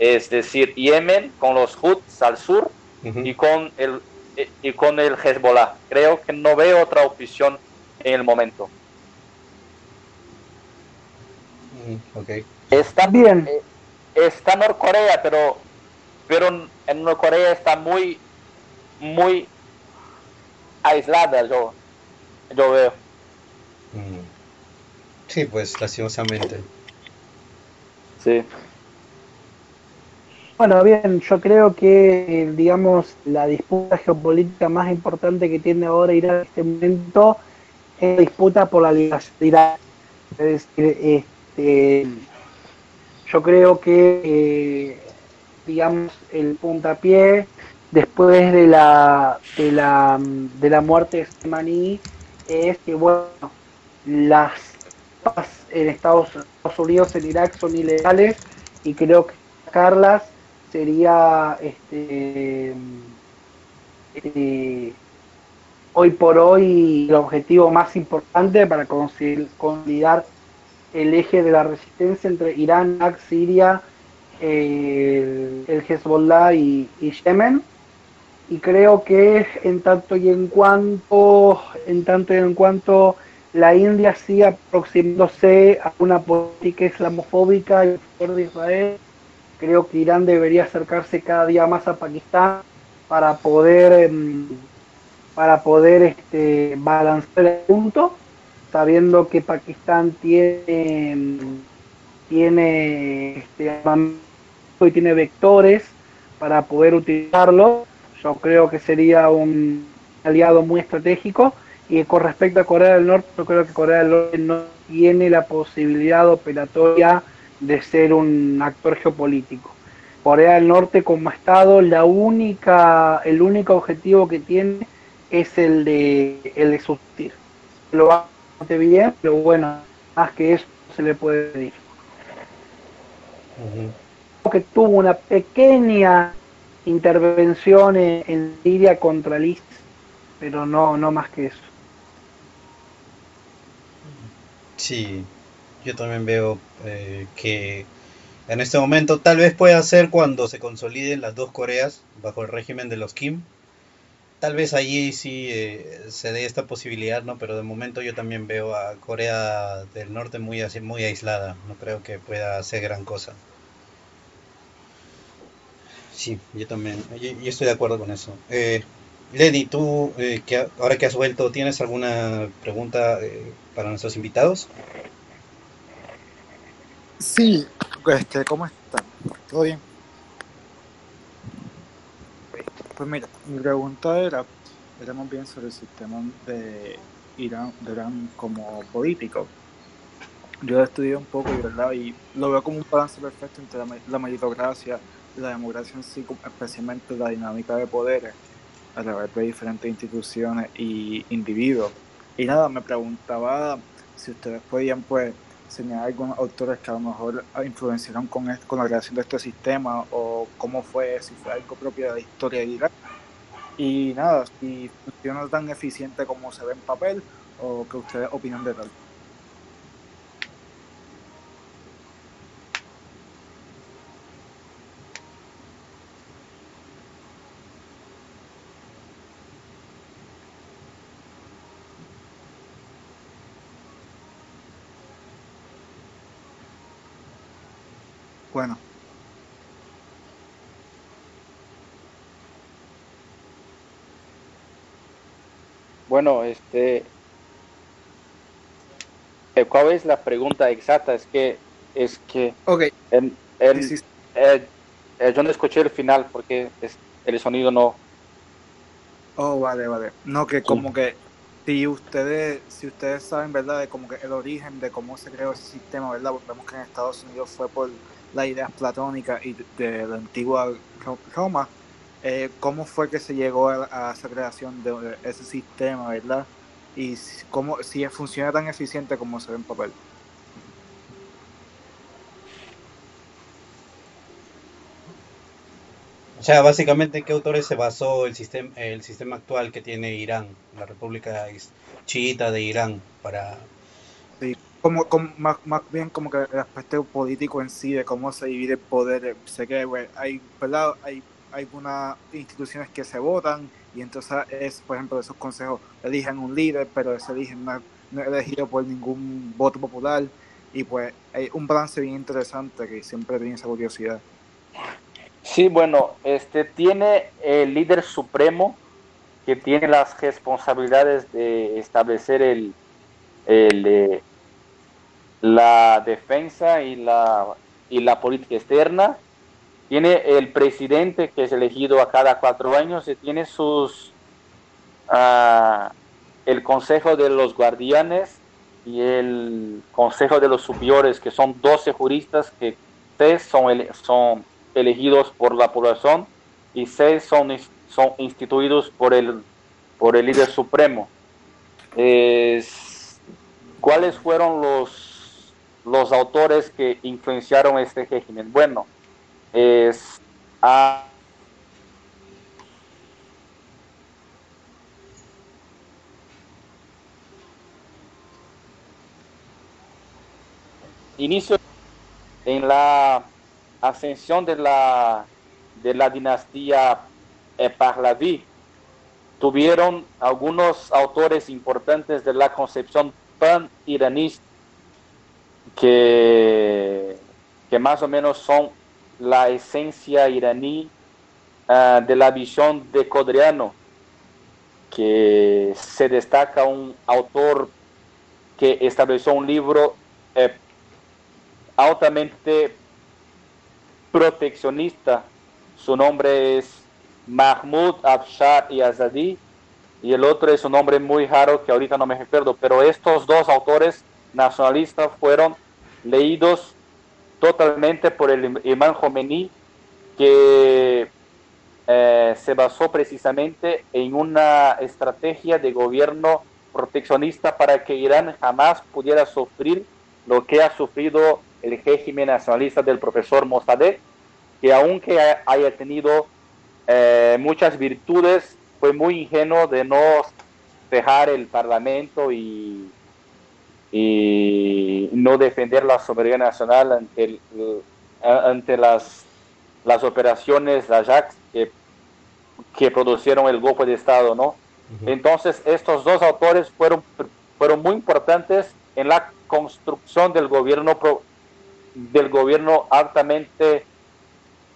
es decir, Yemen con los Houthis al sur y con el y con el Hezbollah. Creo que no veo otra opción en el momento. Okay. Está bien. Eh, está Norcorea, pero pero en Norcorea está muy muy aislada, yo yo veo. Sí, pues lastimosamente. Sí. Bueno, bien, yo creo que, digamos, la disputa geopolítica más importante que tiene ahora Irán en este momento es la disputa por la libertad. Es decir, este, yo creo que, eh, digamos, el puntapié después de la, de la, de la muerte de Soleimani es que, bueno, las paz en Estados Unidos, en Irak son ilegales y creo que Carlas sería este, eh, hoy por hoy el objetivo más importante para consolidar el eje de la resistencia entre Irán, Siria, el, Hezbollah y, Yemen. Y creo que en tanto y en cuanto, en tanto y en cuanto la India siga aproximándose a una política islamofóbica y por de Israel, Creo que Irán debería acercarse cada día más a Pakistán para poder em, para poder este, balancear el punto, sabiendo que Pakistán tiene em, tiene este, y tiene vectores para poder utilizarlo. Yo creo que sería un aliado muy estratégico. Y con respecto a Corea del Norte, yo creo que Corea del Norte no tiene la posibilidad operatoria de ser un actor geopolítico. Corea del Norte como Estado, la única, el único objetivo que tiene es el de, el de subsistir. Lo va bastante bien, pero bueno, más que eso se le puede pedir. Que tuvo una pequeña intervención en, en Siria contra el ISIS, pero no, no más que eso. Sí, yo también veo eh, que en este momento tal vez pueda ser cuando se consoliden las dos Coreas bajo el régimen de los Kim. Tal vez allí sí eh, se dé esta posibilidad, ¿no? Pero de momento yo también veo a Corea del Norte muy muy aislada. No creo que pueda hacer gran cosa. Sí, yo también, yo, estoy de acuerdo con eso. Eh, tú, eh, que ahora que has vuelto, ¿tienes alguna pregunta para nuestros invitados? Sí, este, ¿cómo están? ¿Todo bien? Pues mira, mi pregunta era, era más bien sobre el sistema de Irán, de Irán como político. Yo he estudiado un poco ¿verdad? y lo veo como un balance perfecto entre la, meritocracia y la democracia en sí, especialmente la dinámica de poderes a través de diferentes instituciones y individuos. Y nada, me preguntaba si ustedes podían pues señalar algunos autores que a lo mejor influenciaron con, con la creación de este sistema o cómo fue, si fue algo propio de la historia de Irak. Y nada, si funciona tan eficiente como se ve en papel o que ustedes opinan de tal. Bueno, Bueno, este, eh, ¿cuál es la pregunta exacta? Es que, es que, ok. em, el- eh, eh, yo no escuché el final porque es- el sonido no. Oh, vale, vale. No, que como que si ustedes, si ustedes saben, ¿verdad? De como que el origen de cómo se creó ese sistema, ¿verdad? Porque vemos que en Estados Unidos fue por las ideas platónicas y de, la antigua Ro- Roma. Eh, ¿Cómo fue que se llegó a, a esa creación de ese sistema, ¿verdad? Y cómo, si funciona tan eficiente como se ve en papel. O sea, básicamente, ¿en qué autores se basó el sistema, el sistema actual que tiene Irán, la República Chiita de Irán, para... Como, como- más, más bien como que el aspecto político en sí, de cómo se divide el poder. eh, Sé que pues, hay, ¿verdad? hay algunas instituciones que se votan y entonces es, por ejemplo, esos consejos eligen un líder, pero ese líder no, no elegido por ningún voto popular y pues hay un balance bien interesante que siempre tiene esa curiosidad. Sí, bueno, este tiene el líder supremo que tiene las responsabilidades de establecer el, el, eh, la defensa y la, y la política externa. Tiene el presidente que es elegido a cada cuatro años y tiene sus ah, el consejo de los guardianes y el consejo de los superiores que son 12 juristas que seis son, son elegidos por la población y seis son, son instituidos por el, por el líder supremo. Es- ¿Cuáles fueron los, los autores que influenciaron este régimen? Bueno, es a inicio en la ascensión de la, de la dinastía Pahlaví, tuvieron algunos autores importantes de la concepción pan-iraní que, que más o menos son la esencia iraní ah, de la visión de Codriano, que se destaca un autor que estableció un libro eh, altamente proteccionista. Su nombre es Mahmoud Afshar y Azadi y el otro es un nombre muy raro que ahorita no me recuerdo, pero estos dos autores nacionalistas fueron leídos totalmente por el im- imán Khomeini que eh, se basó precisamente en una estrategia de gobierno proteccionista para que Irán jamás pudiera sufrir lo que ha sufrido el régimen nacionalista del profesor Mossadegh, que aunque ha- haya tenido eh, muchas virtudes, fue muy ingenuo de no dejar el parlamento y, y no defender la soberanía nacional ante, el- ante las, las operaciones de Ajax que, que produjeron el golpe de Estado, ¿no? Entonces, estos dos autores fueron, fueron muy importantes en la construcción del gobierno, pro- del gobierno altamente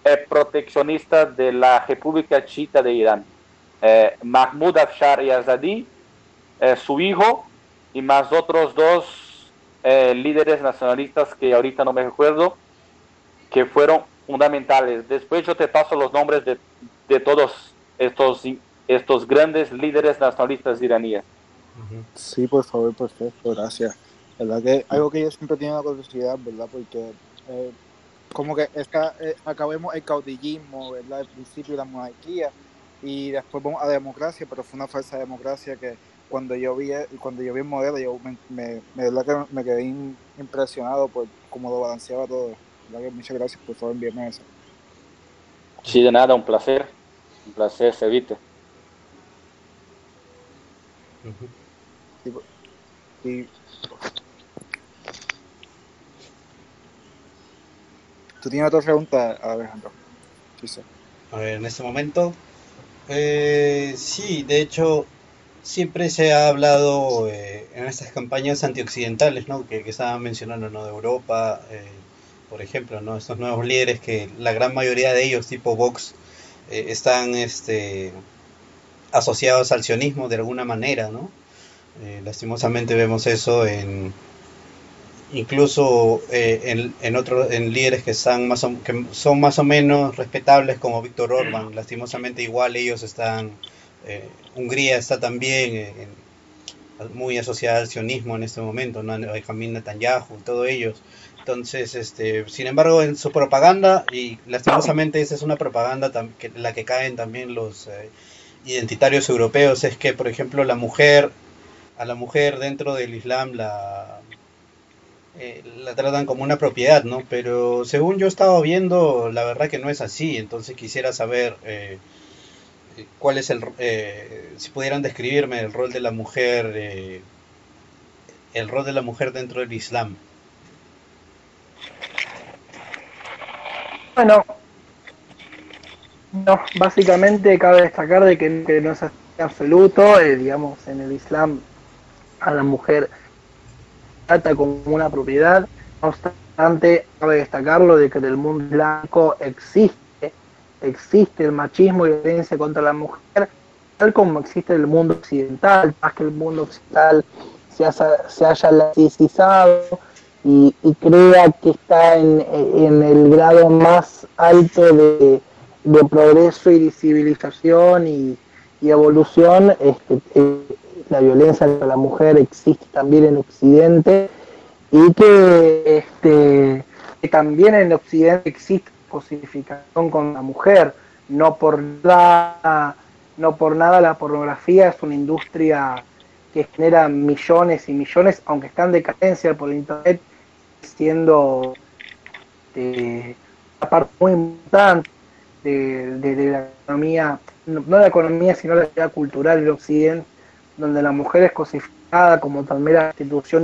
eh, proteccionista de la República Chiita de Irán. Eh, Mahmoud Afshar y Azadi, eh, su hijo, y más otros dos eh, líderes nacionalistas que ahorita no me recuerdo, que fueron fundamentales. Después yo te paso los nombres de, de todos estos, estos grandes líderes nacionalistas iraníes. Sí, por favor, perfecto, gracias. ¿Verdad que algo que yo siempre tengo la curiosidad, ¿verdad? Porque eh, como que esta, eh, acabemos el caudillismo, ¿verdad? Al principio la monarquía y después vamos a la democracia, pero fue una falsa democracia que cuando yo vi cuando yo vi el modelo, yo me, me, me- verdad que me quedé im- impresionado por cómo lo balanceaba todo. ¿Verdad que muchas gracias, por favor, envíame eso. Sí, de nada, un placer. Un placer, Cevite. Sí, por- y- ¿Tú tienes otra pregunta, Alejandro? Sí, sí. A ver, en este momento. eh, sí, de hecho, siempre se ha hablado eh, en estas campañas antioccidentales, ¿no? Que, que estaban mencionando, ¿no? De Europa, eh, por ejemplo, ¿no? Estos nuevos líderes que la gran mayoría de ellos, tipo Vox, eh, están este, asociados al sionismo de alguna manera, ¿no? Eh, lastimosamente vemos eso en incluso eh, en, en otros en líderes que están más o, que son más o menos respetables como Víctor Orban lastimosamente igual ellos están eh, Hungría está también muy asociada al sionismo en este momento no Benjamin Netanyahu todos ellos entonces este sin embargo en su propaganda y lastimosamente esa es una propaganda que, la que caen también los eh, identitarios europeos es que por ejemplo la mujer a la mujer dentro del Islam la eh, tratan como una propiedad, ¿no? Pero según yo he estado viendo, la verdad que no es así. Entonces quisiera saber eh, cuál es el, eh, si pudieran describirme el rol de la mujer, eh, el rol de la mujer dentro del Islam. Bueno, no, básicamente cabe destacar de que, no es absoluto, eh, digamos, en el Islam a la mujer trata como una propiedad, no obstante, cabe destacarlo de que en el mundo islámico existe, existe el machismo y violencia contra la mujer, tal como existe en el mundo occidental, más que el mundo occidental se, haya, se haya y, crea que está en, en, el grado más alto de, progreso y de civilización y, y evolución, este, eh, la violencia contra la mujer existe también en Occidente y que, este, que también en Occidente existe cosificación con la mujer. No por, nada, no por nada la pornografía es una industria que genera millones y millones, aunque está en decadencia por internet, siendo eh, una parte muy importante de, de, de, la economía, no, no la economía, sino la vida cultural del Occidente, donde la mujer es cosificada como tal mera institución.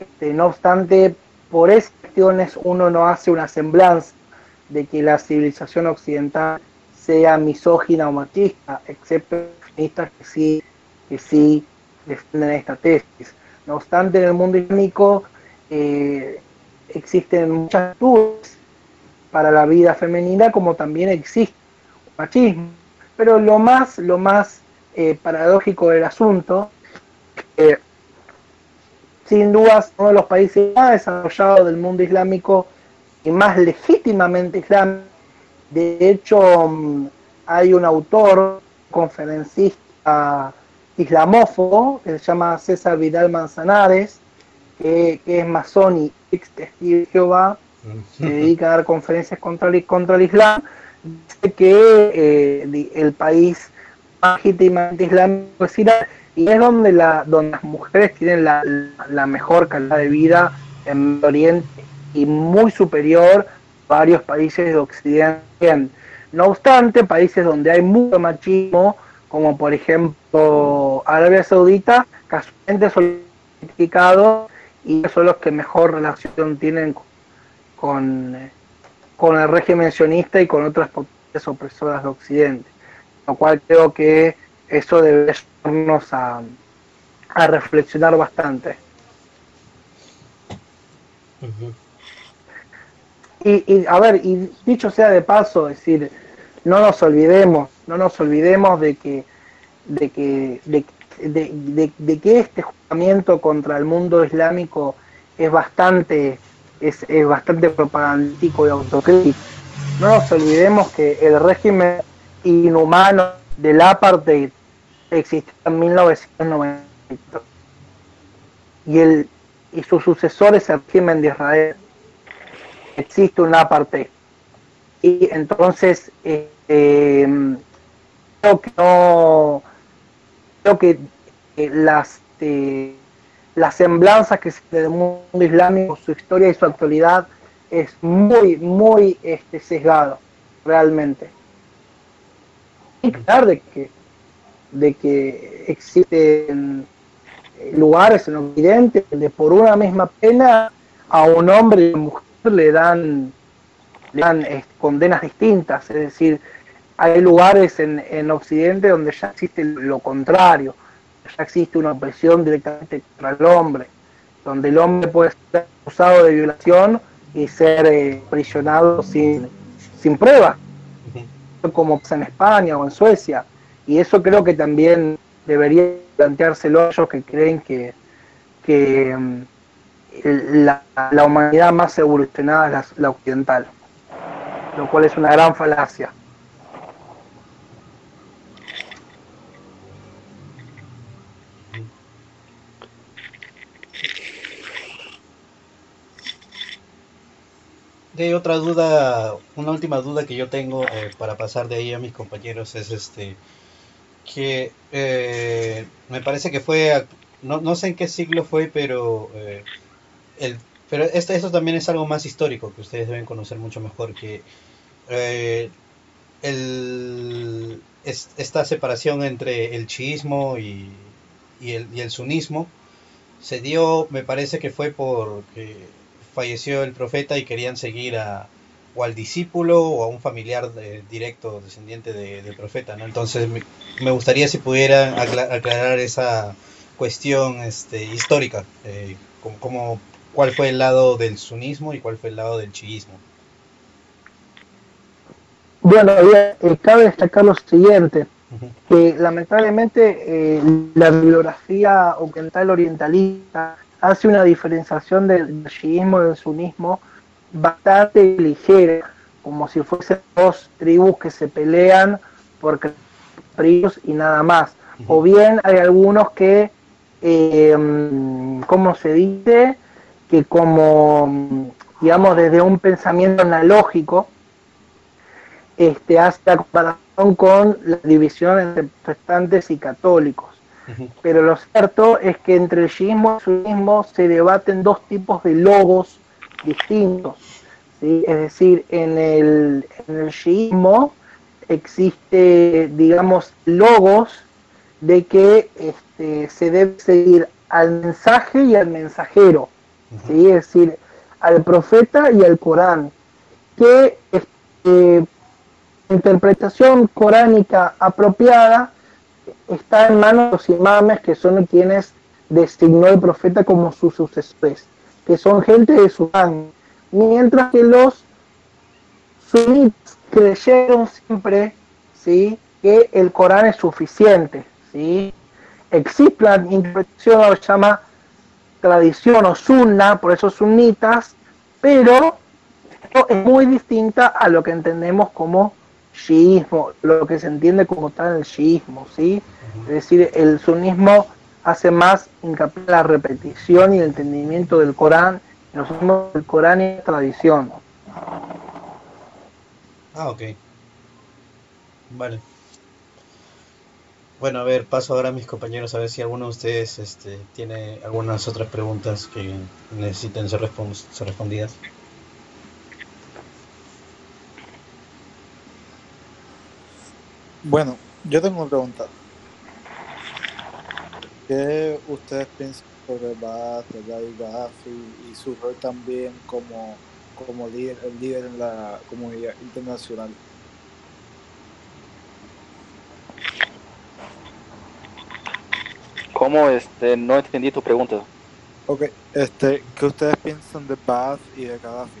Este, no obstante, por esas cuestiones uno no hace una semblanza de que la civilización occidental sea misógina o machista, excepto feministas que sí, que sí defienden esta tesis. No obstante, en el mundo islámico eh, existen muchas actitudes para la vida femenina, como también existe machismo. Pero lo más, lo más eh, paradójico del asunto, eh, sin dudas uno de los países más desarrollados del mundo islámico y más legítimamente islámico. De hecho, mm, hay un autor, conferencista islamófobo, que se llama César Vidal Manzanares, que, que es masón y ex testigo de Jehová, se dedica a dar conferencias contra el, contra el Islam, dice que eh, el país legítimamente islámico es Irán, y es donde, la, donde las mujeres tienen la, la mejor calidad de vida en Medio Oriente y muy superior a varios países de Occidente. No obstante, países donde hay mucho machismo, como por ejemplo Arabia Saudita, casualmente son identificados y son los que mejor relación tienen con, con el régimen sionista y con otras potencias opresoras de Occidente. Lo cual creo que eso debe llevarnos a, a reflexionar bastante. Uh -huh. Y, y, a ver, y dicho sea de paso, es decir, no nos olvidemos, no nos olvidemos de que, de que, de, de, de, de que este juzgamiento contra el mundo islámico es bastante, es, es bastante propagandístico y autocrítico. No nos olvidemos que el régimen inhumano del apartheid existió en 1990 y el y sus sucesores el régimen de Israel. Existe un apartheid y entonces eh, eh, creo que no creo que eh, las eh, las semblanzas que se del mundo islámico su historia y su actualidad es muy muy este sesgado realmente. Claro de que, de que existen lugares en Occidente donde por una misma pena a un hombre y a una mujer le dan, le dan eh, condenas distintas, es decir, hay lugares en, en Occidente donde ya existe lo contrario, ya existe una opresión directamente contra el hombre, donde el hombre puede ser acusado de violación y ser eh, prisionado sin, sin prueba, como pasa en España o en Suecia. Y eso creo que también debería planteárselo a ellos que creen que, que mm, la, la, humanidad más evolucionada es la, occidental, lo cual es una gran falacia. De otra duda, una última duda que yo tengo eh, para pasar de ahí a mis compañeros es este que eh, me parece que fue, no, no, sé en qué siglo fue, pero eh, el, pero esto, esto también es algo más histórico que ustedes deben conocer mucho mejor que el, es, esta separación entre el chiismo y, y, el, y el sunismo se dio, me parece que fue porque falleció el profeta y querían seguir a, o al discípulo o a un familiar directo descendiente del profeta, ¿no? Entonces me, gustaría si pudieran aclarar esa cuestión este, histórica, eh, como, cuál fue el lado del sunismo y cuál fue el lado del chiismo. Bueno, eh, cabe destacar lo siguiente, que lamentablemente eh, la bibliografía occidental orientalista hace una diferenciación del shiismo y del sunismo bastante ligera, como si fuesen dos tribus que se pelean por tribus y nada más. O bien hay algunos que, eh, ¿cómo se dice? Que como, digamos, desde un pensamiento analógico, este, hace la comparación con la división entre protestantes y católicos. Pero lo cierto es que entre el shiismo y el sunismo se debaten dos tipos de logos distintos. ¿sí? Es decir, en el, en el shiismo existe, digamos, logos de que este, se debe seguir al mensaje y al mensajero, ¿sí? es decir, al profeta y al Corán, que este, interpretación coránica apropiada está en manos de los imames que son quienes designó el profeta como sus sucesores, que son gente de su mientras que los sunitas creyeron siempre ¿sí? que el Corán es suficiente. ¿sí? Existe la interpretación, se llama tradición o sunna, por eso sunitas, pero es muy distinta a lo que entendemos como shiismo, lo que se entiende como tal el shiismo, ¿sí? Es decir, el sunismo hace más hincapié en la repetición y el entendimiento del Corán, nosotros el Corán y la tradición. Ah, ok. Vale. Bueno, a ver, paso ahora a mis compañeros a ver si alguno de ustedes este, tiene algunas otras preguntas que necesiten ser, ser respondidas. Bueno, yo tengo una pregunta. ¿Qué ustedes piensan sobre Baath, y, y su rol también como, como líder, el líder en la comunidad internacional? ¿Cómo? Este, no entendí tu pregunta. Ok, este, ¿qué ustedes piensan de Baath y de Gaddafi?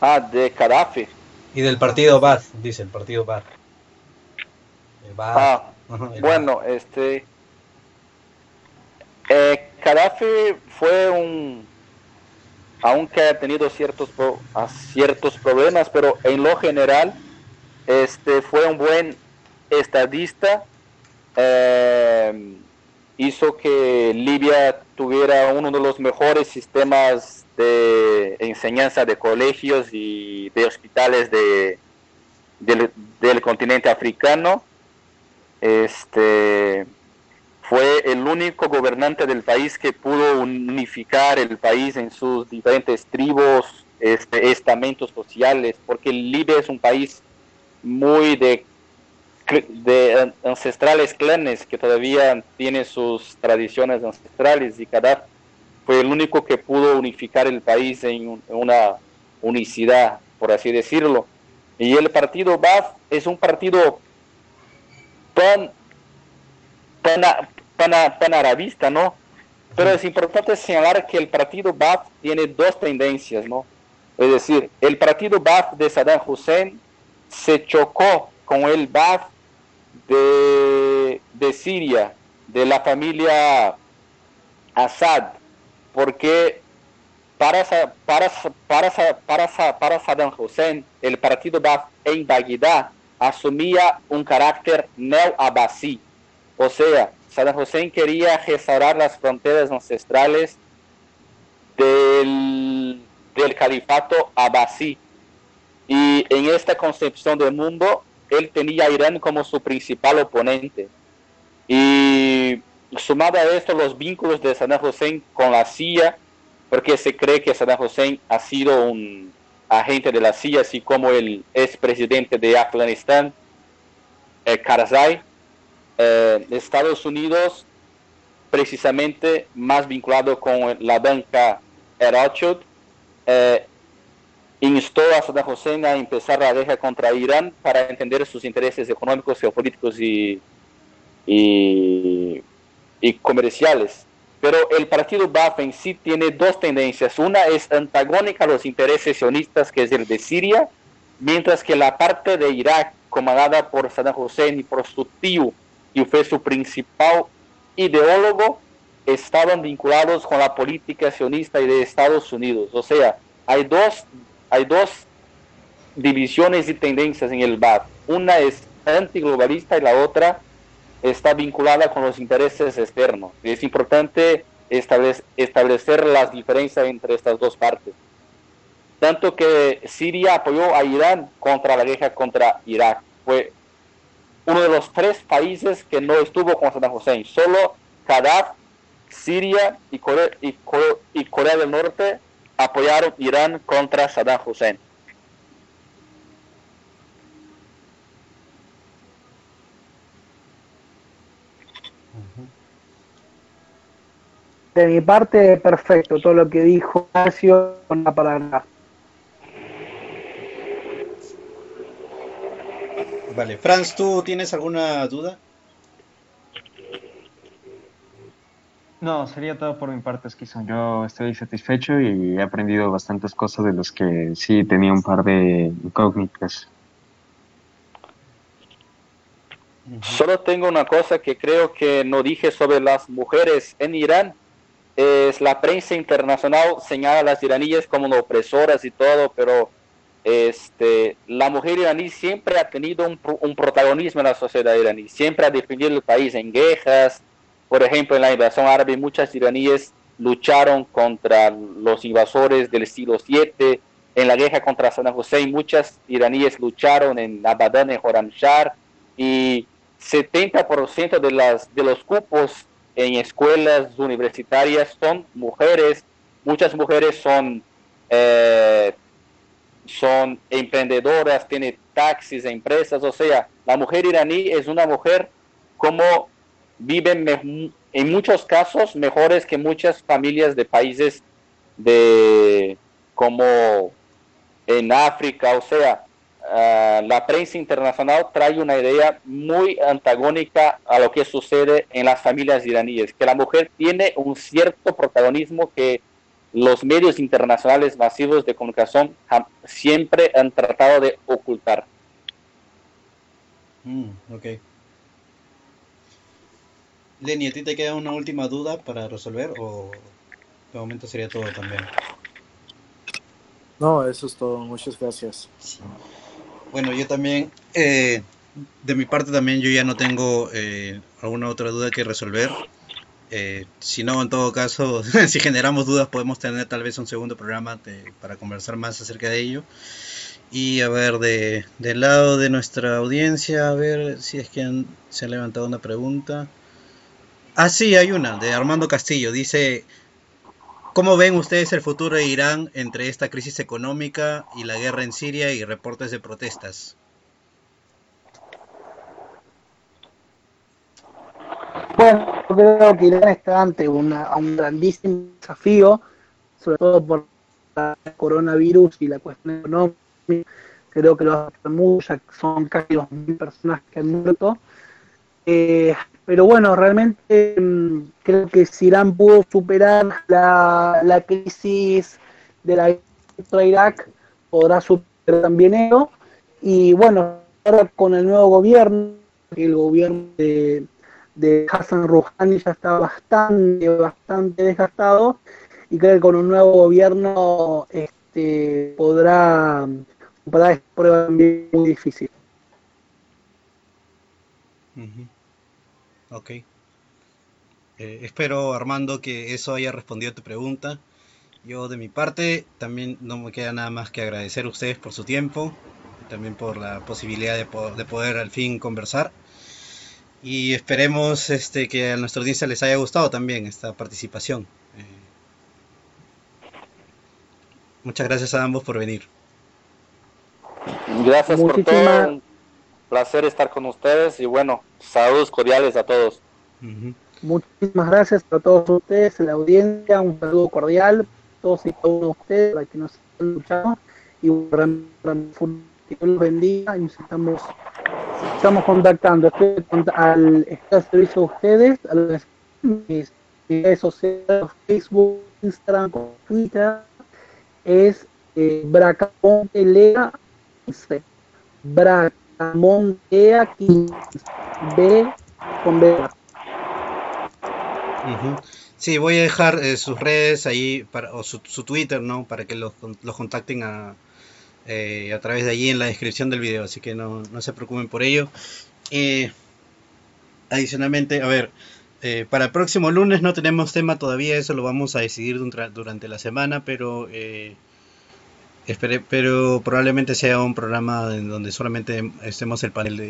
Ah, de Gaddafi. Y del partido Bad, dice el partido Bad. Ah, bueno, este. Eh, Gaddafi fue un. Aunque ha tenido ciertos, ciertos problemas, pero en lo general, este fue un buen estadista. Eh, hizo que Libia tuviera uno de los mejores sistemas de enseñanza de colegios y de hospitales de, del, continente africano. Este fue el único gobernante del país que pudo unificar el país en sus diferentes tribus, este, estamentos sociales, porque Libia es un país muy de, de ancestrales clanes que todavía tiene sus tradiciones ancestrales y cada fue el único que pudo unificar el país en una unicidad, por así decirlo. Y el partido BAF es un partido pan, pan, pan, arabista, ¿no? Pero es importante señalar que el partido Baath tiene dos tendencias, ¿no? Es decir, el partido Baath de Saddam Hussein se chocó con el Baath de, de Siria, de la familia Assad, porque para, para, para, para, para Saddam Hussein, el partido Baath en Bagdad asumía un carácter neo-abasí, o sea, Saddam Hussein quería restaurar las fronteras ancestrales del, del califato abasí. Y en esta concepción del mundo, él tenía Irán como su principal oponente. Y sumado a esto, los vínculos de Saddam Hussein con la CIA, porque se cree que Saddam Hussein ha sido un agente de la CIA, así como el expresidente de Afganistán, eh, Karzai, eh, Estados Unidos, precisamente más vinculado con la banca Rothschild, eh, instó a Saddam Hussein a empezar la guerra contra Irán para entender sus intereses económicos, geopolíticos y, y, y comerciales. Pero el partido Baath en sí tiene dos tendencias. Una es antagónica a los intereses sionistas, que es el de Siria, mientras que la parte de Irak, comandada por Saddam Hussein y por su tío, y fue su principal ideólogo, estaban vinculados con la política sionista y de Estados Unidos. O sea, hay dos, hay dos divisiones y tendencias en el Baath. Una es antiglobalista y la otra está vinculada con los intereses externos. Es importante establecer, las diferencias entre estas dos partes. Tanto que Siria apoyó a Irán contra la guerra contra Irak. Fue uno de los tres países que no estuvo con Saddam Hussein. Solo Gaddafi, Siria y Corea, y, y Corea del Norte apoyaron Irán contra Saddam Hussein. De mi parte, perfecto. Todo lo que dijo Ignacio, una para Vale, Franz, ¿tú tienes alguna duda? No, sería todo por mi parte, Esquizo. Yo estoy satisfecho y he aprendido bastantes cosas de los que sí tenía un par de incógnitas. Solo tengo una cosa que creo que no dije sobre las mujeres en Irán. Es la prensa internacional señala a las iraníes como opresoras y todo, pero este, la mujer iraní siempre ha tenido un, un, protagonismo en la sociedad iraní, siempre ha defendido el país en guerras. Por ejemplo, en la invasión árabe, muchas iraníes lucharon contra los invasores del siglo VII. En la guerra contra Saddam Hussein, muchas iraníes lucharon en Abadan, en Joramshar, y 70% de, las, de los cupos en escuelas universitarias son mujeres. Muchas mujeres son eh, son emprendedoras, tiene taxis, empresas, o sea, la mujer iraní es una mujer como viven en muchos casos mejores que muchas familias de países de como en África, o sea, uh, la prensa internacional trae una idea muy antagónica a lo que sucede en las familias iraníes, que la mujer tiene un cierto protagonismo que los medios internacionales masivos de comunicación siempre han tratado de ocultar. Mm, ok. Lenny, ¿a ti te queda una última duda para resolver o de momento sería todo también? No, eso es todo. Muchas gracias. Bueno, yo también, eh, de mi parte también yo ya no tengo eh, alguna otra duda que resolver. Eh, si no, en todo caso, (laughs) si generamos dudas, podemos tener tal vez un segundo programa de, para conversar más acerca de ello. Y a ver, de, del lado de nuestra audiencia, a ver si es que han, se ha levantado una pregunta. Ah, sí, hay una, de Armando Castillo. Dice, ¿cómo ven ustedes el futuro de Irán entre esta crisis económica y la guerra en Siria y reportes de protestas? Bueno, yo creo que Irán está ante una, un grandísimo desafío, sobre todo por el coronavirus y la cuestión económica. Creo que los muchas son casi 2.000 personas que han muerto. Eh, pero bueno, realmente mm, creo que si Irán pudo superar la, la crisis de la guerra Irak, podrá superar también eso. Y bueno, con el nuevo gobierno, el gobierno de, de Hassan Rouhani ya está bastante, bastante desgastado y creo que con un nuevo gobierno este, podrá superar esta prueba también muy difícil. Ok. Eh, espero, Armando, que eso haya respondido a tu pregunta. Yo, de mi parte, también no me queda nada más que agradecer a ustedes por su tiempo, también por la posibilidad de, po- de poder al fin conversar. Y esperemos este, que a nuestra audiencia les haya gustado también esta participación. Eh, muchas gracias a ambos por venir. Gracias por Muchísimas- todo. Placer estar con ustedes y bueno, saludos cordiales a todos. Ujú. Muchísimas gracias a todos ustedes, a la audiencia, un saludo cordial, a todos y cada uno de ustedes, para que nos escuchando, y que Dios los bendiga, y nos estamos, estamos contactando, estoy, al, estoy al servicio de ustedes, a las mis redes sociales, Facebook, Instagram, Twitter, es eh, Bracamontelea 15, Bracamontea 15, B con B. Sí, voy a dejar eh, sus redes ahí para, o su, Twitter, ¿no? Para que los, los contacten a, eh, a través de allí en la descripción del video, así que no, no se preocupen por ello. Eh, adicionalmente, a ver, para el próximo lunes no tenemos tema todavía, eso lo vamos a decidir dura- durante la semana, pero espere- pero probablemente sea un programa en donde solamente estemos el panel de